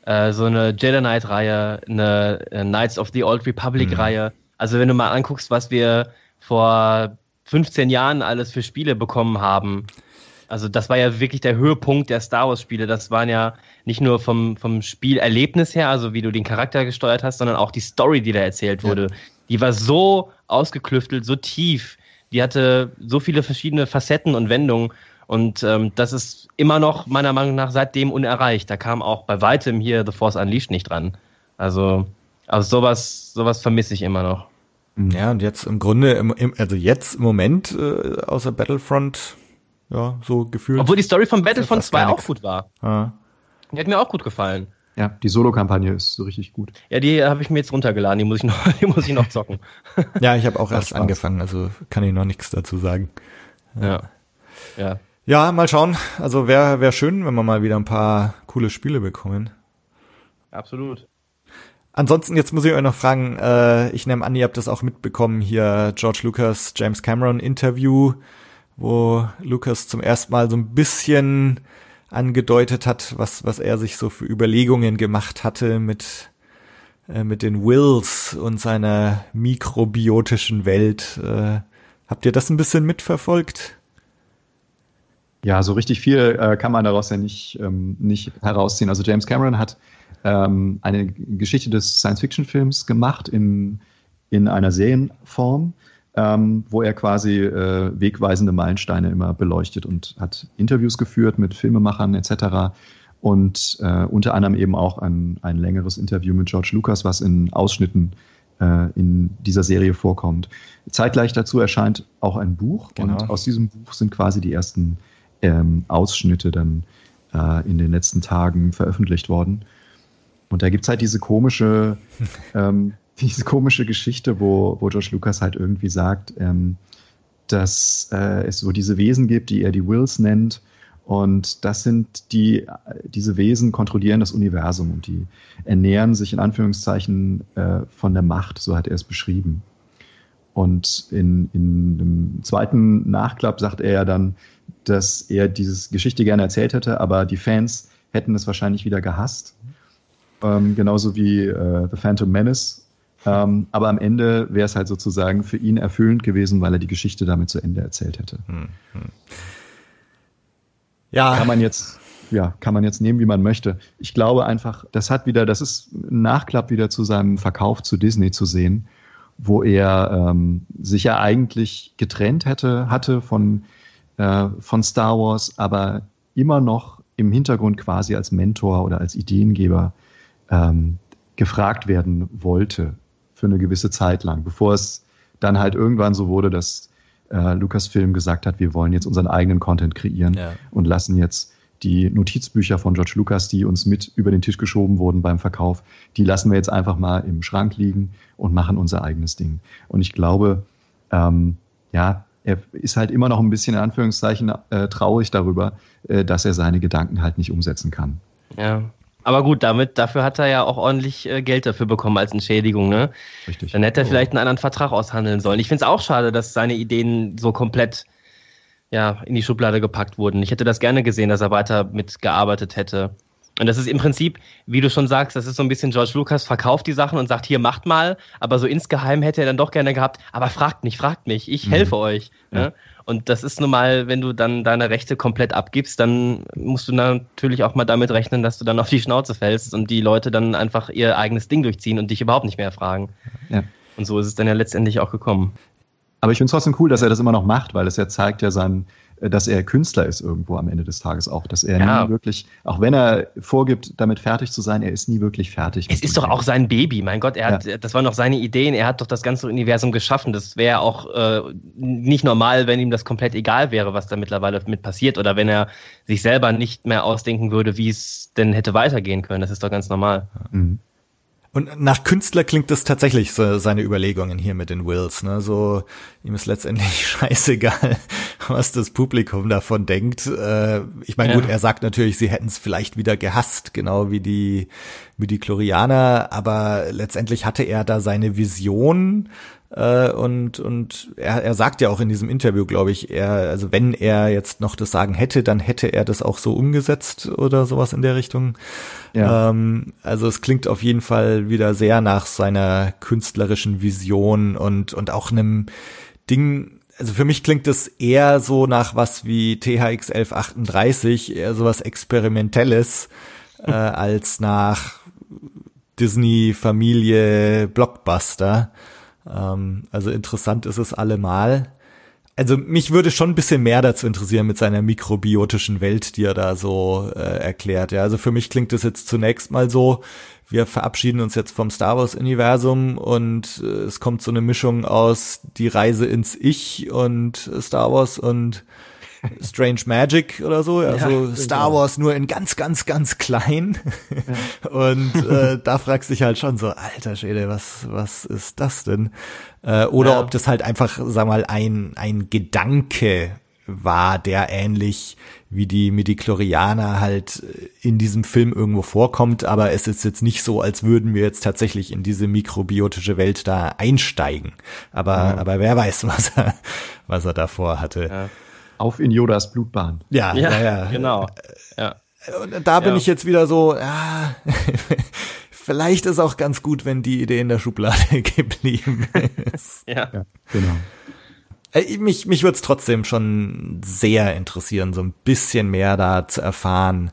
äh, so eine Jedi Knight-Reihe, eine, eine Knights of the Old Republic-Reihe. Mhm. Also wenn du mal anguckst, was wir vor 15 Jahren alles für Spiele bekommen haben. Also das war ja wirklich der Höhepunkt der Star Wars Spiele. Das waren ja nicht nur vom, vom Spielerlebnis her, also wie du den Charakter gesteuert hast, sondern auch die Story, die da erzählt wurde. Ja. Die war so ausgeklüftelt, so tief die hatte so viele verschiedene Facetten und Wendungen. Und ähm, das ist immer noch meiner Meinung nach seitdem unerreicht. Da kam auch bei weitem hier The Force Unleashed nicht dran. Also, also sowas, sowas vermisse ich immer noch. Ja, und jetzt im Grunde, im, im, also jetzt im Moment, äh, außer Battlefront, ja, so gefühlt. Obwohl die Story von Battlefront 2 auch gut war. Ah. Die hat mir auch gut gefallen. Ja, die Solo-Kampagne ist so richtig gut. Ja, die habe ich mir jetzt runtergeladen, die muss ich noch, die muss ich noch zocken. ja, ich habe auch erst angefangen, also kann ich noch nichts dazu sagen. Ja. Ja. Ja, mal schauen. Also wäre wär schön, wenn wir mal wieder ein paar coole Spiele bekommen. Absolut. Ansonsten, jetzt muss ich euch noch fragen, äh, ich nehme an, ihr habt das auch mitbekommen, hier George Lucas, James Cameron Interview, wo Lucas zum ersten Mal so ein bisschen angedeutet hat, was, was er sich so für Überlegungen gemacht hatte mit, äh, mit den Wills und seiner mikrobiotischen Welt. Äh, habt ihr das ein bisschen mitverfolgt? Ja, so richtig viel äh, kann man daraus ja nicht, ähm, nicht herausziehen. Also James Cameron hat ähm, eine Geschichte des Science-Fiction-Films gemacht in, in einer Serienform, ähm, wo er quasi äh, wegweisende Meilensteine immer beleuchtet und hat Interviews geführt mit Filmemachern etc. Und äh, unter anderem eben auch ein, ein längeres Interview mit George Lucas, was in Ausschnitten äh, in dieser Serie vorkommt. Zeitgleich dazu erscheint auch ein Buch genau. und aus diesem Buch sind quasi die ersten ähm, Ausschnitte dann äh, in den letzten Tagen veröffentlicht worden. Und da gibt es halt diese komische, ähm, diese komische Geschichte, wo, wo George Lucas halt irgendwie sagt, ähm, dass äh, es so diese Wesen gibt, die er die Wills nennt. Und das sind die, diese Wesen kontrollieren das Universum und die ernähren sich in Anführungszeichen äh, von der Macht, so hat er es beschrieben. Und in, in dem zweiten Nachklapp sagt er ja dann, dass er diese Geschichte gerne erzählt hätte, aber die Fans hätten es wahrscheinlich wieder gehasst. Ähm, genauso wie äh, The Phantom Menace. Ähm, aber am Ende wäre es halt sozusagen für ihn erfüllend gewesen, weil er die Geschichte damit zu Ende erzählt hätte. Hm, hm. Ja. Kann man jetzt, ja, kann man jetzt nehmen, wie man möchte. Ich glaube einfach, das hat wieder, das ist ein Nachklapp wieder zu seinem Verkauf zu Disney zu sehen, wo er ähm, sich ja eigentlich getrennt hätte, hatte von äh, von Star Wars, aber immer noch im Hintergrund quasi als Mentor oder als Ideengeber ähm, gefragt werden wollte für eine gewisse Zeit lang, bevor es dann halt irgendwann so wurde, dass äh, Lucasfilm gesagt hat, wir wollen jetzt unseren eigenen Content kreieren ja. und lassen jetzt die Notizbücher von George Lucas, die uns mit über den Tisch geschoben wurden beim Verkauf, die lassen wir jetzt einfach mal im Schrank liegen und machen unser eigenes Ding. Und ich glaube, ähm, ja, er ist halt immer noch ein bisschen in Anführungszeichen äh, traurig darüber, äh, dass er seine Gedanken halt nicht umsetzen kann. Ja. Aber gut, damit, dafür hat er ja auch ordentlich äh, Geld dafür bekommen als Entschädigung, ne? Richtig. Dann hätte er oh. vielleicht einen anderen Vertrag aushandeln sollen. Ich finde es auch schade, dass seine Ideen so komplett ja, in die Schublade gepackt wurden. Ich hätte das gerne gesehen, dass er weiter mitgearbeitet hätte. Und das ist im Prinzip, wie du schon sagst, das ist so ein bisschen George Lucas verkauft die Sachen und sagt, hier macht mal, aber so insgeheim hätte er dann doch gerne gehabt, aber fragt mich, fragt mich, ich mhm. helfe euch. Ja. Und das ist nun mal, wenn du dann deine Rechte komplett abgibst, dann musst du natürlich auch mal damit rechnen, dass du dann auf die Schnauze fällst und die Leute dann einfach ihr eigenes Ding durchziehen und dich überhaupt nicht mehr fragen. Ja. Und so ist es dann ja letztendlich auch gekommen. Aber ich finde es trotzdem cool, dass er das immer noch macht, weil es ja zeigt ja sein, äh, dass er Künstler ist irgendwo am Ende des Tages auch, dass er ja. nie wirklich, auch wenn er vorgibt, damit fertig zu sein, er ist nie wirklich fertig. Es ist doch auch sein Baby, mein Gott, er hat, ja. das waren doch seine Ideen, er hat doch das ganze Universum geschaffen. Das wäre auch äh, nicht normal, wenn ihm das komplett egal wäre, was da mittlerweile mit passiert oder wenn er sich selber nicht mehr ausdenken würde, wie es denn hätte weitergehen können. Das ist doch ganz normal. Mhm. Und nach Künstler klingt das tatsächlich so seine Überlegungen hier mit den Wills. Ne? So ihm ist letztendlich scheißegal, was das Publikum davon denkt. Äh, ich meine, ja. gut, er sagt natürlich, sie hätten es vielleicht wieder gehasst, genau wie die wie die Chlorianer, aber letztendlich hatte er da seine Vision äh, und und er, er sagt ja auch in diesem Interview, glaube ich, er also wenn er jetzt noch das Sagen hätte, dann hätte er das auch so umgesetzt oder sowas in der Richtung. Ja. Ähm, also es klingt auf jeden Fall wieder sehr nach seiner künstlerischen Vision und, und auch einem Ding, also für mich klingt es eher so nach was wie THX 1138, eher sowas Experimentelles, äh, als nach Disney Familie Blockbuster. Ähm, also interessant ist es allemal also mich würde schon ein bisschen mehr dazu interessieren mit seiner mikrobiotischen Welt, die er da so äh, erklärt. Ja, also für mich klingt das jetzt zunächst mal so, wir verabschieden uns jetzt vom Star Wars Universum und äh, es kommt so eine Mischung aus die Reise ins Ich und Star Wars und Strange Magic oder so, also ja, Star genau. Wars nur in ganz, ganz, ganz klein. Ja. Und äh, da fragst du dich halt schon so, alter Schäde, was, was ist das denn? Äh, oder ja. ob das halt einfach, sag mal, ein, ein Gedanke war, der ähnlich wie die Midichlorianer halt in diesem Film irgendwo vorkommt, aber es ist jetzt nicht so, als würden wir jetzt tatsächlich in diese mikrobiotische Welt da einsteigen. Aber, aber wer weiß, was er, was er davor hatte. Ja. Auf in Yodas Blutbahn. Ja, ja, ja, ja. genau. Ja. Und da bin Ja. ich jetzt wieder so, ja, vielleicht ist auch ganz gut, wenn die Idee in der Schublade geblieben ist. Ja. Ja, genau. Äh, Mich, mich würde es trotzdem schon sehr interessieren, so ein bisschen mehr da zu erfahren,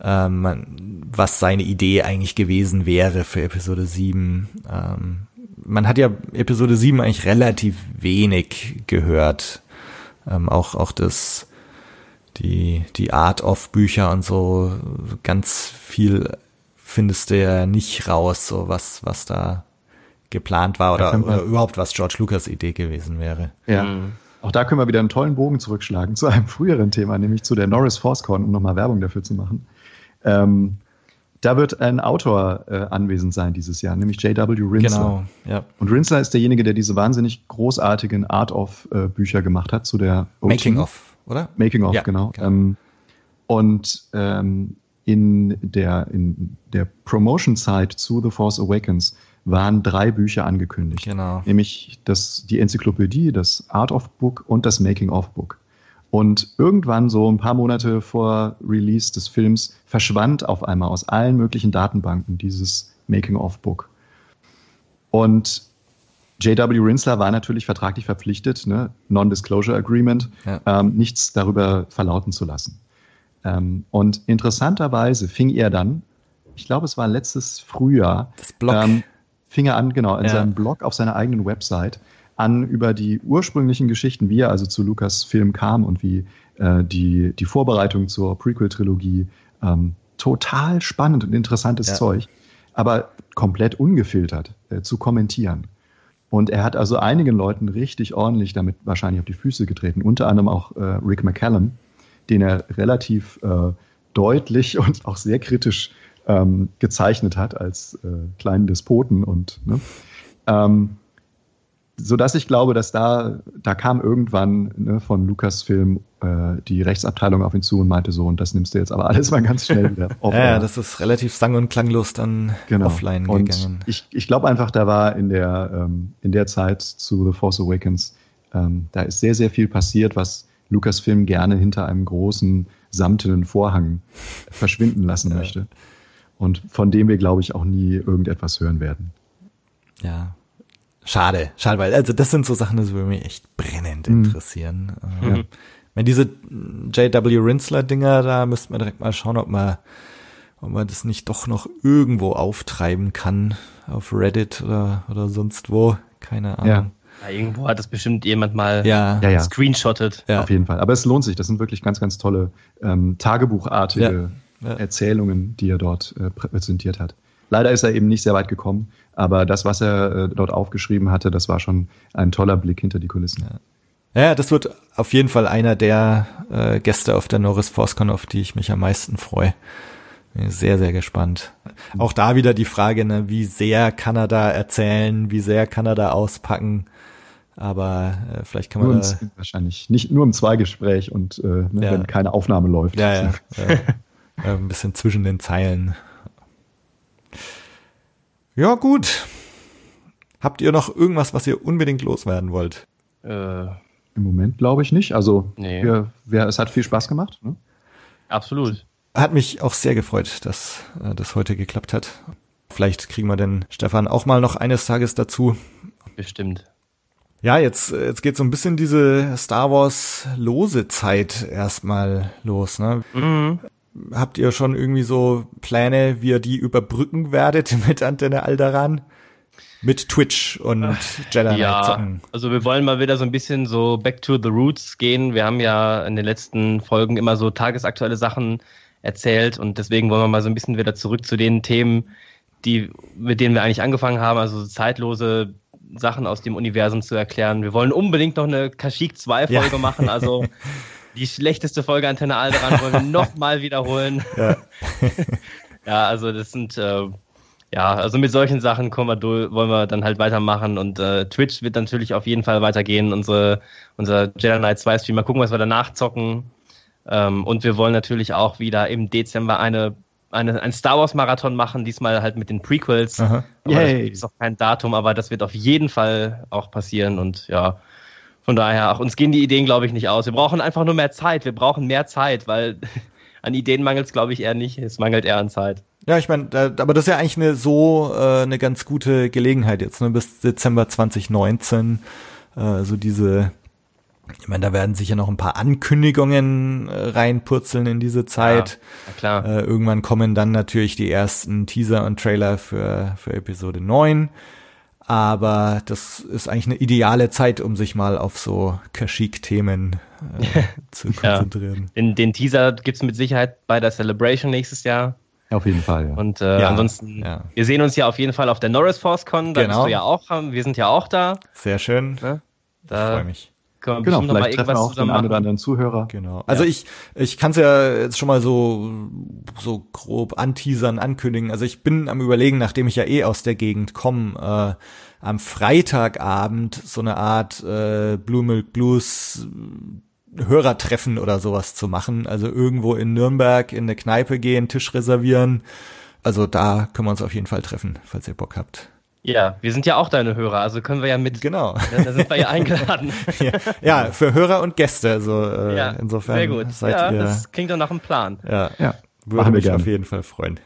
ähm, was seine Idee eigentlich gewesen wäre für Episode 7. Ähm, man hat ja Episode 7 eigentlich relativ wenig gehört. Ähm, auch, auch das, die, die Art of Bücher und so, ganz viel findest du ja nicht raus, so was, was da geplant war oder, oder überhaupt was George Lucas Idee gewesen wäre. Ja. Mhm. Auch da können wir wieder einen tollen Bogen zurückschlagen zu einem früheren Thema, nämlich zu der Norris ForceCon, um nochmal Werbung dafür zu machen. Ähm, da wird ein Autor äh, anwesend sein dieses Jahr, nämlich J.W. Rinsler. Genau, ja. Und Rinsler ist derjenige, der diese wahnsinnig großartigen Art-of-Bücher gemacht hat zu der OT. Making of, oder? Making of, Ja, genau. genau. Ähm, und ähm, in der, in der Promotion-Zeit zu The Force Awakens waren drei Bücher angekündigt. Genau. Nämlich das, die Enzyklopädie, das Art of Book und das Making of Book. Und irgendwann, so ein paar Monate vor Release des Films, verschwand auf einmal aus allen möglichen Datenbanken dieses Making of Book. Und J.W. Rinsler war natürlich vertraglich verpflichtet, ne, Non-Disclosure Agreement, Ja. ähm, nichts darüber verlauten zu lassen. Ähm, und interessanterweise fing er dann, ich glaube, es war letztes Frühjahr, Das Blog. ähm, fing er an, genau, in Ja. seinem Blog auf seiner eigenen Website an über die ursprünglichen Geschichten, wie er also zu Lukas Film kam und wie äh, die, die Vorbereitung zur Prequel-Trilogie ähm, total spannend und interessantes Ja. Zeug, aber komplett ungefiltert äh, zu kommentieren. Und er hat also einigen Leuten richtig ordentlich damit wahrscheinlich auf die Füße getreten, unter anderem auch äh, Rick McCallum, den er relativ äh, deutlich und auch sehr kritisch ähm, gezeichnet hat als äh, kleinen Despoten und ne, ähm, so dass ich glaube, dass da da kam irgendwann ne, von Lucasfilm äh, die Rechtsabteilung auf ihn zu und meinte so und das nimmst du jetzt aber alles mal ganz schnell wieder. Ja, ja, das ist relativ sang- und klanglos dann genau. offline und gegangen. Ich, ich glaube einfach, da war in der, ähm, in der Zeit zu The Force Awakens, ähm, da ist sehr, sehr viel passiert, was Lucasfilm gerne hinter einem großen samtenen Vorhang verschwinden lassen Ja. möchte. Und von dem wir, glaube ich, auch nie irgendetwas hören werden. Ja. Schade, schade, weil also das sind so Sachen, das würde mich echt brennend Mhm. interessieren. Ja. Ähm, Wenn diese J.W. Rinsler Dinger, da müssten wir direkt mal schauen, ob man, ob man das nicht doch noch irgendwo auftreiben kann auf Reddit oder oder sonst wo, keine Ahnung. Ja, irgendwo hat das bestimmt jemand mal Ja, Ja, ja. screenshottet. ja. Auf jeden Fall. Aber es lohnt sich. Das sind wirklich ganz, ganz tolle ähm, Tagebuchartige Ja, ja. Erzählungen, die er dort äh, präsentiert hat. Leider ist er eben nicht sehr weit gekommen, aber das, was er äh, dort aufgeschrieben hatte, das war schon ein toller Blick hinter die Kulissen. Ja, das wird auf jeden Fall einer der äh, Gäste auf der Norris ForceCon, auf die ich mich am meisten freue. Bin sehr, sehr gespannt. Auch da wieder die Frage, ne, wie sehr kann er da erzählen, wie sehr kann er da auspacken. Aber äh, vielleicht kann Nur man im, da, wahrscheinlich nicht nur im Zweigespräch und äh, ne, Ja. wenn keine Aufnahme läuft. ja, ja, äh, ein bisschen zwischen den Zeilen. Ja, gut. Habt ihr noch irgendwas, was ihr unbedingt loswerden wollt? Äh, Im Moment glaube ich nicht. Also Nee. wir, wir, es hat viel Spaß gemacht. Ne? absolut. Hat mich auch sehr gefreut, dass äh, das heute geklappt hat. Vielleicht kriegen wir den Stefan auch mal noch eines Tages dazu. Bestimmt. Ja, jetzt, jetzt geht so ein bisschen diese Star Wars lose Zeit erstmal los. Ne? Mhm. Habt ihr schon irgendwie so Pläne, wie ihr die überbrücken werdet mit Antenne Alderan? Mit Twitch und Jedi Ja, zocken. also wir wollen mal wieder so ein bisschen so back to the roots gehen. Wir haben ja in den letzten Folgen immer so tagesaktuelle Sachen erzählt und deswegen wollen wir mal so ein bisschen wieder zurück zu den Themen, die, mit denen wir eigentlich angefangen haben, also zeitlose Sachen aus dem Universum zu erklären. Wir wollen unbedingt noch eine Kashyyyk 2 Ja. Folge machen, also die schlechteste Folge Antenne Alderan wollen wir nochmal wiederholen. Ja. Ja, also das sind, äh, ja, also mit solchen Sachen wir durch, wollen wir dann halt weitermachen und äh, Twitch wird natürlich auf jeden Fall weitergehen, unsere, unser Jedi Knight 2 Stream, mal gucken, was wir danach zocken. Ähm, und wir wollen natürlich auch wieder im Dezember eine, eine, ein Star Wars Marathon machen, diesmal halt mit den Prequels. Aha. Aber das Yay. ist auch kein Datum, aber das wird auf jeden Fall auch passieren und ja, von daher, auch uns gehen die Ideen, glaube ich, nicht aus. Wir brauchen einfach nur mehr Zeit. Wir brauchen mehr Zeit, weil an Ideen mangelt es, glaube ich, eher nicht. Es mangelt eher an Zeit. Ja, ich meine, aber das ist ja eigentlich eine so äh, eine ganz gute Gelegenheit jetzt, ne, bis Dezember 2019 äh, so diese ich meine, da werden sicher noch ein paar Ankündigungen äh, reinpurzeln in diese Zeit. Ja, klar. Äh, irgendwann kommen dann natürlich die ersten Teaser und Trailer für, für Episode 9. Aber das ist eigentlich eine ideale Zeit, um sich mal auf so Kashyyyk-Themen äh, zu konzentrieren. Ja. Den, den Teaser gibt's mit Sicherheit bei der Celebration nächstes Jahr. Auf jeden Fall, ja. Und äh, ja, ansonsten, ja. wir sehen uns ja auf jeden Fall auf der Norris Force Con, da genau. bist du ja auch, wir sind ja auch da. Sehr schön. Ne? Da ich freue mich. Können wir genau, vielleicht treffen wir auch den einen oder anderen Zuhörer. Genau. Also ja. ich, ich kann es ja jetzt schon mal so, so grob anteasern, ankündigen. Also ich bin am überlegen, nachdem ich ja eh aus der Gegend komme, äh, am Freitagabend so eine Art äh, Blue Milk Blues Hörertreffen oder sowas zu machen. Also irgendwo in Nürnberg in eine Kneipe gehen, Tisch reservieren. Also da können wir uns auf jeden Fall treffen, falls ihr Bock habt. Ja, wir sind ja auch deine Hörer, also können wir ja mit. Genau. Da sind wir ja eingeladen. ja, ja, für Hörer und Gäste. Also äh, ja, insofern. Sehr gut. Seid ja, ihr, das klingt doch nach einem Plan. Ja, ja. Würde mich auf jeden Fall freuen.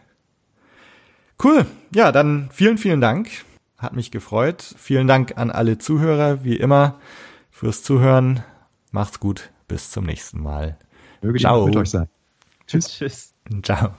Cool. Ja, dann vielen, vielen Dank. Hat mich gefreut. Vielen Dank an alle Zuhörer, wie immer, fürs Zuhören. Macht's gut. Bis zum nächsten Mal. Möge Ciao. mit euch sein. Tschüss. Tschüss. Ciao.